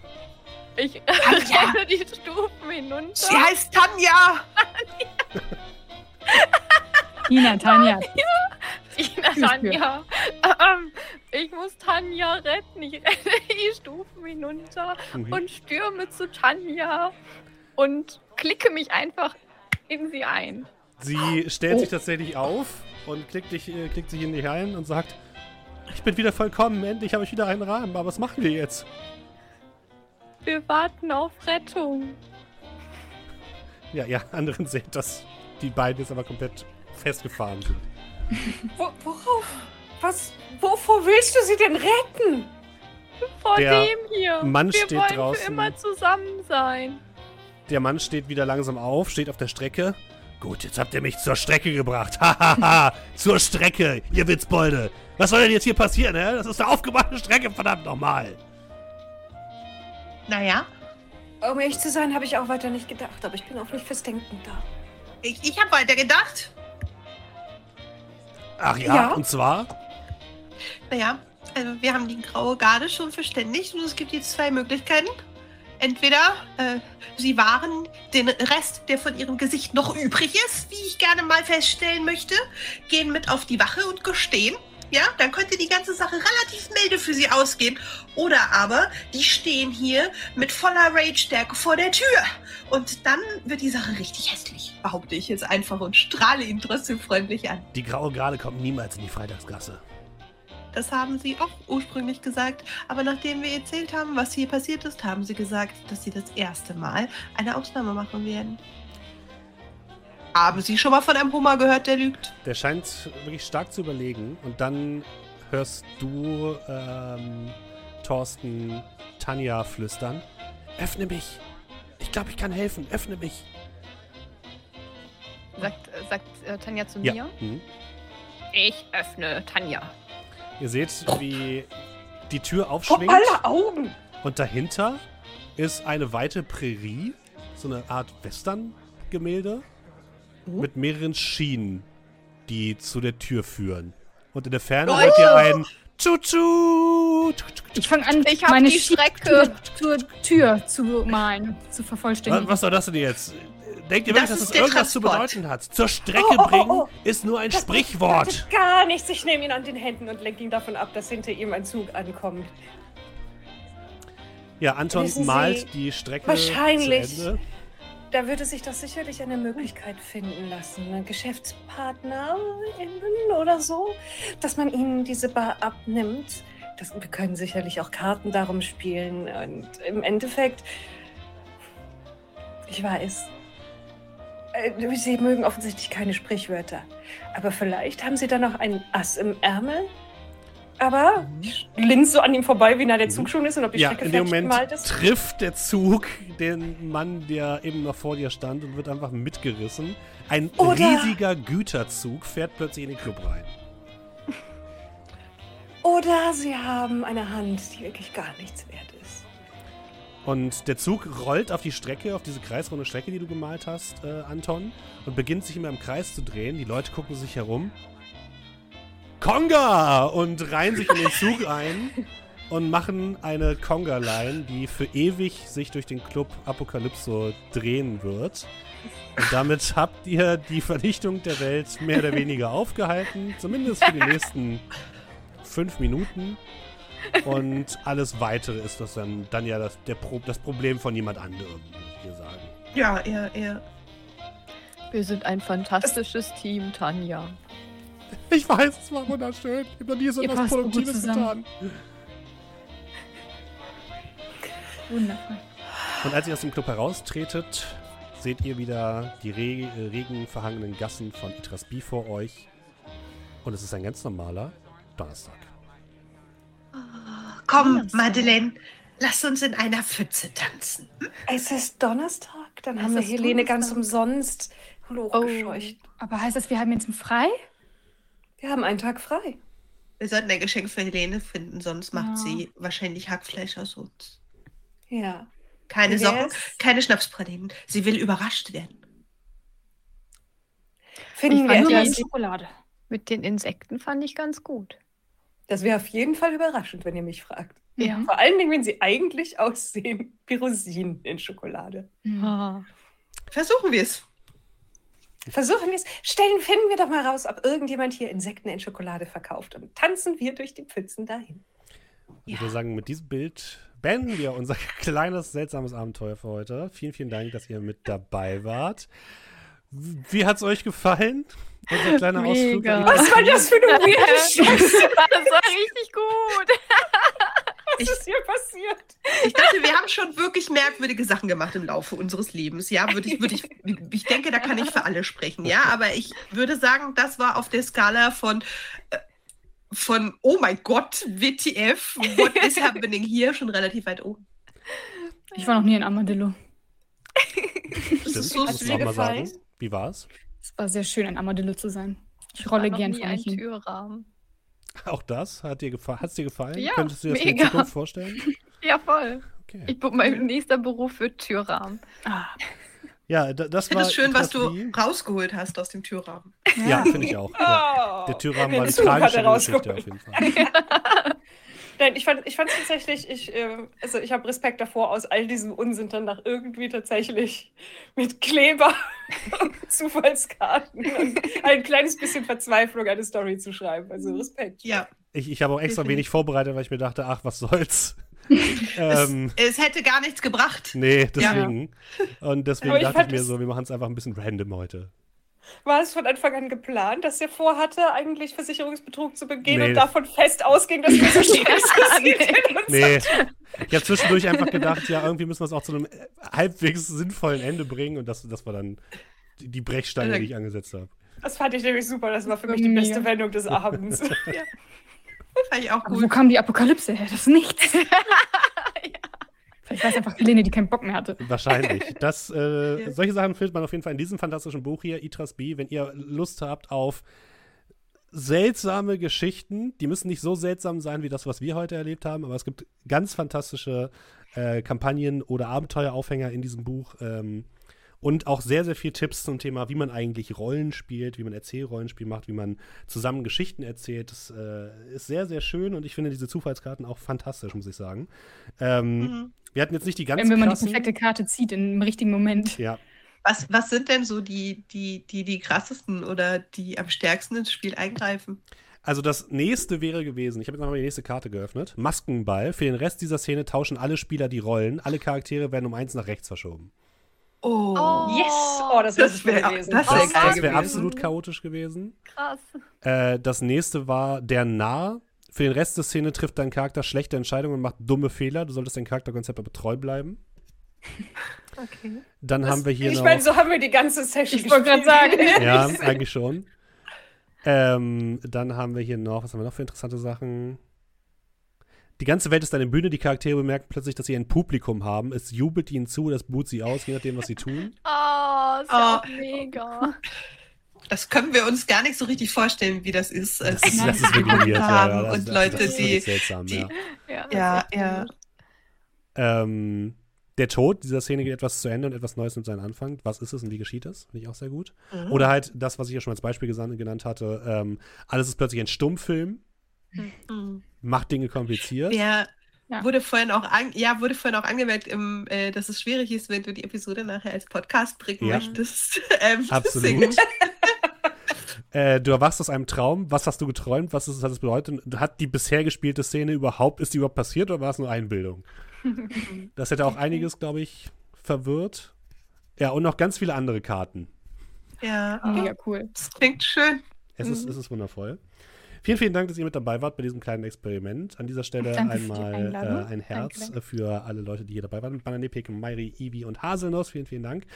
Ich Tanja! renne die Stufen hinunter. Sie heißt Tanja! Tina, Tanja. Tina, Tanja. Ähm, ich muss Tanja retten. Ich renne die Stufen hinunter Mhm. und stürme zu Tanja und klicke mich einfach in sie ein. Sie stellt sich tatsächlich auf und klickt, dich, äh, klickt sich in dich ein und sagt: Ich bin wieder vollkommen, endlich habe ich wieder einen Rahmen, aber was machen wir jetzt? Wir warten auf Rettung. Ja, ihr anderen seht, dass die beiden jetzt aber komplett festgefahren sind. Wo, worauf? Was? Wovor willst du sie denn retten? Vor Der dem hier. Mann Wir steht wollen draußen. für immer zusammen sein. Der Mann steht wieder langsam auf, steht auf der Strecke. Gut, jetzt habt ihr mich zur Strecke gebracht. Hahaha, zur Strecke, ihr Witzbolde. Was soll denn jetzt hier passieren, hä? Das ist eine aufgemachte Strecke, verdammt nochmal. Naja, Um ehrlich zu sein, habe ich auch weiter nicht gedacht, aber ich bin auch nicht fürs Denken da. Ich, ich habe weitergedacht. Ach ja, Ja. und zwar? Naja, also wir haben die graue Garde schon verständigt und es gibt jetzt zwei Möglichkeiten. Entweder äh, sie wahren den Rest, der von ihrem Gesicht noch übrig ist, wie ich gerne mal feststellen möchte, gehen mit auf die Wache und gestehen. Ja, dann könnte die ganze Sache relativ milde für sie ausgehen. Oder aber, die stehen hier mit voller Rage-Stärke vor der Tür. Und dann wird die Sache richtig hässlich, behaupte ich jetzt einfach und strahle ihn trotzdem freundlich an. Die graue Garde kommt niemals in die Freitagsgasse. Das haben sie auch ursprünglich gesagt. Aber nachdem wir erzählt haben, was hier passiert ist, haben sie gesagt, dass sie das erste Mal eine Ausnahme machen werden. Haben Sie schon mal von einem Hummer gehört, der lügt? Der scheint wirklich stark zu überlegen. Und dann hörst du ähm, Thorsten Tanja flüstern. Öffne mich. Ich glaube, ich kann helfen. Öffne mich. Sagt, äh, sagt äh, Tanja zu Ja. mir. Mhm. Ich öffne Tanja. Ihr seht, wie die Tür aufschwingt. aller Augen! Und dahinter ist eine weite Prärie. So eine Art Western-Gemälde. Mit mehreren Schienen, die zu der Tür führen. Und in der Ferne Oh! hört ihr ein Tschu-tschu. Ich fange an, Ich meine die Schiene Strecke. Zur, Tür zu malen, zu vervollständigen. was soll das denn jetzt? Denkt ihr wirklich, Das dass ist das irgendwas zu Transport. bedeuten hat? Zur Strecke Oh, oh, oh, bringen oh. ist nur ein Das Sprichwort. bedeutet Gar nichts. Ich nehme ihn an den Händen und lenke ihn davon ab, dass hinter ihm ein Zug ankommt. Ja, Anton Wissen Sie, malt die Strecke wahrscheinlich- zu Ende. Da würde sich doch sicherlich eine Möglichkeit finden lassen. Ein GeschäftspartnerInnen oder so, dass man ihnen diese Bar abnimmt. Das, wir können sicherlich auch Karten darum spielen. Und im Endeffekt, ich weiß, äh, Sie mögen offensichtlich keine Sprichwörter. Aber vielleicht haben Sie da noch ein Ass im Ärmel? Aber ich linse so an ihm vorbei, wie nah der Zug schon ist und ob die. Ja, Strecke in dem Moment gemalt ist. trifft der Zug den Mann, der eben noch vor dir stand und wird einfach mitgerissen. Ein Oder- riesiger Güterzug fährt plötzlich in den Club rein. Oder Sie haben eine Hand, die wirklich gar nichts wert ist. Und der Zug rollt auf die Strecke, auf diese kreisrunde Strecke, die du gemalt hast, äh, Anton, und beginnt sich immer im Kreis zu drehen. Die Leute gucken sich herum. Conga! Und reihen sich in den Zug ein und machen eine Conga-Line, die für ewig sich durch den Club Apokalypso drehen wird. Und damit habt ihr die Vernichtung der Welt mehr oder weniger aufgehalten, zumindest für die nächsten fünf Minuten. Und alles weitere ist das dann, dann ja das, der Pro, das Problem von jemand anderem, würde ich hier sagen. Ja, ja, ja. Wir sind ein fantastisches Team, Tanja. Ich weiß, es war wunderschön. Ich habe noch nie so etwas Produktives getan. Wundervoll. Und als ihr aus dem Club heraustretet, seht ihr wieder die re äh, regenverhangenen Gassen von Itrasbi vor euch. Und es ist ein ganz normaler Donnerstag. Komm, Madeleine, lass uns in einer Pfütze tanzen. Es ist Donnerstag, dann Es haben wir Helene ganz Donnerstag. umsonst hochgescheucht. Aber heißt das, wir haben jetzt frei? Wir haben einen Tag frei. Wir sollten ein Geschenk für Helene finden, sonst macht Ja. sie wahrscheinlich Hackfleisch aus uns. Ja. Keine wär's? keine Schnapspralinen. Sie will überrascht werden. Finden Ich wir ja, etwas, mit Schokolade. Mit den Insekten fand ich ganz gut. das wäre auf jeden Fall überraschend, wenn ihr mich fragt. Ja. Vor allen Dingen, wenn sie eigentlich aussehen wie Rosinen in Schokolade. Ah. Versuchen wir es. Versuchen wir es. Stellen, finden wir doch mal raus, ob irgendjemand hier Insekten in Schokolade verkauft. Und tanzen wir durch die Pfützen dahin. Ich würde sagen, mit diesem Bild beenden wir unser kleines, seltsames Abenteuer für heute. Vielen, vielen Dank, dass ihr mit dabei wart. Wie hat es euch gefallen? Unser kleiner Ausflug. Mega. die- Was war das für eine weirde Scheiße? Das war richtig gut. Ich, Was ist hier passiert? ich dachte, wir haben schon wirklich merkwürdige Sachen gemacht im Laufe unseres Lebens. Ja, würde ich, würde ich, ich denke, da kann ich für alle sprechen. Ja, aber ich würde sagen, das war auf der Skala von, äh, von oh mein Gott, WTF, what is happening hier, schon relativ weit oben. Ich war noch nie in Armadillo. Das Stimmt, ist so muss mal gefallen? sagen. Wie war's? Es war sehr schön, ein Armadillo zu sein. Ich rolle War noch gern hin. Türrahmen. Auch das hat dir gefa hat's dir gefallen? Ja, Könntest du dir das mega. Zukunft vorstellen? Ja, voll. Okay. Ich, mein nächster Beruf wird Türrahmen. Ah, Ja, da, das Ich finde war es schön, was du rausgeholt hast aus dem Türrahmen. Ja, finde ich auch. Ja. Oh. Der Türrahmen war Zug er tragische Geschichte auf jeden Fall. Nein, ich fand ich fand tatsächlich, ich, äh, also ich habe Respekt davor, aus all diesem Unsinn dann nach irgendwie tatsächlich mit Kleber und Zufallskarten und ein kleines bisschen Verzweiflung eine Story zu schreiben. Also Respekt. Ja. Ich, ich habe auch extra wenig vorbereitet, weil ich mir dachte, ach, was soll's. Es, ähm, es hätte gar nichts gebracht. nee, deswegen. Und deswegen ich dachte ich mir es- so, wir machen es einfach ein bisschen random heute. War es von Anfang an geplant, dass er vorhatte, eigentlich Versicherungsbetrug zu begehen Nee. und davon fest ausging, dass wir so? Und Nee. Ich habe zwischendurch einfach gedacht, ja, irgendwie müssen wir es auch zu einem äh, halbwegs sinnvollen Ende bringen und das, das war dann die, die Brechstange, die ich angesetzt habe. Das fand ich nämlich super. Das war für mich die beste Wendung des Abends. Fand ich auch Aber wo gut. kam die Apokalypse her? Das ist nichts. Vielleicht war es einfach Helene, die keinen Bock mehr hatte. Wahrscheinlich. Das, äh. Solche Sachen findet man auf jeden Fall in diesem fantastischen Buch hier, Itras B. Wenn ihr Lust habt auf seltsame Geschichten, die müssen nicht so seltsam sein wie das, was wir heute erlebt haben, aber es gibt ganz fantastische äh, Kampagnen oder Abenteueraufhänger in diesem Buch. Ähm, und auch sehr, sehr viel Tipps zum Thema, wie man eigentlich Rollen spielt, wie man Erzählrollenspiel macht, wie man zusammen Geschichten erzählt. Das äh, ist sehr, sehr schön und ich finde diese Zufallskarten auch fantastisch, muss ich sagen. Ähm, Mhm. Wir hatten jetzt nicht die ganz Wenn man die krassen. perfekte Karte zieht im richtigen Moment. Ja, Was, was sind denn so die, die, die, die krassesten oder die am stärksten ins Spiel eingreifen? Also das nächste wäre gewesen, ich habe jetzt nochmal die nächste Karte geöffnet. Maskenball. Für den Rest dieser Szene tauschen alle Spieler die Rollen. Alle Charaktere werden um eins nach rechts verschoben. Oh. Oh. Yes! Oh, das wäre Das super wär- gewesen. das wär Das, das absolut chaotisch gewesen. Krass. Äh, das nächste war der Narr. Für den Rest der Szene trifft dein Charakter schlechte Entscheidungen und macht dumme Fehler. Du solltest dein Charakterkonzept aber treu bleiben. Okay. Dann haben wir hier ich noch. meine, so haben wir die ganze Session Ich wollte gerade sagen. ja, eigentlich schon. Ähm, dann haben wir hier noch, was haben wir noch für interessante Sachen? Die ganze Welt ist eine Bühne, die Charaktere bemerken plötzlich, dass sie ein Publikum haben. Es jubelt ihnen zu, das buht sie aus, je nachdem, was sie tun. Oh, ist ja Oh. mega. Das können wir uns gar nicht so richtig vorstellen, wie das ist. Das ist, das ist wirklich weird, ja, haben ja. Das, und das, Leute, das ist die, seltsam, die- ja. Ja, das Ja. Ähm, der Tod dieser Szene geht etwas zu Ende und etwas Neues nimmt seinen Anfang. Was ist es und wie geschieht es? Finde ich auch sehr gut. Mhm. Oder halt das, was ich ja schon als Beispiel genannt hatte. Ähm, alles ist plötzlich ein Stummfilm, Mhm. Macht Dinge kompliziert. Ja, Ja. wurde vorhin auch an, ja, wurde vorhin auch angemerkt, im, äh, dass es schwierig ist, wenn du die Episode nachher als Podcast bringen Ja. möchtest. Ähm, Absolut. Äh, du erwachst aus einem Traum. Was hast du geträumt? Was ist, was hat das bedeutet? Hat die bisher gespielte Szene überhaupt, ist die überhaupt passiert oder war es nur Einbildung? Das hätte auch einiges, glaube ich, verwirrt. Ja, und noch ganz viele andere Karten. Ja, Mega cool. das klingt schön. Es, ist, es ist wundervoll. Vielen, vielen Dank, dass ihr mit dabei wart bei diesem kleinen Experiment. An dieser Stelle Danke einmal äh, ein Herz Danke, äh, für alle Leute, die hier dabei waren. Bananepik, Mairi, Ivi und Haselnuss. Vielen, vielen Dank.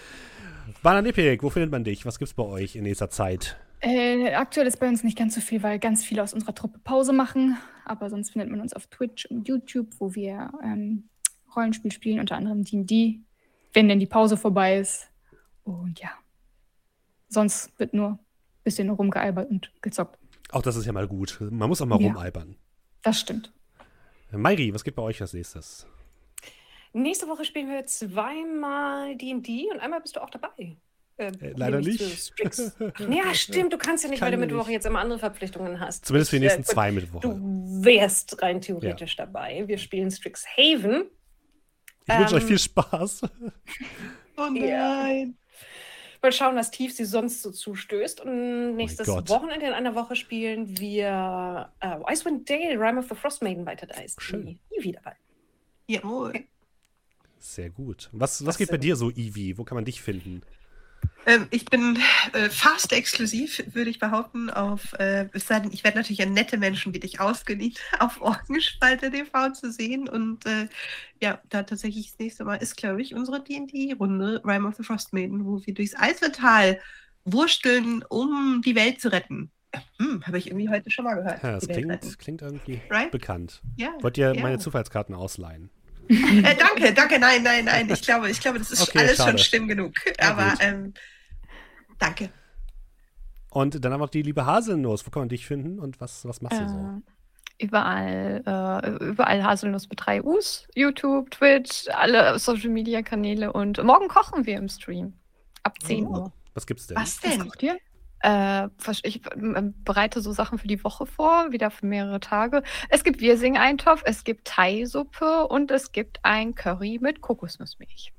Bananepik, wo findet man dich? Was gibt's bei euch in nächster Zeit? Äh, aktuell ist bei uns nicht ganz so viel, weil ganz viele aus unserer Truppe Pause machen. Aber sonst findet man uns auf Twitch und YouTube, wo wir ähm, Rollenspiel spielen, unter anderem D&D, wenn denn die Pause vorbei ist. Und ja, sonst wird nur ein bisschen rumgealbert und gezockt. Auch das ist ja mal gut. Man muss auch mal Ja. rumalbern. Das stimmt. Mairi, was geht bei euch als nächstes? Nächste Woche spielen wir zweimal D&D und einmal bist du auch dabei. Äh, Äh, leider nicht. ja, stimmt, du kannst ja nicht, weil Kann du ich Mittwoch nicht. jetzt immer andere Verpflichtungen hast. Zumindest für die Ich, nächsten äh, zwei Mittwoche. Du wärst rein theoretisch dabei. Wir spielen Strixhaven. Ich wünsche euch ähm, viel Spaß. Oh Ja. nein. Mal schauen, was tief sie sonst so zustößt. Und nächstes Gott. Wochenende in einer Woche spielen wir äh, Icewind Dale, Rime of the Frost Maiden weiter. Da ist Schön. die Ivy dabei. Jawohl. Sehr gut. Was, was Das geht bei dir so, Ivi? Wo kann man dich finden? Ähm, ich bin äh, fast exklusiv, würde ich behaupten, auf, äh, es sei denn, ich werde natürlich an nette Menschen wie dich ausgeliehen, auf Orgenspalte TV zu sehen. Und äh, ja, da tatsächlich das nächste Mal ist, glaube ich, unsere D&D-Runde Rime of the Frost Maiden, wo wir durchs Eisvertal wursteln, um die Welt zu retten. Hm, habe ich irgendwie heute schon mal gehört. Ja, das klingt, klingt irgendwie Right? bekannt. Ja, Wollt ihr ja. meine Zufallskarten ausleihen? Äh, danke, danke, nein, nein, nein. Ich glaube, ich glaube, das ist Okay, alles schade. schon schlimm genug. Ja, Aber gut. ähm, danke. Und dann haben wir noch die liebe Haselnuss. Wo kann man dich finden und was, was machst du so? Äh, überall, äh, überall Haselnuss mit drei U's. YouTube, Twitch, alle Social Media Kanäle und morgen kochen wir im Stream. ab 10 Oh. Uhr. Was gibt's denn? Was Was denn? kocht ihr? Äh, ich bereite so Sachen für die Woche vor, wieder für mehrere Tage. Es gibt Wirsing-Eintopf, es gibt Thai-Suppe und es gibt ein Curry mit Kokosnussmilch.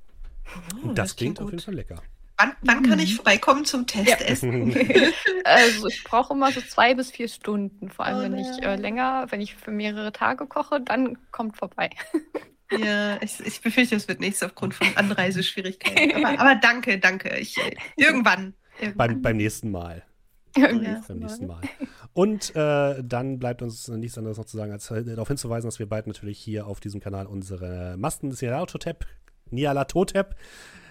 Oh, das, klingt auf gut. jeden Fall lecker. Wann, wann kann ich Mhm. vorbeikommen zum Testessen? Also ich brauche immer so zwei bis vier Stunden, vor allem Oh wenn ich äh, länger, wenn ich für mehrere Tage koche, dann kommt vorbei. Ja, ich, ich befürchte, es wird nichts aufgrund von Anreiseschwierigkeiten. Aber, aber danke, danke. Ich, äh, irgendwann. Irgendwann. Beim, beim nächsten Mal. Ja. Beim nächsten Mal. Und äh, dann bleibt uns nichts anderes noch zu sagen, als äh, darauf hinzuweisen, dass wir beide natürlich hier auf diesem Kanal unsere Masten des Nialatotep, Nialatotep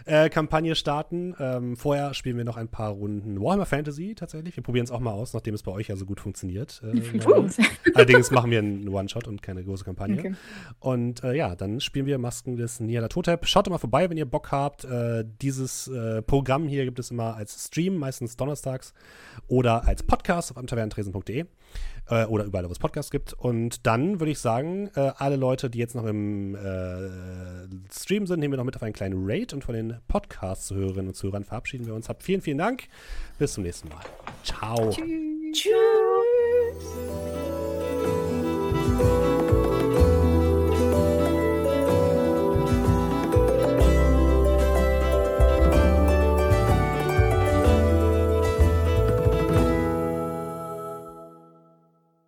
äh, Kampagne starten. Ähm, vorher spielen wir noch ein paar Runden Warhammer Fantasy tatsächlich. Wir probieren es auch mal aus, nachdem es bei euch ja so gut funktioniert. Äh. Allerdings machen wir einen One-Shot und keine große Kampagne. Okay. Und äh, ja, dann spielen wir Masken des Nialatotep. Schaut doch mal vorbei, wenn ihr Bock habt. Äh, dieses äh, Programm hier gibt es immer als Stream, meistens donnerstags, oder als Podcast auf amtavernentresen.de äh, oder überall, wo es Podcasts gibt. Und dann würde ich sagen, alle Leute, die jetzt noch im Stream sind, nehmen wir noch mit auf einen kleinen Raid und von den Podcast-Zuhörerinnen und Zuhörern verabschieden wir uns. Habt vielen, vielen Dank. Bis zum nächsten Mal. Ciao. Tschüss. Tschüss.